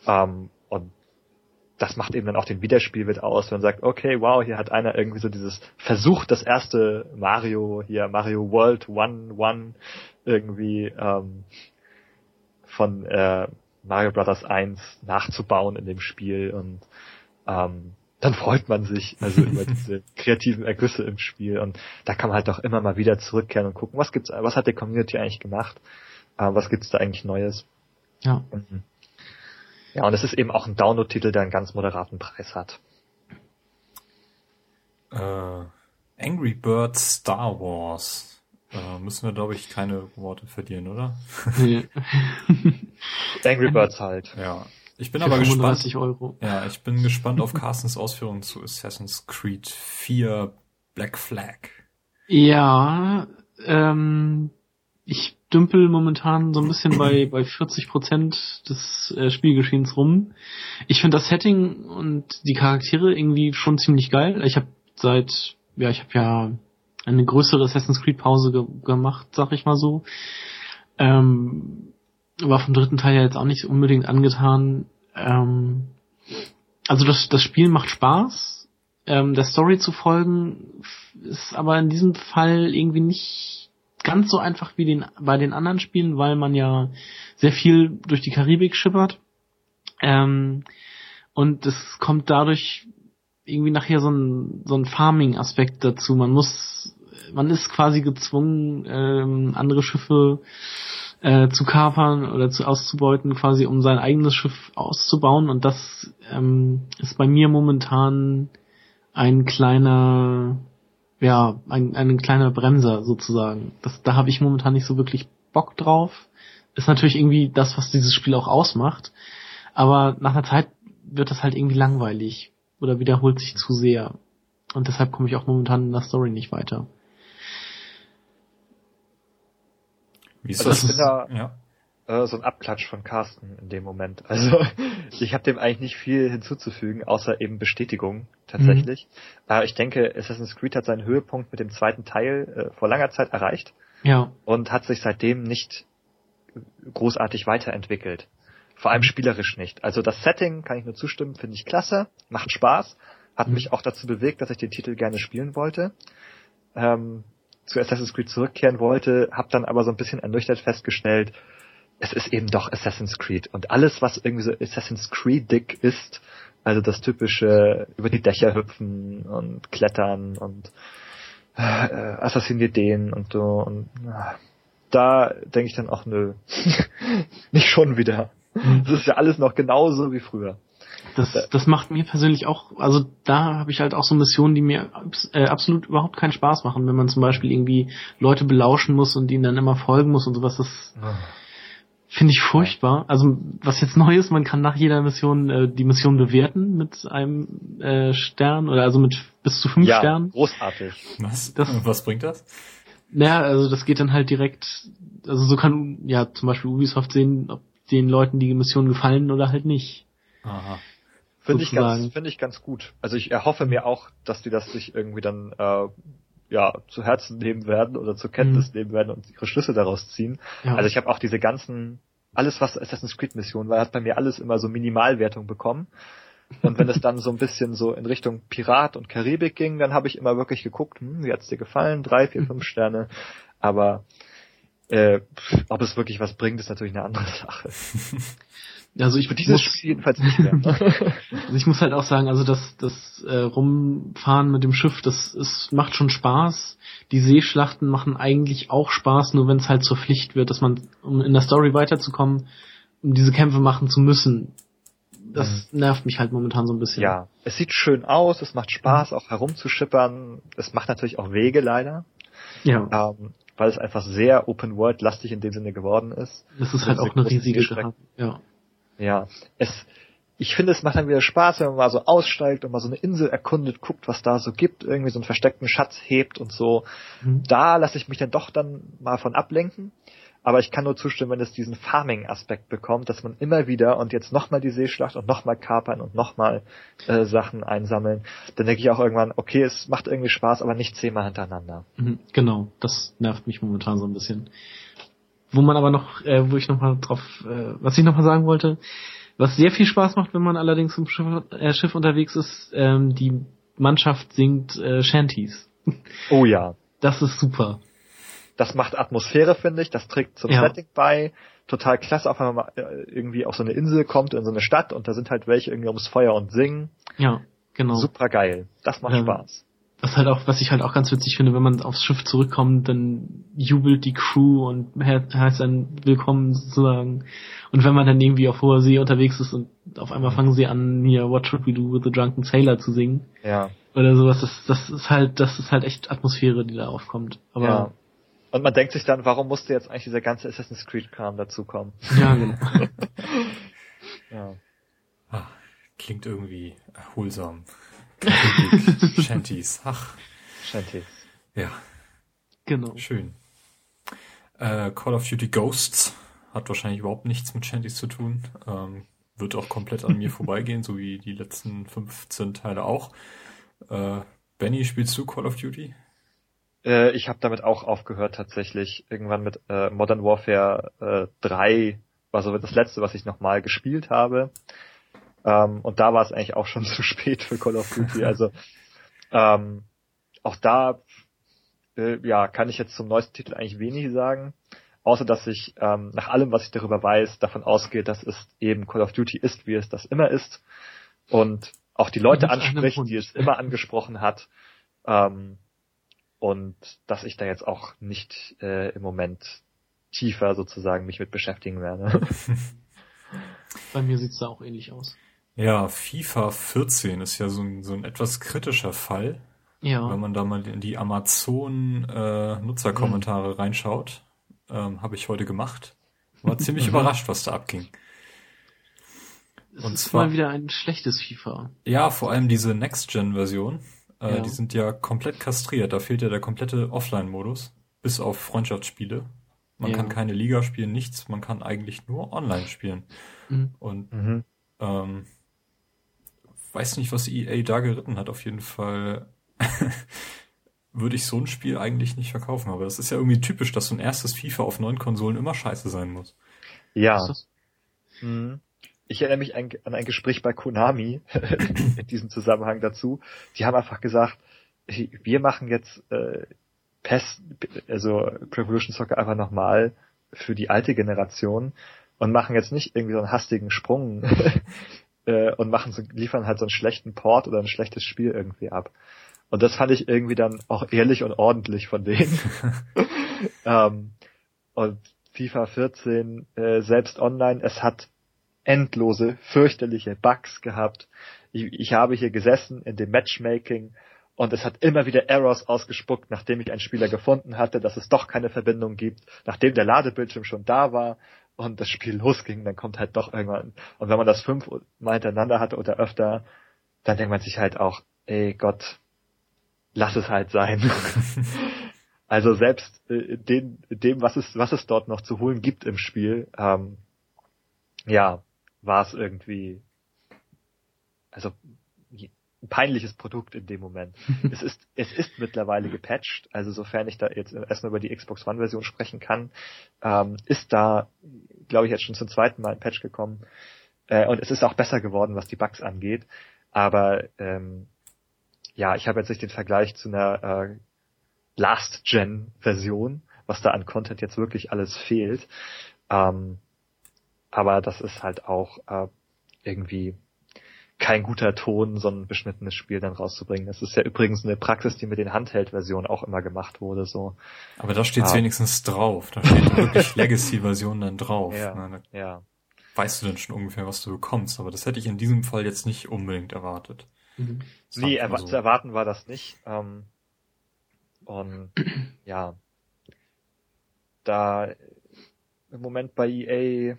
Ähm, und das macht eben dann auch den Wiederspielwert aus, wenn man sagt, okay, wow, hier hat einer irgendwie so dieses Versuch, das erste Mario, hier Mario World One One irgendwie ähm, von äh, Mario Brothers 1 nachzubauen in dem Spiel und ähm, dann freut man sich also über diese kreativen Ergüsse im Spiel und da kann man halt auch immer mal wieder zurückkehren und gucken, was gibt's, was hat die Community eigentlich gemacht, äh, was gibt's da eigentlich Neues. Ja. Mhm. Ja, und es ist eben auch ein Download-Titel, der einen ganz moderaten Preis hat. Äh, Angry Birds Star Wars. Äh, müssen wir, glaube ich, keine Worte verlieren, oder? Nee. Angry Birds halt. Ja. Ich bin aber gespannt. Euro. Ja, ich bin gespannt auf Carstens Ausführungen zu Assassin's Creed 4 Black Flag. Ja, ähm, ich dümpel momentan so ein bisschen bei, bei 40 Prozent des äh, Spielgeschehens rum. Ich finde das Setting und die Charaktere irgendwie schon ziemlich geil. Ich habe seit, ja, ich habe ja eine größere Assassin's Creed Pause ge gemacht, sag ich mal so. Ähm, war vom dritten Teil ja jetzt auch nicht unbedingt angetan. Ähm, also das, das Spiel macht Spaß. Ähm, der Story zu folgen ist aber in diesem Fall irgendwie nicht ganz so einfach wie den, bei den anderen Spielen, weil man ja sehr viel durch die Karibik schippert. Ähm, und es kommt dadurch irgendwie nachher so ein, so ein Farming-Aspekt dazu. Man muss, man ist quasi gezwungen, ähm, andere Schiffe äh, zu kapern oder zu auszubeuten, quasi um sein eigenes Schiff auszubauen. Und das ähm, ist bei mir momentan ein kleiner, ja, ein, ein kleiner Bremser sozusagen. Das, da habe ich momentan nicht so wirklich Bock drauf. Ist natürlich irgendwie das, was dieses Spiel auch ausmacht. Aber nach einer Zeit wird das halt irgendwie langweilig oder wiederholt sich zu sehr. Und deshalb komme ich auch momentan in der Story nicht weiter. Wie ist also das? Ich bin da ja. äh, so ein Abklatsch von Carsten in dem Moment. Also ich habe dem eigentlich nicht viel hinzuzufügen, außer eben Bestätigung tatsächlich. Mhm. Äh, ich denke, Assassin's Creed hat seinen Höhepunkt mit dem zweiten Teil äh, vor langer Zeit erreicht. Ja. Und hat sich seitdem nicht großartig weiterentwickelt. Vor allem spielerisch nicht. Also das Setting, kann ich nur zustimmen, finde ich klasse, macht Spaß, hat mhm. mich auch dazu bewegt, dass ich den Titel gerne spielen wollte. Ähm, zu Assassin's Creed zurückkehren wollte, habe dann aber so ein bisschen ernüchtert festgestellt, es ist eben doch Assassin's Creed. Und alles, was irgendwie so Assassin's Creed dick ist, also das typische über die Dächer hüpfen und klettern und äh, assassiniert den und so und äh, da denke ich dann auch nö, nicht schon wieder. Mhm. Das ist ja alles noch genauso wie früher. Das, das macht mir persönlich auch, also da habe ich halt auch so Missionen, die mir äh, absolut überhaupt keinen Spaß machen, wenn man zum Beispiel irgendwie Leute belauschen muss und ihnen dann immer folgen muss und sowas. Das finde ich furchtbar. Also was jetzt neu ist, man kann nach jeder Mission äh, die Mission bewerten mit einem äh, Stern oder also mit bis zu fünf ja, Sternen. Großartig. Was? Das, was bringt das? Naja, also das geht dann halt direkt, also so kann ja zum Beispiel Ubisoft sehen, ob den Leuten die Mission gefallen oder halt nicht. Aha. Finde ich, ganz, finde ich ganz gut. Also ich erhoffe mir auch, dass die das sich irgendwie dann äh, ja zu Herzen nehmen werden oder zur Kenntnis mhm. nehmen werden und ihre Schlüsse daraus ziehen. Ja. Also ich habe auch diese ganzen, alles was Assassin's Creed Mission war, hat bei mir alles immer so Minimalwertung bekommen. Und wenn es dann so ein bisschen so in Richtung Pirat und Karibik ging, dann habe ich immer wirklich geguckt, hm, wie hat's dir gefallen? Drei, vier, fünf Sterne. Aber äh, ob es wirklich was bringt, ist natürlich eine andere Sache. Also ich dieses muss, Spiel jedenfalls nicht mehr. also ich muss halt auch sagen, also das, das äh, Rumfahren mit dem Schiff, das ist, macht schon Spaß. Die Seeschlachten machen eigentlich auch Spaß, nur wenn es halt zur Pflicht wird, dass man, um in der Story weiterzukommen, um diese Kämpfe machen zu müssen. Das mhm. nervt mich halt momentan so ein bisschen. Ja, es sieht schön aus, es macht Spaß, auch herumzuschippern. Es macht natürlich auch Wege leider. Ja. Ähm, weil es einfach sehr Open World lastig in dem Sinne geworden ist. Das ist halt auch eine riesige Stadt. Ja. Ja, es, ich finde, es macht dann wieder Spaß, wenn man mal so aussteigt und mal so eine Insel erkundet, guckt, was da so gibt, irgendwie so einen versteckten Schatz hebt und so. Mhm. Da lasse ich mich dann doch dann mal von ablenken. Aber ich kann nur zustimmen, wenn es diesen Farming-Aspekt bekommt, dass man immer wieder und jetzt nochmal die Seeschlacht und nochmal kapern und nochmal äh, Sachen einsammeln. Dann denke ich auch irgendwann, okay, es macht irgendwie Spaß, aber nicht zehnmal hintereinander. Mhm, genau, das nervt mich momentan so ein bisschen. Wo man aber noch, äh, wo ich noch mal drauf, äh, was ich noch mal sagen wollte, was sehr viel Spaß macht, wenn man allerdings im Schiff, äh, Schiff unterwegs ist, ähm, die Mannschaft singt äh, Shanties. Oh ja. Das ist super. Das macht Atmosphäre, finde ich. Das trägt zum ja. Setting bei. Total klasse, auch wenn man mal äh, irgendwie auf so eine Insel kommt, in so eine Stadt und da sind halt welche irgendwie ums Feuer und singen. Ja, genau. Super geil. Das macht ähm, Spaß was halt auch, was ich halt auch ganz witzig finde, wenn man aufs Schiff zurückkommt, dann jubelt die Crew und heißt dann willkommen sozusagen. Und wenn man dann irgendwie auf hoher See unterwegs ist und auf einmal fangen sie an, hier What Should We Do with the Drunken Sailor zu singen. Ja. Oder sowas, das, das ist halt, das ist halt echt Atmosphäre, die da aufkommt. Aber ja. Und man denkt sich dann, warum musste jetzt eigentlich dieser ganze Assassin's Creed Kram dazukommen? Ja, genau. ja. Ah, klingt irgendwie erholsam. Shanties. Ach. Shanties. Ja. Genau. Schön. Äh, Call of Duty Ghosts hat wahrscheinlich überhaupt nichts mit Shanties zu tun. Ähm, wird auch komplett an mir vorbeigehen, so wie die letzten 15 Teile auch. Äh, Benny, spielst du Call of Duty? Äh, ich habe damit auch aufgehört tatsächlich. Irgendwann mit äh, Modern Warfare äh, 3 war so das letzte, was ich nochmal gespielt habe. Ähm, und da war es eigentlich auch schon zu spät für Call of Duty. Also ähm, auch da äh, ja, kann ich jetzt zum neuesten Titel eigentlich wenig sagen, außer dass ich ähm, nach allem, was ich darüber weiß, davon ausgehe, dass es eben Call of Duty ist, wie es das immer ist. Und auch die Leute anspricht, die es immer angesprochen hat. Ähm, und dass ich da jetzt auch nicht äh, im Moment tiefer sozusagen mich mit beschäftigen werde. Bei mir sieht's da auch ähnlich aus. Ja, FIFA 14 ist ja so ein, so ein etwas kritischer Fall. Ja. Wenn man da mal in die Amazon-Nutzerkommentare äh, mhm. reinschaut, ähm, habe ich heute gemacht. War ziemlich überrascht, was da abging. Es Und ist zwar, mal wieder ein schlechtes FIFA. Ja, vor allem diese Next-Gen-Version. Äh, ja. Die sind ja komplett kastriert. Da fehlt ja der komplette Offline-Modus. Bis auf Freundschaftsspiele. Man ja. kann keine Liga spielen, nichts. Man kann eigentlich nur online spielen. Mhm. Und mhm. Ähm, weiß nicht, was EA da geritten hat. Auf jeden Fall würde ich so ein Spiel eigentlich nicht verkaufen. Aber das ist ja irgendwie typisch, dass so ein erstes FIFA auf neuen Konsolen immer scheiße sein muss. Ja. Mhm. Ich erinnere mich an, ein Gespräch bei Konami in diesem Zusammenhang dazu. Die haben einfach gesagt, wir machen jetzt äh, PES, also Revolution Soccer einfach nochmal für die alte Generation und machen jetzt nicht irgendwie so einen hastigen Sprung äh, und machen so, liefern halt so einen schlechten Port oder ein schlechtes Spiel irgendwie ab. Und das fand ich irgendwie dann auch ehrlich und ordentlich von denen. ähm, und FIFA 14 äh, selbst online, es hat endlose, fürchterliche Bugs gehabt. Ich, ich habe hier gesessen in dem Matchmaking und es hat immer wieder Errors ausgespuckt, nachdem ich einen Spieler gefunden hatte, dass es doch keine Verbindung gibt, nachdem der Ladebildschirm schon da war und das Spiel losging, dann kommt halt doch irgendwann. Und wenn man das fünfmal hintereinander hatte oder öfter, dann denkt man sich halt auch, ey Gott, lass es halt sein. also selbst äh, dem, dem, was es, was es dort noch zu holen gibt im Spiel, ähm, ja, war es irgendwie, also peinliches Produkt in dem Moment. es ist, es ist mittlerweile gepatcht, also sofern ich da jetzt erstmal über die Xbox One Version sprechen kann, ähm, ist da, glaube ich, jetzt schon zum zweiten Mal ein Patch gekommen. Äh, und es ist auch besser geworden, was die Bugs angeht. Aber ähm, ja, ich habe jetzt nicht den Vergleich zu einer äh, Last-Gen-Version, was da an Content jetzt wirklich alles fehlt. Ähm, aber das ist halt auch äh, irgendwie kein guter Ton, so ein beschnittenes Spiel dann rauszubringen. Das ist ja übrigens eine Praxis, die mit den Handheld-Versionen auch immer gemacht wurde, so. Aber da steht's ah. wenigstens drauf. Da steht wirklich Legacy-Version dann drauf. Ja, ne? ja. Weißt du denn schon ungefähr, was du bekommst, aber das hätte ich in diesem Fall jetzt nicht unbedingt erwartet. Mhm. Nee, erwa so. zu erwarten war das nicht. Ähm, und ja, da im Moment bei EA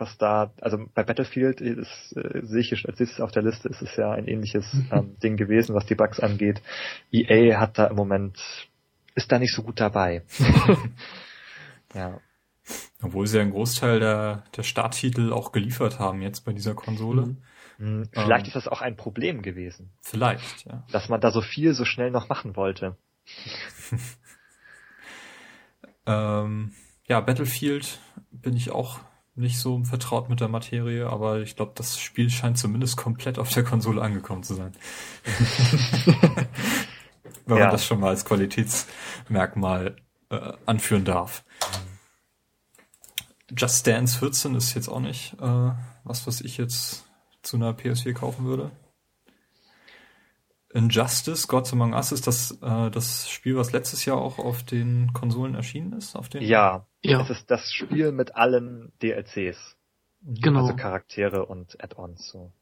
was da, also bei Battlefield ist, äh, sehe ich als nächstes auf der Liste, ist es ja ein ähnliches mhm. ähm, Ding gewesen, was die Bugs angeht. EA hat da im Moment, ist da nicht so gut dabei. ja. Obwohl sie ja einen Großteil der, der Starttitel auch geliefert haben jetzt bei dieser Konsole. Mhm. mhm. Vielleicht ähm, ist das auch ein Problem gewesen. Vielleicht, ja. Dass man da so viel so schnell noch machen wollte. ähm, ja, Battlefield bin ich auch nicht so vertraut mit der Materie, aber ich glaube, das Spiel scheint zumindest komplett auf der Konsole angekommen zu sein. Wenn ja. man das schon mal als Qualitätsmerkmal äh, anführen darf. Just Dance 14 ist jetzt auch nicht äh, was, was ich jetzt zu einer PS4 kaufen würde. Injustice, Gods Among Us ist das äh, das Spiel, was letztes Jahr auch auf den Konsolen erschienen ist? Auf den ja, ja, es ist das Spiel mit allen DLCs. Genau. Also Charaktere und Add-ons. So.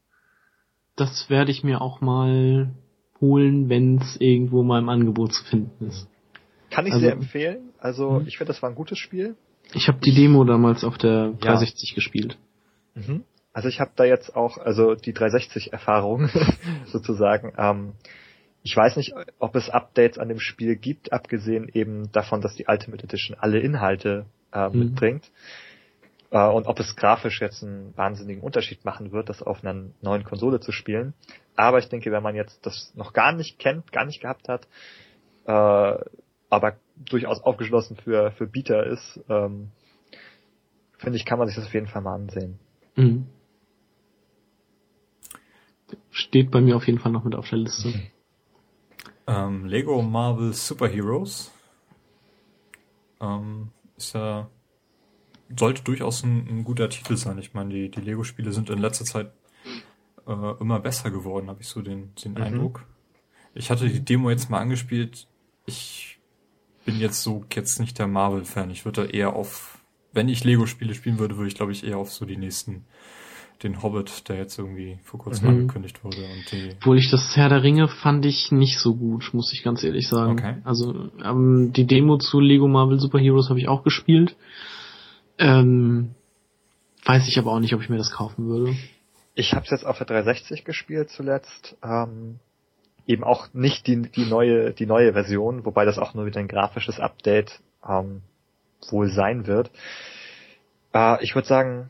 Das werde ich mir auch mal holen, wenn es irgendwo mal im Angebot zu finden ist. Kann ich also, sehr empfehlen. Also mhm. ich finde, das war ein gutes Spiel. Ich habe die Demo damals auf der 360 ja. gespielt. Mhm. Also ich habe da jetzt auch, also die 360-Erfahrung sozusagen. Ähm, ich weiß nicht, ob es Updates an dem Spiel gibt, abgesehen eben davon, dass die Ultimate Edition alle Inhalte äh, mhm. mitbringt. Äh, und ob es grafisch jetzt einen wahnsinnigen Unterschied machen wird, das auf einer neuen Konsole zu spielen. Aber ich denke, wenn man jetzt das noch gar nicht kennt, gar nicht gehabt hat, äh, aber durchaus aufgeschlossen für, für Bieter ist, ähm, finde ich, kann man sich das auf jeden Fall mal ansehen. Mhm. Steht bei mir auf jeden Fall noch mit auf der Liste. Ähm, Lego Marvel Super Heroes ähm, ist ja sollte durchaus ein, ein, guter Titel sein. Ich meine, die, die Lego-Spiele sind in letzter Zeit äh, immer besser geworden, habe ich so den, den mhm. Eindruck. Ich hatte die Demo jetzt mal angespielt. Ich bin jetzt so jetzt nicht der Marvel-Fan. Ich würde da eher auf, wenn ich Lego-Spiele spielen würde, würde ich glaube ich eher auf so die nächsten den Hobbit, der jetzt irgendwie vor kurzem mhm. angekündigt wurde. Und die Obwohl ich das Herr der Ringe fand ich nicht so gut, muss ich ganz ehrlich sagen. Okay. Also ähm, die Demo zu Lego Marvel Super Heroes habe ich auch gespielt. Ähm, weiß ich aber auch nicht, ob ich mir das kaufen würde. Ich habe es jetzt auf der 360 gespielt zuletzt. Ähm, eben auch nicht die, die neue die neue Version, wobei das auch nur wieder ein grafisches Update ähm, wohl sein wird. Äh, ich würde sagen,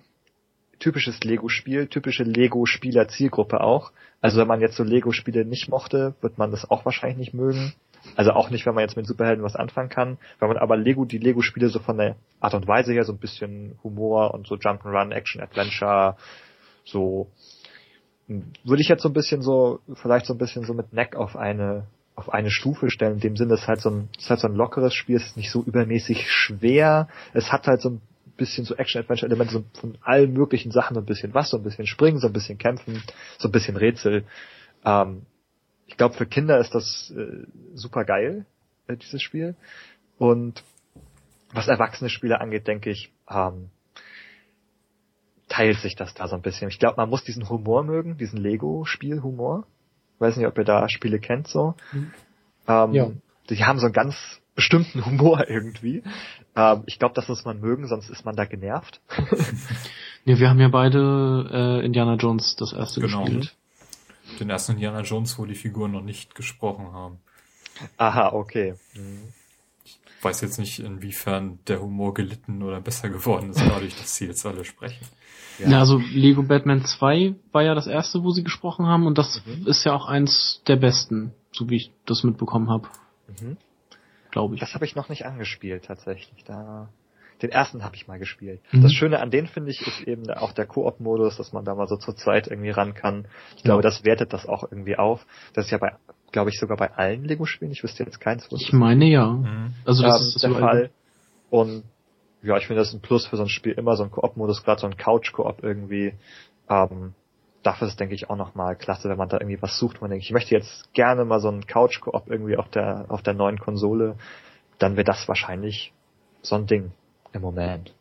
typisches Lego-Spiel, typische Lego-Spieler-Zielgruppe auch. Also wenn man jetzt so Lego-Spiele nicht mochte, wird man das auch wahrscheinlich nicht mögen. Also auch nicht, wenn man jetzt mit Superhelden was anfangen kann. Wenn man aber Lego, die Lego-Spiele so von der Art und Weise her, so ein bisschen Humor und so Jump'n'Run, Action, Adventure, so, würde ich jetzt so ein bisschen so, vielleicht so ein bisschen so mit Neck auf eine, auf eine Stufe stellen. In dem Sinne, es ist halt so ein, es ist halt so ein lockeres Spiel, es ist nicht so übermäßig schwer. Es hat halt so ein bisschen so Action-Adventure-Elemente so von allen möglichen Sachen, so ein bisschen was, so ein bisschen springen, so ein bisschen kämpfen, so ein bisschen Rätsel. Ähm, ich glaube, für Kinder ist das äh, super geil, äh, dieses Spiel. Und was erwachsene Spiele angeht, denke ich, ähm, teilt sich das da so ein bisschen. Ich glaube, man muss diesen Humor mögen, diesen Lego-Spiel-Humor. Weiß nicht, ob ihr da Spiele kennt so. Mhm. Ähm, ja. Die haben so einen ganz bestimmten Humor irgendwie. Ähm, ich glaube, das muss man mögen, sonst ist man da genervt. ja, wir haben ja beide äh, Indiana Jones das erste genau. gespielt. Den ersten Indiana Jones, wo die Figuren noch nicht gesprochen haben. Aha, okay. Mhm. Ich weiß jetzt nicht, inwiefern der Humor gelitten oder besser geworden ist, dadurch, dass sie jetzt alle sprechen. Ja. ja, also Lego Batman 2 war ja das erste, wo sie gesprochen haben und das mhm. ist ja auch eins der besten, so wie ich das mitbekommen habe. Mhm glaube ich. Das habe ich noch nicht angespielt tatsächlich. Da den ersten habe ich mal gespielt. Mhm. Das Schöne an denen finde ich ist eben auch der Koop-Modus, dass man da mal so zur Zeit irgendwie ran kann. Ich glaube, ja. das wertet das auch irgendwie auf. Das ist ja bei, glaube ich, sogar bei allen Lego-Spielen. Ich wüsste jetzt keins. Ich meine ja. Mhm. Also das ähm, ist der so Fall. Und ja, ich finde das ein Plus für so ein Spiel immer so ein Koop-Modus, gerade so ein Couch-Koop irgendwie. Ähm, dafür ist denke ich auch nochmal klasse, wenn man da irgendwie was sucht. Man denkt, ich möchte jetzt gerne mal so einen Couch-Koop irgendwie auf der, auf der neuen Konsole, dann wäre das wahrscheinlich so ein Ding im Moment.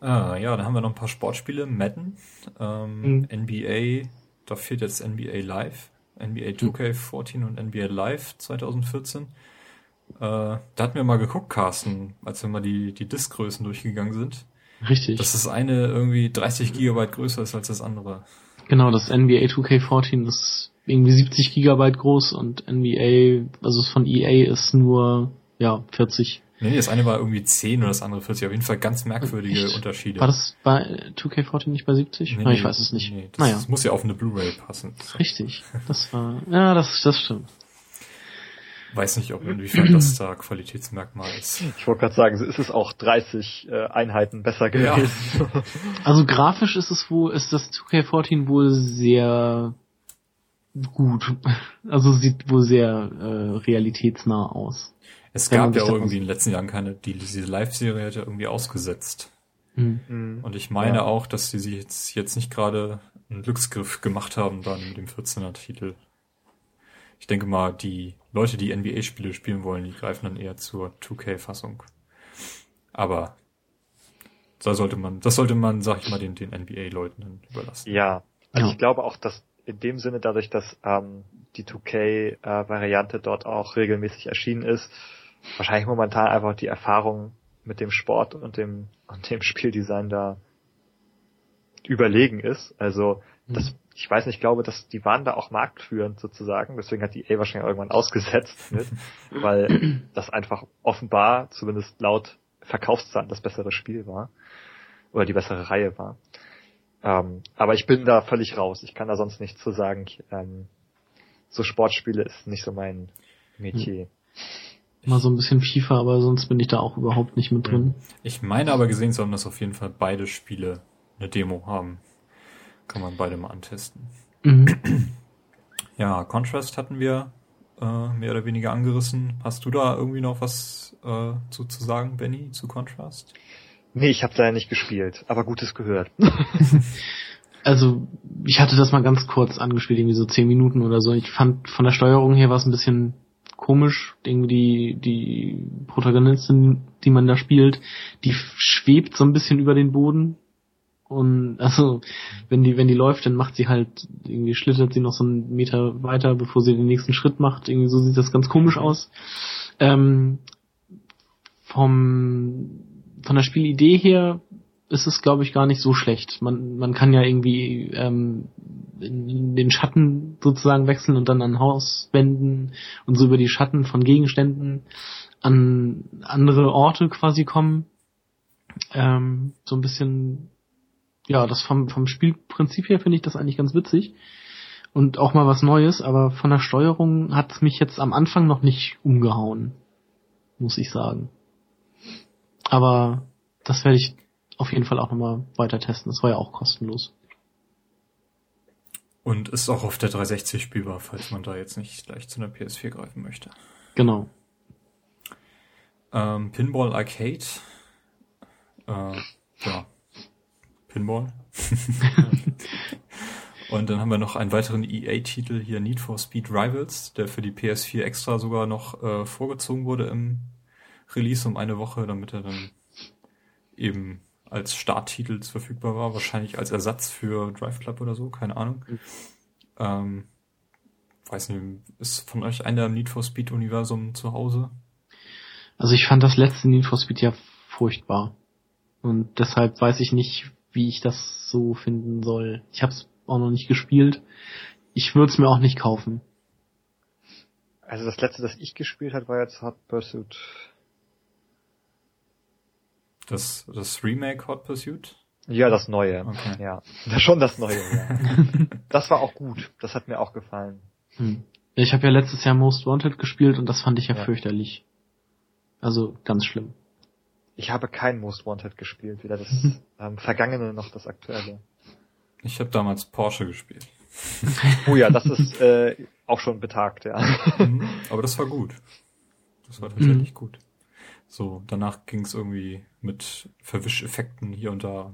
Ah, ja, dann haben wir noch ein paar Sportspiele. Madden, ähm, mhm. NBA, da fehlt jetzt NBA Live, NBA 2K14 und NBA Live 2014. Äh, da hatten wir mal geguckt, Carsten, als wir mal die, die Diskgrößen durchgegangen sind. Richtig. Dass das eine irgendwie 30 Gigabyte größer ist als das andere. Genau, das NBA 2K14 ist irgendwie 70 Gigabyte groß und NBA, also das von EA ist nur, ja, 40. Nee, das eine war irgendwie 10 oder das andere 40. Auf jeden Fall ganz merkwürdige Echt? Unterschiede. War das bei 2K14 nicht bei 70? Nee, ah, ich weiß es nicht. Nee, das, naja. das muss ja auf eine Blu-ray passen. Richtig. Das war, ja, das, das stimmt. Weiß nicht, ob inwiefern das da Qualitätsmerkmal ist. Ich wollte gerade sagen, ist es auch 30 äh, Einheiten besser gewesen. Ja. also grafisch ist es wohl, ist das 2K14 wohl sehr gut. Also sieht wohl sehr äh, realitätsnah aus. Es gab ja irgendwie in den letzten Jahren keine, die, diese Live-Serie hat ja irgendwie ausgesetzt. Mhm. Und ich meine ja. auch, dass sie sich jetzt, jetzt nicht gerade einen Glücksgriff gemacht haben dann mit dem 14er Titel. Ich denke mal, die Leute, die NBA-Spiele spielen wollen, die greifen dann eher zur 2K-Fassung. Aber da sollte man, das sollte man, sag ich mal, den, den NBA-Leuten dann überlassen. Ja, also ja. ich glaube auch, dass in dem Sinne, dadurch, dass ähm, die 2K-Variante äh, dort auch regelmäßig erschienen ist, wahrscheinlich momentan einfach die Erfahrung mit dem Sport und dem, und dem Spieldesign da überlegen ist. Also das, mhm. Ich weiß nicht, ich glaube, dass die waren da auch marktführend sozusagen, deswegen hat die A wahrscheinlich irgendwann ausgesetzt mit, weil das einfach offenbar, zumindest laut Verkaufszahlen, das bessere Spiel war. Oder die bessere Reihe war. Ähm, aber ich bin da völlig raus. Ich kann da sonst nichts zu sagen. Ich, ähm, so Sportspiele ist nicht so mein Metier. Mal so ein bisschen FIFA, aber sonst bin ich da auch überhaupt nicht mit drin. Ich meine aber gesehen zu haben, dass auf jeden Fall beide Spiele eine Demo haben. Kann man beide mal antesten. Mhm. Ja, Contrast hatten wir äh, mehr oder weniger angerissen. Hast du da irgendwie noch was äh, zu, zu sagen, Benny, zu Contrast? Nee, ich habe da ja nicht gespielt, aber Gutes gehört. also ich hatte das mal ganz kurz angespielt, irgendwie so zehn Minuten oder so. Ich fand von der Steuerung her war es ein bisschen komisch. Irgendwie die, die Protagonistin, die man da spielt, die schwebt so ein bisschen über den Boden. Und also, wenn die, wenn die läuft, dann macht sie halt, irgendwie schlittert sie noch so einen Meter weiter, bevor sie den nächsten Schritt macht. Irgendwie so sieht das ganz komisch aus. Ähm, vom, von der Spielidee her ist es, glaube ich, gar nicht so schlecht. Man, man kann ja irgendwie ähm, den Schatten sozusagen wechseln und dann an Hauswänden und so über die Schatten von Gegenständen an andere Orte quasi kommen. Ähm, so ein bisschen, ja, das vom, vom Spielprinzip her finde ich das eigentlich ganz witzig. Und auch mal was Neues, aber von der Steuerung hat es mich jetzt am Anfang noch nicht umgehauen. Muss ich sagen. Aber das werde ich auf jeden Fall auch nochmal weiter testen. Das war ja auch kostenlos. Und ist auch auf der 360 spielbar, falls man da jetzt nicht gleich zu einer PS4 greifen möchte. Genau. Ähm, Pinball Arcade. Äh, ja. Pinball. Und dann haben wir noch einen weiteren EA-Titel hier, Need for Speed Rivals, der für die PS4 extra sogar noch äh, vorgezogen wurde im Release um eine Woche, damit er dann eben als Starttitel verfügbar war, wahrscheinlich als Ersatz für Drive Club oder so, keine Ahnung. Mhm. Ähm, weiß nicht, ist von euch einer im Need for Speed Universum zu Hause? Also ich fand das letzte Need for Speed ja furchtbar. Und deshalb weiß ich nicht, wie ich das so finden soll. Ich habe es auch noch nicht gespielt. Ich würde es mir auch nicht kaufen. Also das letzte, das ich gespielt habe, war jetzt Hot Pursuit das, das Remake Hot Pursuit? Ja, das neue. Okay. Ja, schon das neue. Ja. das war auch gut. Das hat mir auch gefallen. Hm. Ich habe ja letztes Jahr Most Wanted gespielt und das fand ich ja, ja, fürchterlich. Also ganz schlimm. Ich habe kein Most Wanted gespielt, weder das ähm, vergangene noch das aktuelle. Ich habe damals Porsche gespielt. oh ja, das ist äh, auch schon betagt, ja. Mhm. Aber das war gut. Das war tatsächlich mhm. gut. So, danach ging es irgendwie mit Verwischeffekten hier und da.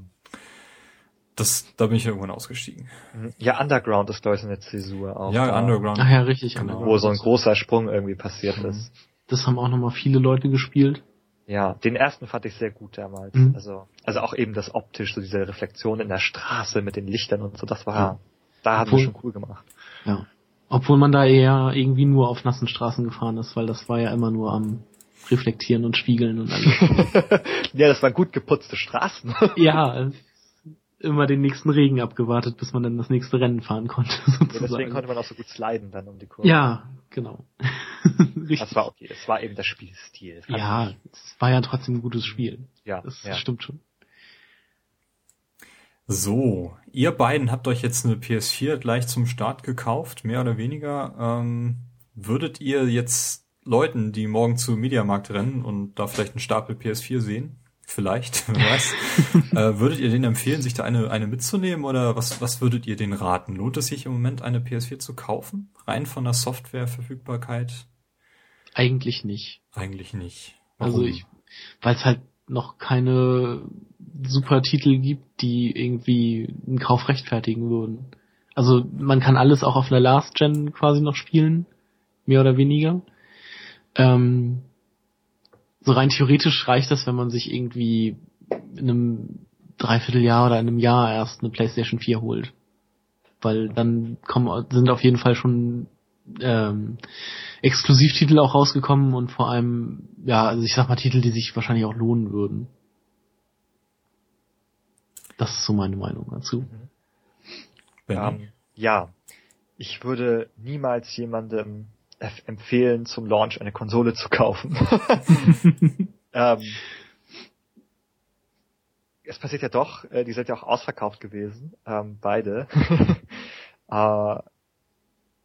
Das, da bin ich irgendwann ausgestiegen. Mhm. Ja, Underground ist, glaube ich, eine Zäsur auch. Ja, da. Underground. Ach ja, richtig. Genau. Wo so ein großer Sprung irgendwie passiert mhm. ist. Das haben auch nochmal viele Leute gespielt. Ja, den ersten fand ich sehr gut damals. Mhm. Also, also auch eben das optisch, so diese Reflexion in der Straße mit den Lichtern und so, das war, ja. da haben wir schon cool gemacht. Ja. Obwohl man da eher irgendwie nur auf nassen Straßen gefahren ist, weil das war ja immer nur am reflektieren und spiegeln und alles. ja, das waren gut geputzte Straßen. ja, immer den nächsten Regen abgewartet, bis man dann das nächste Rennen fahren konnte. Sozusagen. Ja, deswegen konnte man auch so gut sliden dann um die Kurve. Ja, genau. Das war okay. Es war eben der Spielstil. Ja, es war ja trotzdem ein gutes Spiel. Ja, das ja. stimmt schon. So, ihr beiden habt euch jetzt eine PS4 gleich zum Start gekauft, mehr oder weniger. Ähm, würdet ihr jetzt Leuten, die morgen zu Mediamarkt rennen und da vielleicht einen Stapel PS4 sehen, vielleicht, wer weiß, äh, würdet ihr denen empfehlen, sich da eine, eine mitzunehmen oder was, was würdet ihr denen raten? Lohnt es sich im Moment eine PS4 zu kaufen? Rein von der Softwareverfügbarkeit? Eigentlich nicht. Eigentlich nicht. Warum? Also ich, weil es halt noch keine super Titel gibt, die irgendwie einen Kauf rechtfertigen würden. Also man kann alles auch auf einer Last Gen quasi noch spielen, mehr oder weniger. Ähm, so rein theoretisch reicht das, wenn man sich irgendwie in einem Dreivierteljahr oder in einem Jahr erst eine PlayStation 4 holt. Weil dann kommen, sind auf jeden Fall schon ähm, Exklusivtitel auch rausgekommen und vor allem, ja, also ich sag mal Titel, die sich wahrscheinlich auch lohnen würden. Das ist so meine Meinung dazu. Ähm, ja, ich würde niemals jemandem empfehlen, zum Launch eine Konsole zu kaufen. ähm, es passiert ja doch, äh, die sind ja auch ausverkauft gewesen, ähm, beide. äh,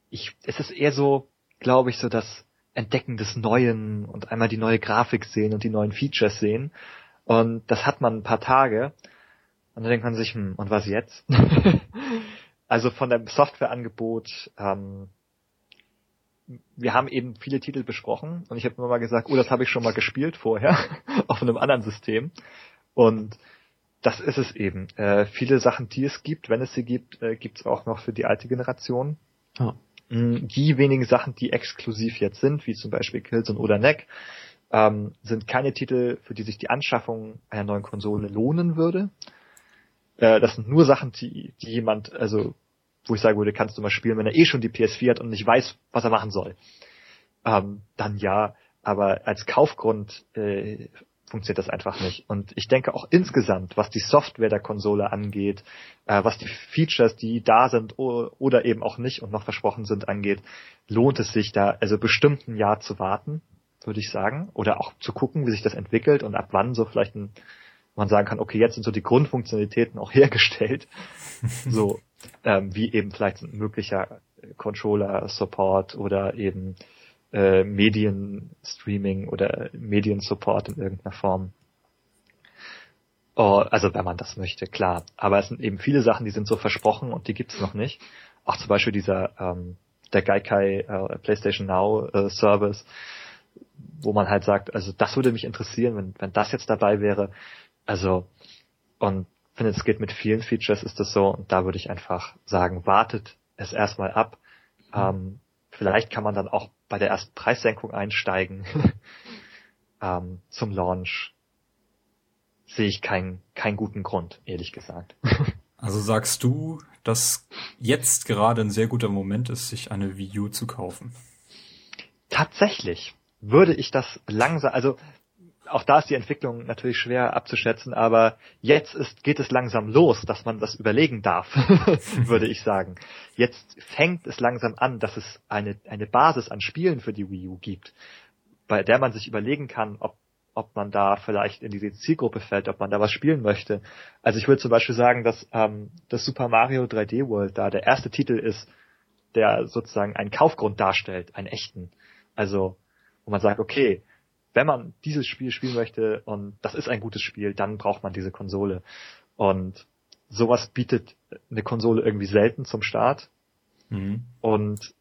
ich, es ist eher so, glaube ich, so das Entdecken des Neuen und einmal die neue Grafik sehen und die neuen Features sehen. Und das hat man ein paar Tage. Und dann denkt man sich, hm, und was jetzt? also von dem Softwareangebot ähm, wir haben eben viele Titel besprochen und ich habe immer mal gesagt, oh, das habe ich schon mal gespielt vorher auf einem anderen System und das ist es eben. Äh, viele Sachen, die es gibt, wenn es sie gibt, äh, gibt es auch noch für die alte Generation. Oh. Die wenigen Sachen, die exklusiv jetzt sind, wie zum Beispiel Killzone oder Neck, ähm, sind keine Titel, für die sich die Anschaffung einer neuen Konsole lohnen würde. Äh, das sind nur Sachen, die, die jemand, also wo ich sagen würde, kannst du mal spielen, wenn er eh schon die PS4 hat und nicht weiß, was er machen soll. Ähm, dann ja, aber als Kaufgrund äh, funktioniert das einfach nicht. Und ich denke auch insgesamt, was die Software der Konsole angeht, äh, was die Features, die da sind oder eben auch nicht und noch versprochen sind, angeht, lohnt es sich da also bestimmt ein Jahr zu warten, würde ich sagen, oder auch zu gucken, wie sich das entwickelt und ab wann so vielleicht ein, man sagen kann, okay, jetzt sind so die Grundfunktionalitäten auch hergestellt, so ähm, wie eben vielleicht ein möglicher Controller-Support oder eben äh, Medienstreaming oder Mediensupport in irgendeiner Form. Oh, also wenn man das möchte, klar. Aber es sind eben viele Sachen, die sind so versprochen und die gibt's noch nicht. Auch zum Beispiel dieser ähm, der Gaikai äh, PlayStation Now äh, Service, wo man halt sagt, also das würde mich interessieren, wenn, wenn das jetzt dabei wäre. Also und finde, es geht mit vielen Features ist das so und da würde ich einfach sagen, wartet es erstmal ab. Mhm. Ähm, vielleicht kann man dann auch bei der ersten Preissenkung einsteigen. ähm, zum Launch sehe ich keinen keinen guten Grund, ehrlich gesagt. also sagst du, dass jetzt gerade ein sehr guter Moment ist, sich eine Wii U zu kaufen? Tatsächlich würde ich das langsam, also auch da ist die Entwicklung natürlich schwer abzuschätzen, aber jetzt ist, geht es langsam los, dass man das überlegen darf, würde ich sagen. Jetzt fängt es langsam an, dass es eine, eine Basis an Spielen für die Wii U gibt, bei der man sich überlegen kann, ob, ob man da vielleicht in diese Zielgruppe fällt, ob man da was spielen möchte. Also ich würde zum Beispiel sagen, dass ähm, das Super Mario 3D World da der erste Titel ist, der sozusagen einen Kaufgrund darstellt, einen echten. Also, wo man sagt, okay, wenn man dieses Spiel spielen möchte und das ist ein gutes Spiel, dann braucht man diese Konsole. Und sowas bietet eine Konsole irgendwie selten zum Start. Mhm. Und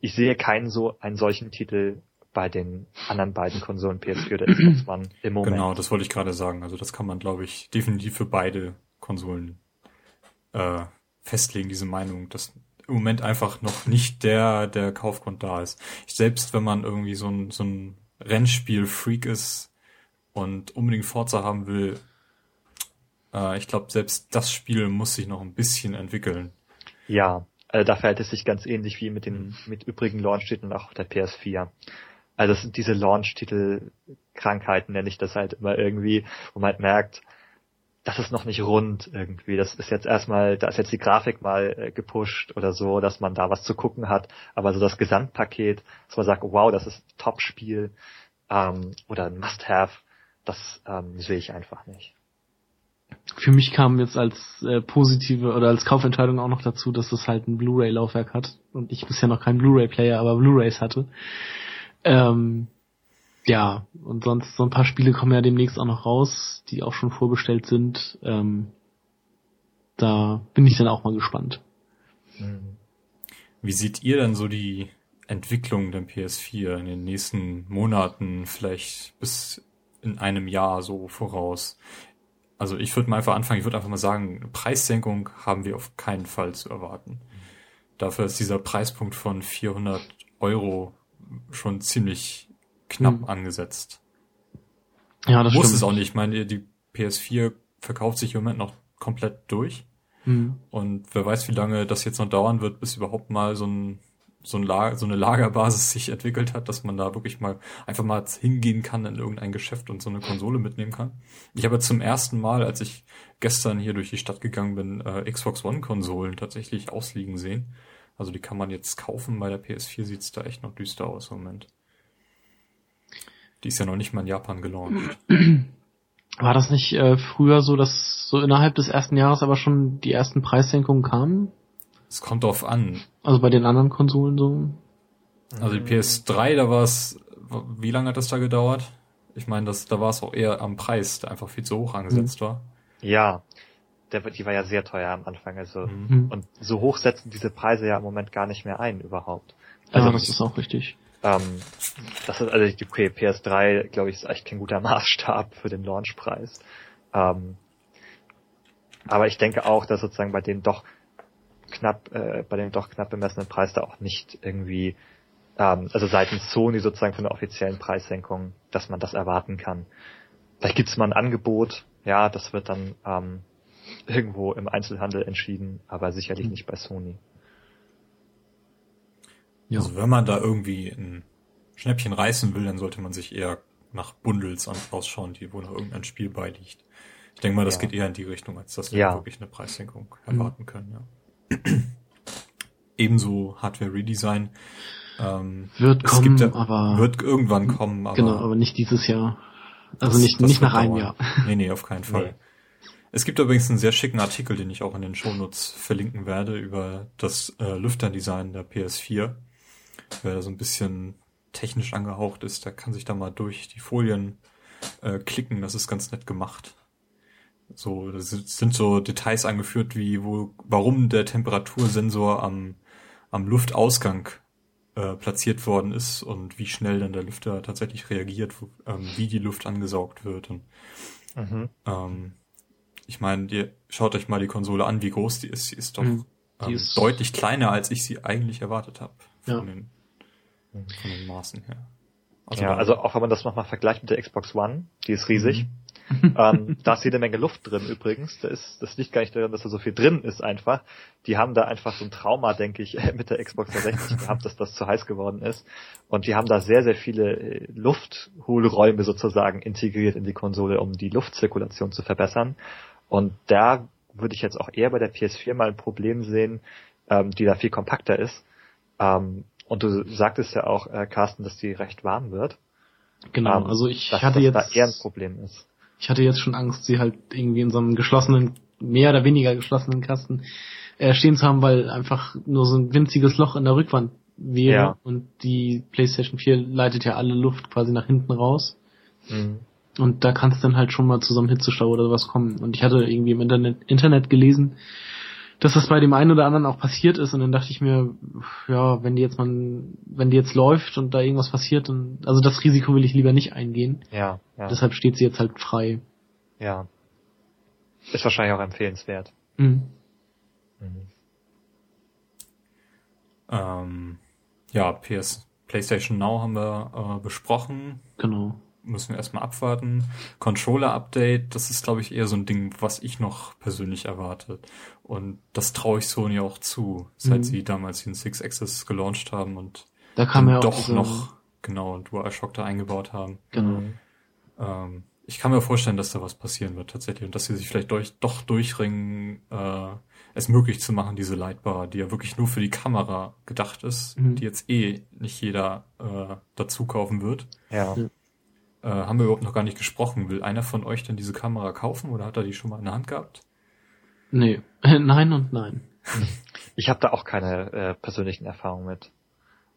ich sehe keinen so einen solchen Titel bei den anderen beiden Konsolen PS4 oder Xbox One im Moment. Genau, das wollte ich gerade sagen. Also das kann man, glaube ich, definitiv für beide Konsolen äh, festlegen, diese Meinung, dass im Moment einfach noch nicht der der Kaufgrund da ist. Ich, selbst wenn man irgendwie so ein so ein Rennspiel-Freak ist und unbedingt Forza haben will, äh, ich glaube, selbst das Spiel muss sich noch ein bisschen entwickeln. Ja, also da verhält es sich ganz ähnlich wie mit den mit übrigen Launch-Titeln auch der PS4. Also das sind diese Launch-Titel-Krankheiten, nenne ich das halt immer irgendwie, wo man halt merkt, das ist noch nicht rund irgendwie. Das ist jetzt erstmal, da ist jetzt die Grafik mal äh, gepusht oder so, dass man da was zu gucken hat. Aber so das Gesamtpaket, dass man sagt, wow, das ist ein Top-Spiel ähm, oder ein Must-Have, das ähm, sehe ich einfach nicht. Für mich kam jetzt als äh, positive oder als Kaufentscheidung auch noch dazu, dass es halt ein Blu-ray-Laufwerk hat und ich bisher noch keinen Blu-ray-Player, aber Blu-rays hatte. Ähm, ja, und sonst so ein paar Spiele kommen ja demnächst auch noch raus, die auch schon vorbestellt sind. Ähm, da bin ich dann auch mal gespannt. Wie seht ihr denn so die Entwicklung der PS4 in den nächsten Monaten, vielleicht bis in einem Jahr so voraus? Also ich würde mal einfach anfangen, ich würde einfach mal sagen, Preissenkung haben wir auf keinen Fall zu erwarten. Dafür ist dieser Preispunkt von 400 Euro schon ziemlich knapp mhm. angesetzt. Ja, das Muss stimmt. es auch nicht. Ich meine, die PS4 verkauft sich im Moment noch komplett durch. Mhm. Und wer weiß, wie lange das jetzt noch dauern wird, bis überhaupt mal so ein so, ein Lager, so eine Lagerbasis sich entwickelt hat, dass man da wirklich mal einfach mal hingehen kann in irgendein Geschäft und so eine Konsole mitnehmen kann. Ich habe zum ersten Mal, als ich gestern hier durch die Stadt gegangen bin, äh, Xbox One Konsolen tatsächlich ausliegen sehen. Also die kann man jetzt kaufen. Bei der PS4 sieht's da echt noch düster aus im Moment. Die ist ja noch nicht mal in Japan gelauncht. War das nicht äh, früher so, dass so innerhalb des ersten Jahres aber schon die ersten Preissenkungen kamen? Es kommt drauf an. Also bei den anderen Konsolen so? Also die PS3, da war es, wie lange hat das da gedauert? Ich meine, das, da war es auch eher am Preis, der einfach viel zu hoch angesetzt mhm. war. Ja, der, die war ja sehr teuer am Anfang, also mhm. und so hoch setzen diese Preise ja im Moment gar nicht mehr ein überhaupt. Also ja, das ist auch richtig. Ähm, das ist also die okay, PS3, glaube ich, ist echt kein guter Maßstab für den Launchpreis. Ähm, Aber ich denke auch, dass sozusagen bei dem doch knapp, äh, bei dem doch knapp bemessenen Preis da auch nicht irgendwie, ähm, also seitens Sony sozusagen von der offiziellen Preissenkung, dass man das erwarten kann. Vielleicht gibt es mal ein Angebot, ja, das wird dann ähm, irgendwo im Einzelhandel entschieden, aber sicherlich mhm. nicht bei Sony. Ja. Also wenn man da irgendwie ein Schnäppchen reißen will, dann sollte man sich eher nach Bundles ausschauen, die wo noch irgendein Spiel beiliegt. Ich denke mal, das ja. geht eher in die Richtung, als dass wir ja. wirklich eine Preissenkung mhm. erwarten mhm. können. Ja. Ebenso Hardware Redesign. Ähm, wird kommen, ja, aber wird irgendwann kommen, aber genau, aber nicht dieses Jahr. Also das, nicht das nicht nach einem Jahr. Nee, nee, auf keinen Fall. Nee. Es gibt übrigens einen sehr schicken Artikel, den ich auch in den Shownotes verlinken werde über das äh, Lüfterdesign der PS4. Wer da so ein bisschen technisch angehaucht ist, der kann sich da mal durch die Folien äh, klicken. Das ist ganz nett gemacht. So, das sind so Details angeführt, wie wo, warum der Temperatursensor am, am Luftausgang äh, platziert worden ist und wie schnell dann der Lüfter tatsächlich reagiert, wo, ähm, wie die Luft angesaugt wird. Und, mhm. ähm, ich meine, ihr schaut euch mal die Konsole an, wie groß die ist. Sie ist doch mhm. ähm, ist deutlich kleiner, als ich sie eigentlich erwartet habe. Ja. den, von den Maßen her. Also ja, also auch wenn man das nochmal vergleicht mit der Xbox One, die ist riesig. Mhm ähm, da ist jede Menge Luft drin übrigens. Da ist, das liegt gar nicht daran, dass da so viel drin ist einfach. Die haben da einfach so ein Trauma, denke ich, mit der Xbox 360 gehabt, dass das zu heiß geworden ist. Und die haben da sehr, sehr viele äh, Lufthohlräume sozusagen integriert in die Konsole, um die Luftzirkulation zu verbessern. Und da würde ich jetzt auch eher bei der PS4 mal ein Problem sehen, ähm, die da viel kompakter ist. Ähm, und du sagtest ja auch, äh, Carsten, dass die recht warm wird. Genau, ähm, also ich dass, hatte dass jetzt da eher ein Problem ist. Ich hatte jetzt schon Angst, sie halt irgendwie in so einem geschlossenen, mehr oder weniger geschlossenen Kasten äh, stehen zu haben, weil einfach nur so ein winziges Loch in der Rückwand wäre ja. und die PlayStation 4 leitet ja alle Luft quasi nach hinten raus. Mhm. Und da kann es dann halt schon mal zu so einem Hitzestau oder sowas kommen. Und ich hatte irgendwie im Internet, Internet gelesen, dass das bei dem einen oder anderen auch passiert ist und dann dachte ich mir, ja, wenn die jetzt mal, wenn die jetzt läuft und da irgendwas passiert, dann, also das Risiko will ich lieber nicht eingehen. Ja, ja. Deshalb steht sie jetzt halt frei. Ja. Ist wahrscheinlich auch empfehlenswert. Mhm. Mhm. Ähm, ja, PS, PlayStation Now haben wir äh, besprochen. Genau müssen wir erstmal abwarten. Controller-Update, das ist, glaube ich, eher so ein Ding, was ich noch persönlich erwarte. Und das traue ich Sony auch zu, seit mhm. sie damals den Six Axis gelauncht haben und da kam ja doch diese... noch genau DualShock da eingebaut haben. Genau. Ähm, ich kann mir vorstellen, dass da was passieren wird tatsächlich und dass sie sich vielleicht durch, doch durchringen, äh, es möglich zu machen, diese Lightbar, die ja wirklich nur für die Kamera gedacht ist, mhm. die jetzt eh nicht jeder äh, dazu kaufen wird. Ja. Äh, haben wir überhaupt noch gar nicht gesprochen. Will einer von euch denn diese Kamera kaufen oder hat er die schon mal in der Hand gehabt? Nee, nein und nein. Ich habe da auch keine äh, persönlichen Erfahrungen mit.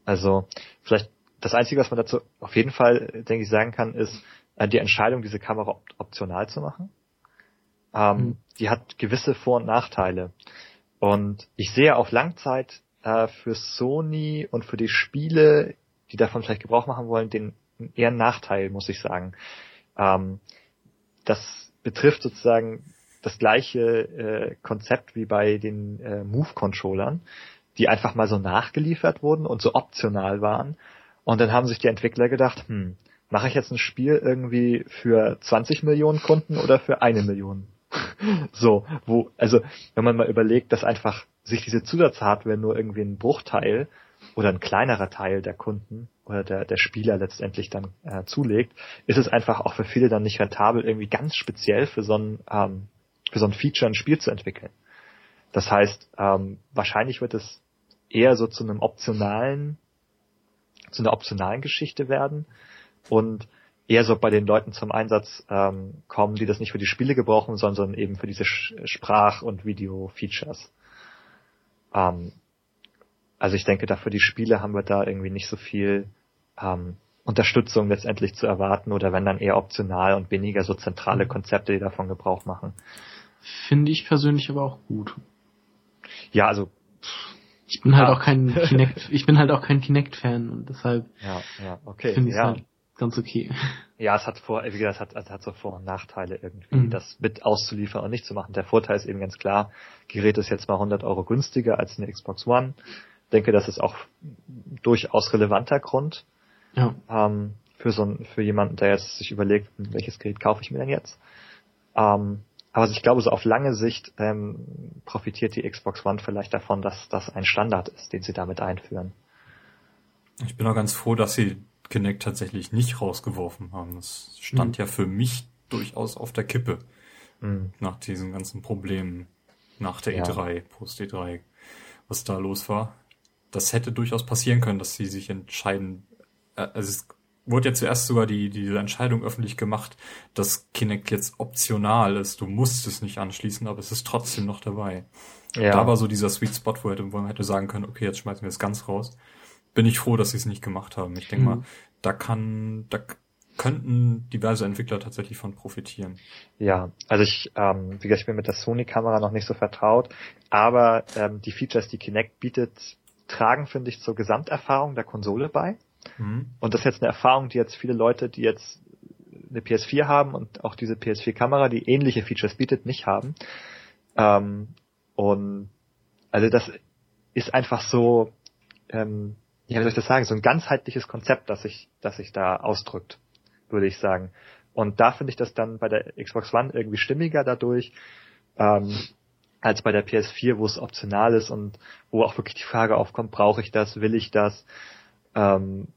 Also vielleicht das Einzige, was man dazu auf jeden Fall, denke ich, sagen kann, ist äh, die Entscheidung, diese Kamera op optional zu machen. Ähm, mhm. Die hat gewisse Vor- und Nachteile. Und ich sehe auf Langzeit äh, für Sony und für die Spiele, die davon vielleicht Gebrauch machen wollen, den eher Nachteil, muss ich sagen. Ähm, das betrifft sozusagen das gleiche äh, Konzept wie bei den äh, Move-Controllern, die einfach mal so nachgeliefert wurden und so optional waren. Und dann haben sich die Entwickler gedacht, hm, mache ich jetzt ein Spiel irgendwie für 20 Millionen Kunden oder für eine Million? so, wo, also wenn man mal überlegt, dass einfach sich diese Zusatzhardware nur irgendwie ein Bruchteil oder ein kleinerer Teil der Kunden oder der, der Spieler letztendlich dann äh, zulegt, ist es einfach auch für viele dann nicht rentabel, irgendwie ganz speziell für so ein, ähm, für so ein Feature ein Spiel zu entwickeln. Das heißt, ähm, wahrscheinlich wird es eher so zu einem optionalen, zu einer optionalen Geschichte werden und eher so bei den Leuten zum Einsatz ähm, kommen, die das nicht für die Spiele gebrauchen, sondern eben für diese Sprach- und Video-Features. Ähm, also ich denke, da für die Spiele haben wir da irgendwie nicht so viel ähm, Unterstützung letztendlich zu erwarten oder wenn dann eher optional und weniger so zentrale mhm. Konzepte, die davon Gebrauch machen. Finde ich persönlich aber auch gut. Ja, also ich bin halt ja. auch kein Kinect, ich bin halt auch kein Kinect-Fan und deshalb ja, ja, okay, finde ich ja. halt ganz okay. Ja, es hat vor, wie gesagt, es hat, es hat so Vor- und Nachteile irgendwie, mhm. das mit auszuliefern und nicht zu machen. Der Vorteil ist eben ganz klar, Gerät ist jetzt mal 100 Euro günstiger als eine Xbox One. Ich denke, das ist auch durchaus relevanter Grund. Ja. Ähm, für so ein, für jemanden, der jetzt sich überlegt, welches Gerät kaufe ich mir denn jetzt? Ähm, aber ich glaube, so auf lange Sicht ähm, profitiert die Xbox One vielleicht davon, dass das ein Standard ist, den sie damit einführen. Ich bin auch ganz froh, dass sie Kinect tatsächlich nicht rausgeworfen haben. Das stand mhm. ja für mich durchaus auf der Kippe mhm. nach diesen ganzen Problemen nach der ja. E3, Post E3, was da los war. Das hätte durchaus passieren können, dass sie sich entscheiden. Äh, also es wurde ja zuerst sogar die, diese Entscheidung öffentlich gemacht, dass Kinect jetzt optional ist. Du musst es nicht anschließen, aber es ist trotzdem noch dabei. Ja. Da war so dieser Sweet Spot, wo, hätte, wo man hätte sagen können, okay, jetzt schmeißen wir es ganz raus. Bin ich froh, dass sie es nicht gemacht haben. Ich denke mhm. mal, da kann, da könnten diverse Entwickler tatsächlich von profitieren. Ja, also ich, ähm, wie gesagt, ich bin mit der Sony-Kamera noch nicht so vertraut, aber ähm, die Features, die Kinect bietet, tragen, finde ich, zur Gesamterfahrung der Konsole bei. Mhm. Und das ist jetzt eine Erfahrung, die jetzt viele Leute, die jetzt eine PS4 haben und auch diese PS4-Kamera, die ähnliche Features bietet, nicht haben. Ähm, und also das ist einfach so, ähm, ja, wie soll ich das sagen, so ein ganzheitliches Konzept, das sich, das sich da ausdrückt, würde ich sagen. Und da finde ich das dann bei der Xbox One irgendwie stimmiger dadurch, ähm, als bei der PS4, wo es optional ist und wo auch wirklich die Frage aufkommt, brauche ich das, will ich das? Ähm,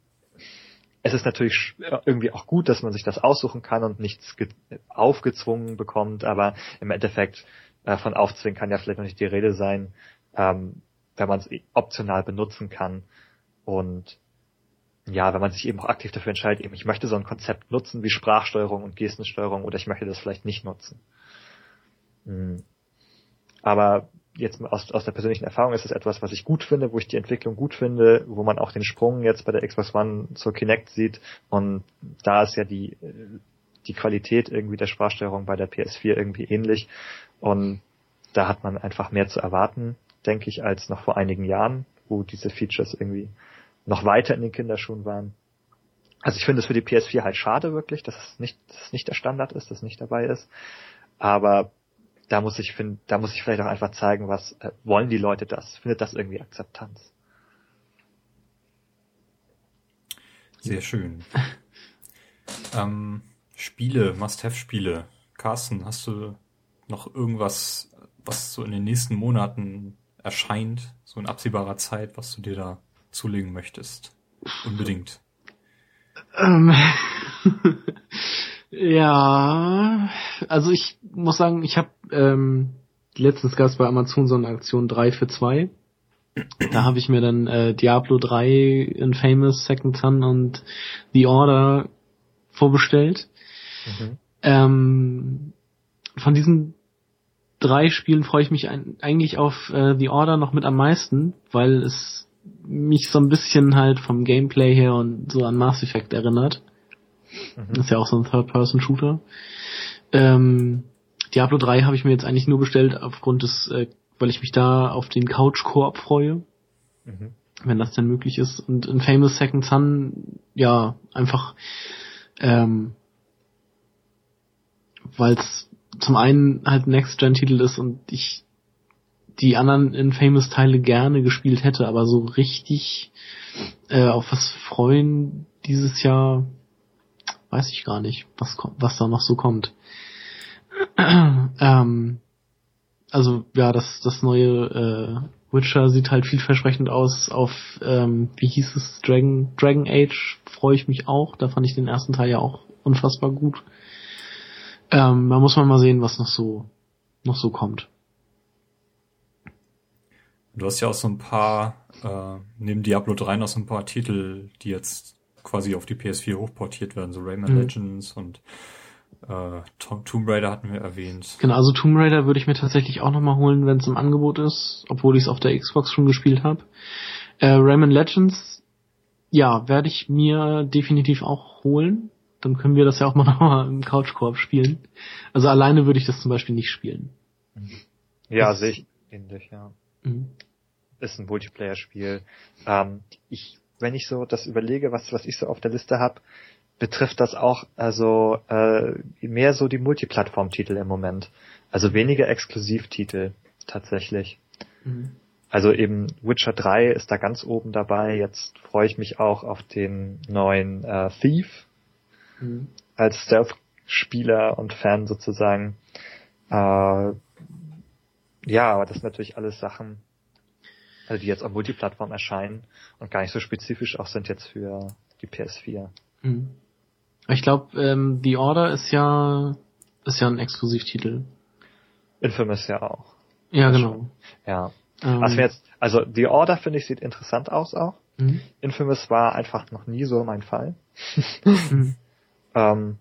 es ist natürlich irgendwie auch gut, dass man sich das aussuchen kann und nichts aufgezwungen bekommt, aber im Endeffekt äh, von aufzwingen kann ja vielleicht noch nicht die Rede sein, ähm, wenn man es optional benutzen kann. Und ja, wenn man sich eben auch aktiv dafür entscheidet, eben ich möchte so ein Konzept nutzen wie Sprachsteuerung und Gestensteuerung oder ich möchte das vielleicht nicht nutzen. Mhm. Aber jetzt aus, aus der persönlichen Erfahrung ist es etwas, was ich gut finde, wo ich die Entwicklung gut finde, wo man auch den Sprung jetzt bei der Xbox One zur Kinect sieht und da ist ja die, die Qualität irgendwie der Sprachsteuerung bei der PS4 irgendwie ähnlich und da hat man einfach mehr zu erwarten, denke ich, als noch vor einigen Jahren, wo diese Features irgendwie noch weiter in den Kinderschuhen waren. Also ich finde es für die PS4 halt schade wirklich, dass es nicht, dass es nicht der Standard ist, dass es nicht dabei ist. Aber da muss ich find, da muss ich vielleicht auch einfach zeigen, was äh, wollen die Leute das? Findet das irgendwie Akzeptanz? Sehr schön. ähm, Spiele, Must-Have-Spiele. Carsten, hast du noch irgendwas, was so in den nächsten Monaten erscheint, so in absehbarer Zeit, was du dir da zulegen möchtest? Unbedingt. Ähm, Ja, also ich muss sagen, ich habe ähm, letztens gab es bei Amazon so eine Aktion 3 für 2. Da habe ich mir dann äh, Diablo 3, Infamous, Second Son und The Order vorbestellt. Mhm. Ähm, von diesen drei Spielen freue ich mich ein, eigentlich auf äh, The Order noch mit am meisten, weil es mich so ein bisschen halt vom Gameplay her und so an Mass Effect erinnert. Mhm. Ist ja auch so ein Third-Person-Shooter. Ähm, Diablo 3 habe ich mir jetzt eigentlich nur bestellt aufgrund des, äh, weil ich mich da auf den Couch-Koop freue. Mhm. Wenn das denn möglich ist. Und in Famous Second Son, ja, einfach, ähm, weil es zum einen halt ein Next-Gen-Titel ist und ich die anderen Infamous-Teile gerne gespielt hätte, aber so richtig äh, auf was freuen dieses Jahr weiß ich gar nicht, was, was da noch so kommt. ähm, also ja, das, das neue äh, Witcher sieht halt vielversprechend aus. Auf, ähm, wie hieß es, Dragon, Dragon Age freue ich mich auch. Da fand ich den ersten Teil ja auch unfassbar gut. Ähm, da muss man mal sehen, was noch so, noch so kommt. Du hast ja auch so ein paar, äh, neben Diablo 3 noch so ein paar Titel, die jetzt quasi auf die PS4 hochportiert werden, so Rayman mhm. Legends und äh, Tomb Raider hatten wir erwähnt. Genau, also Tomb Raider würde ich mir tatsächlich auch nochmal holen, wenn es im Angebot ist, obwohl ich es auf der Xbox schon gespielt habe. Äh, Rayman Legends, ja, werde ich mir definitiv auch holen. Dann können wir das ja auch mal nochmal im Couchkorb spielen. Also alleine würde ich das zum Beispiel nicht spielen. Ja, sehe ich ähnlich, ja. Mhm. Ist ein Multiplayer-Spiel. Ähm, ich wenn ich so das überlege, was, was ich so auf der Liste habe, betrifft das auch also äh, mehr so die Multiplattform-Titel im Moment. Also weniger Exklusivtitel tatsächlich. Mhm. Also eben Witcher 3 ist da ganz oben dabei. Jetzt freue ich mich auch auf den neuen äh, Thief mhm. als Stealth-Spieler und Fan sozusagen. Äh, ja, aber das sind natürlich alles Sachen, also die jetzt auf Multiplattform erscheinen und gar nicht so spezifisch auch sind jetzt für die PS4. Mhm. Ich glaube, ähm, The Order ist ja ist ja ein Exklusivtitel. Infamous ja auch. Ja, genau. Ja. Ähm. Also jetzt, also The Order finde ich sieht interessant aus auch. Mhm. Infamous war einfach noch nie so mein Fall. mhm. ähm,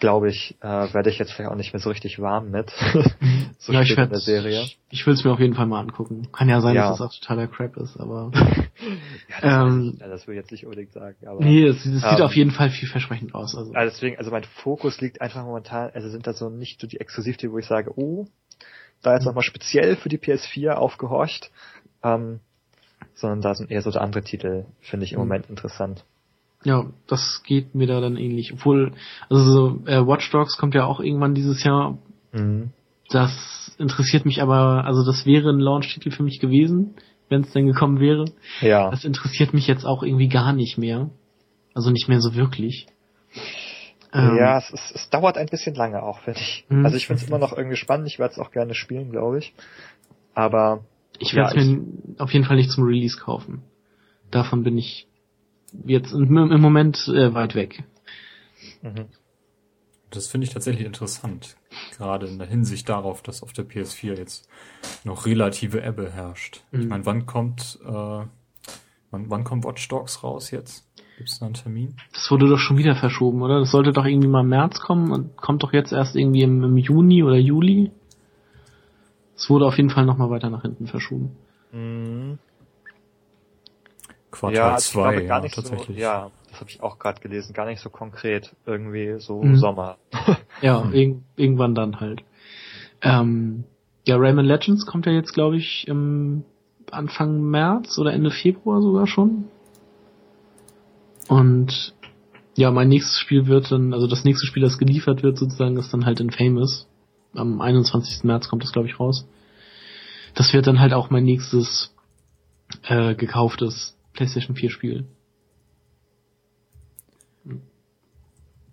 glaube ich, äh, werde ich jetzt vielleicht auch nicht mehr so richtig warm mit. so ja, ich in der Serie. Ich, ich will es mir auf jeden Fall mal angucken. Kann ja sein, ja. dass es auch totaler Crap ist, aber. ja, das, ähm, ich, das will ich jetzt nicht unbedingt sagen. Aber, nee, es, ähm, sieht auf jeden Fall vielversprechend aus. Also. also deswegen, also mein Fokus liegt einfach momentan, also sind da so nicht so die Exklusivtitel, wo ich sage, oh, da jetzt nochmal speziell für die PS4 aufgehorcht, ähm, sondern da sind eher so andere Titel, finde ich im mhm. Moment interessant. Ja, das geht mir da dann ähnlich. Obwohl, also so, äh, Watch Dogs kommt ja auch irgendwann dieses Jahr. Mhm. Das interessiert mich aber, also das wäre ein Launch-Titel für mich gewesen, wenn es denn gekommen wäre. Ja. Das interessiert mich jetzt auch irgendwie gar nicht mehr. Also nicht mehr so wirklich. Ähm, ja, es, es, es dauert ein bisschen lange auch, finde ich. Mhm. Also ich finde es immer noch irgendwie spannend, ich werde es auch gerne spielen, glaube ich. Aber ich werde es ja, mir auf jeden Fall nicht zum Release kaufen. Davon bin ich jetzt im, im Moment äh, weit weg. Mhm. Das finde ich tatsächlich interessant. Gerade in der Hinsicht darauf, dass auf der PS4 jetzt noch relative Ebbe herrscht. Mhm. Ich meine, wann kommt, äh, wann, wann kommt Watch Dogs raus jetzt? Gibt es da einen Termin? Das wurde doch schon wieder verschoben, oder? Das sollte doch irgendwie mal im März kommen und kommt doch jetzt erst irgendwie im, im Juni oder Juli. Es wurde auf jeden Fall nochmal weiter nach hinten verschoben. Mhm. Quartal 2, ja, ja, tatsächlich. So, ja, das habe ich auch gerade gelesen, gar nicht so konkret, irgendwie so mhm. Sommer. ja, mhm. irg irgendwann dann halt. Ähm, ja, Rayman Legends kommt ja jetzt, glaube ich, im Anfang März oder Ende Februar sogar schon. Und ja, mein nächstes Spiel wird dann, also das nächste Spiel, das geliefert wird, sozusagen, ist dann halt in Famous. Am 21. März kommt das, glaube ich, raus. Das wird dann halt auch mein nächstes äh, gekauftes PlayStation 4 Spiel.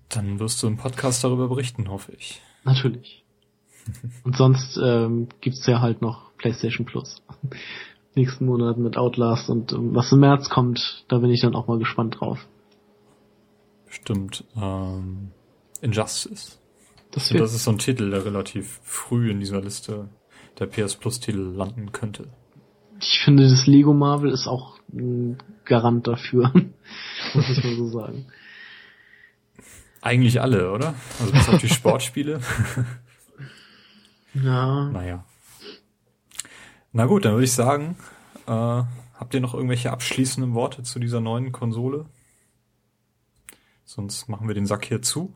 Dann wirst du im Podcast darüber berichten, hoffe ich. Natürlich. Und sonst ähm, gibt's ja halt noch PlayStation Plus nächsten Monat mit Outlast und ähm, was im März kommt, da bin ich dann auch mal gespannt drauf. Stimmt. Ähm, Injustice. Das, das ist so ein Titel, der relativ früh in dieser Liste der PS Plus Titel landen könnte. Ich finde, das Lego Marvel ist auch ein Garant dafür, muss ich mal so sagen. Eigentlich alle, oder? Also bis auf die Sportspiele. ja. Naja. Na gut, dann würde ich sagen, äh, habt ihr noch irgendwelche abschließenden Worte zu dieser neuen Konsole? Sonst machen wir den Sack hier zu.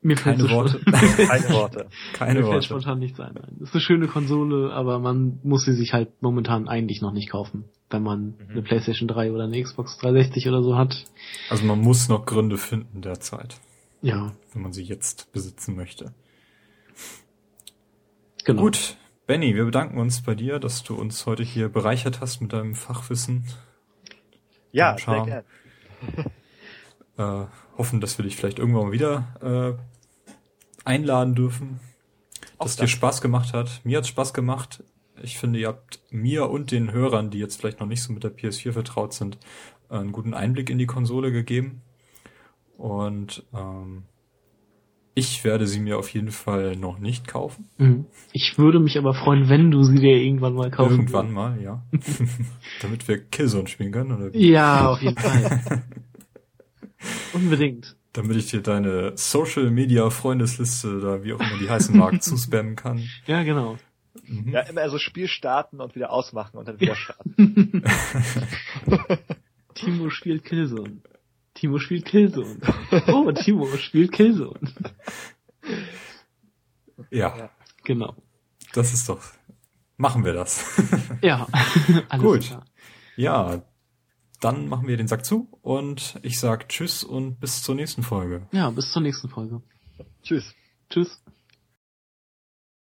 Mir Keine Worte. Keine Worte. Keine Mir Worte. fällt spontan nichts ein. Nein. Das ist eine schöne Konsole, aber man muss sie sich halt momentan eigentlich noch nicht kaufen, wenn man mhm. eine PlayStation 3 oder eine Xbox 360 oder so hat. Also man muss noch Gründe finden derzeit. Ja. Wenn man sie jetzt besitzen möchte. Genau. Gut, Benny, wir bedanken uns bei dir, dass du uns heute hier bereichert hast mit deinem Fachwissen. Ja, sehr gerne. äh, hoffen, dass wir dich vielleicht irgendwann mal wieder äh, einladen dürfen. Dass dir Spaß gemacht hat. Mir hat Spaß gemacht. Ich finde, ihr habt mir und den Hörern, die jetzt vielleicht noch nicht so mit der PS4 vertraut sind, einen guten Einblick in die Konsole gegeben. Und ähm, ich werde sie mir auf jeden Fall noch nicht kaufen. Mhm. Ich würde mich aber freuen, wenn du sie dir irgendwann mal kaufen Irgendwann mal, ja. Damit wir Killzone spielen können, oder? Ja, auf jeden Fall. Unbedingt. Damit ich dir deine Social Media Freundesliste oder wie auch immer die heißen mag zuspammen kann. Ja, genau. Mhm. Ja, immer so Spiel starten und wieder ausmachen und dann wieder starten. Timo spielt Killzone. Timo spielt Killzone. Oh, Timo spielt Killzone. Ja. ja. Genau. Das ist doch. Machen wir das. ja. Alles Gut. Klar. Ja. Dann machen wir den Sack zu und ich sag Tschüss und bis zur nächsten Folge. Ja, bis zur nächsten Folge. Tschüss. Tschüss.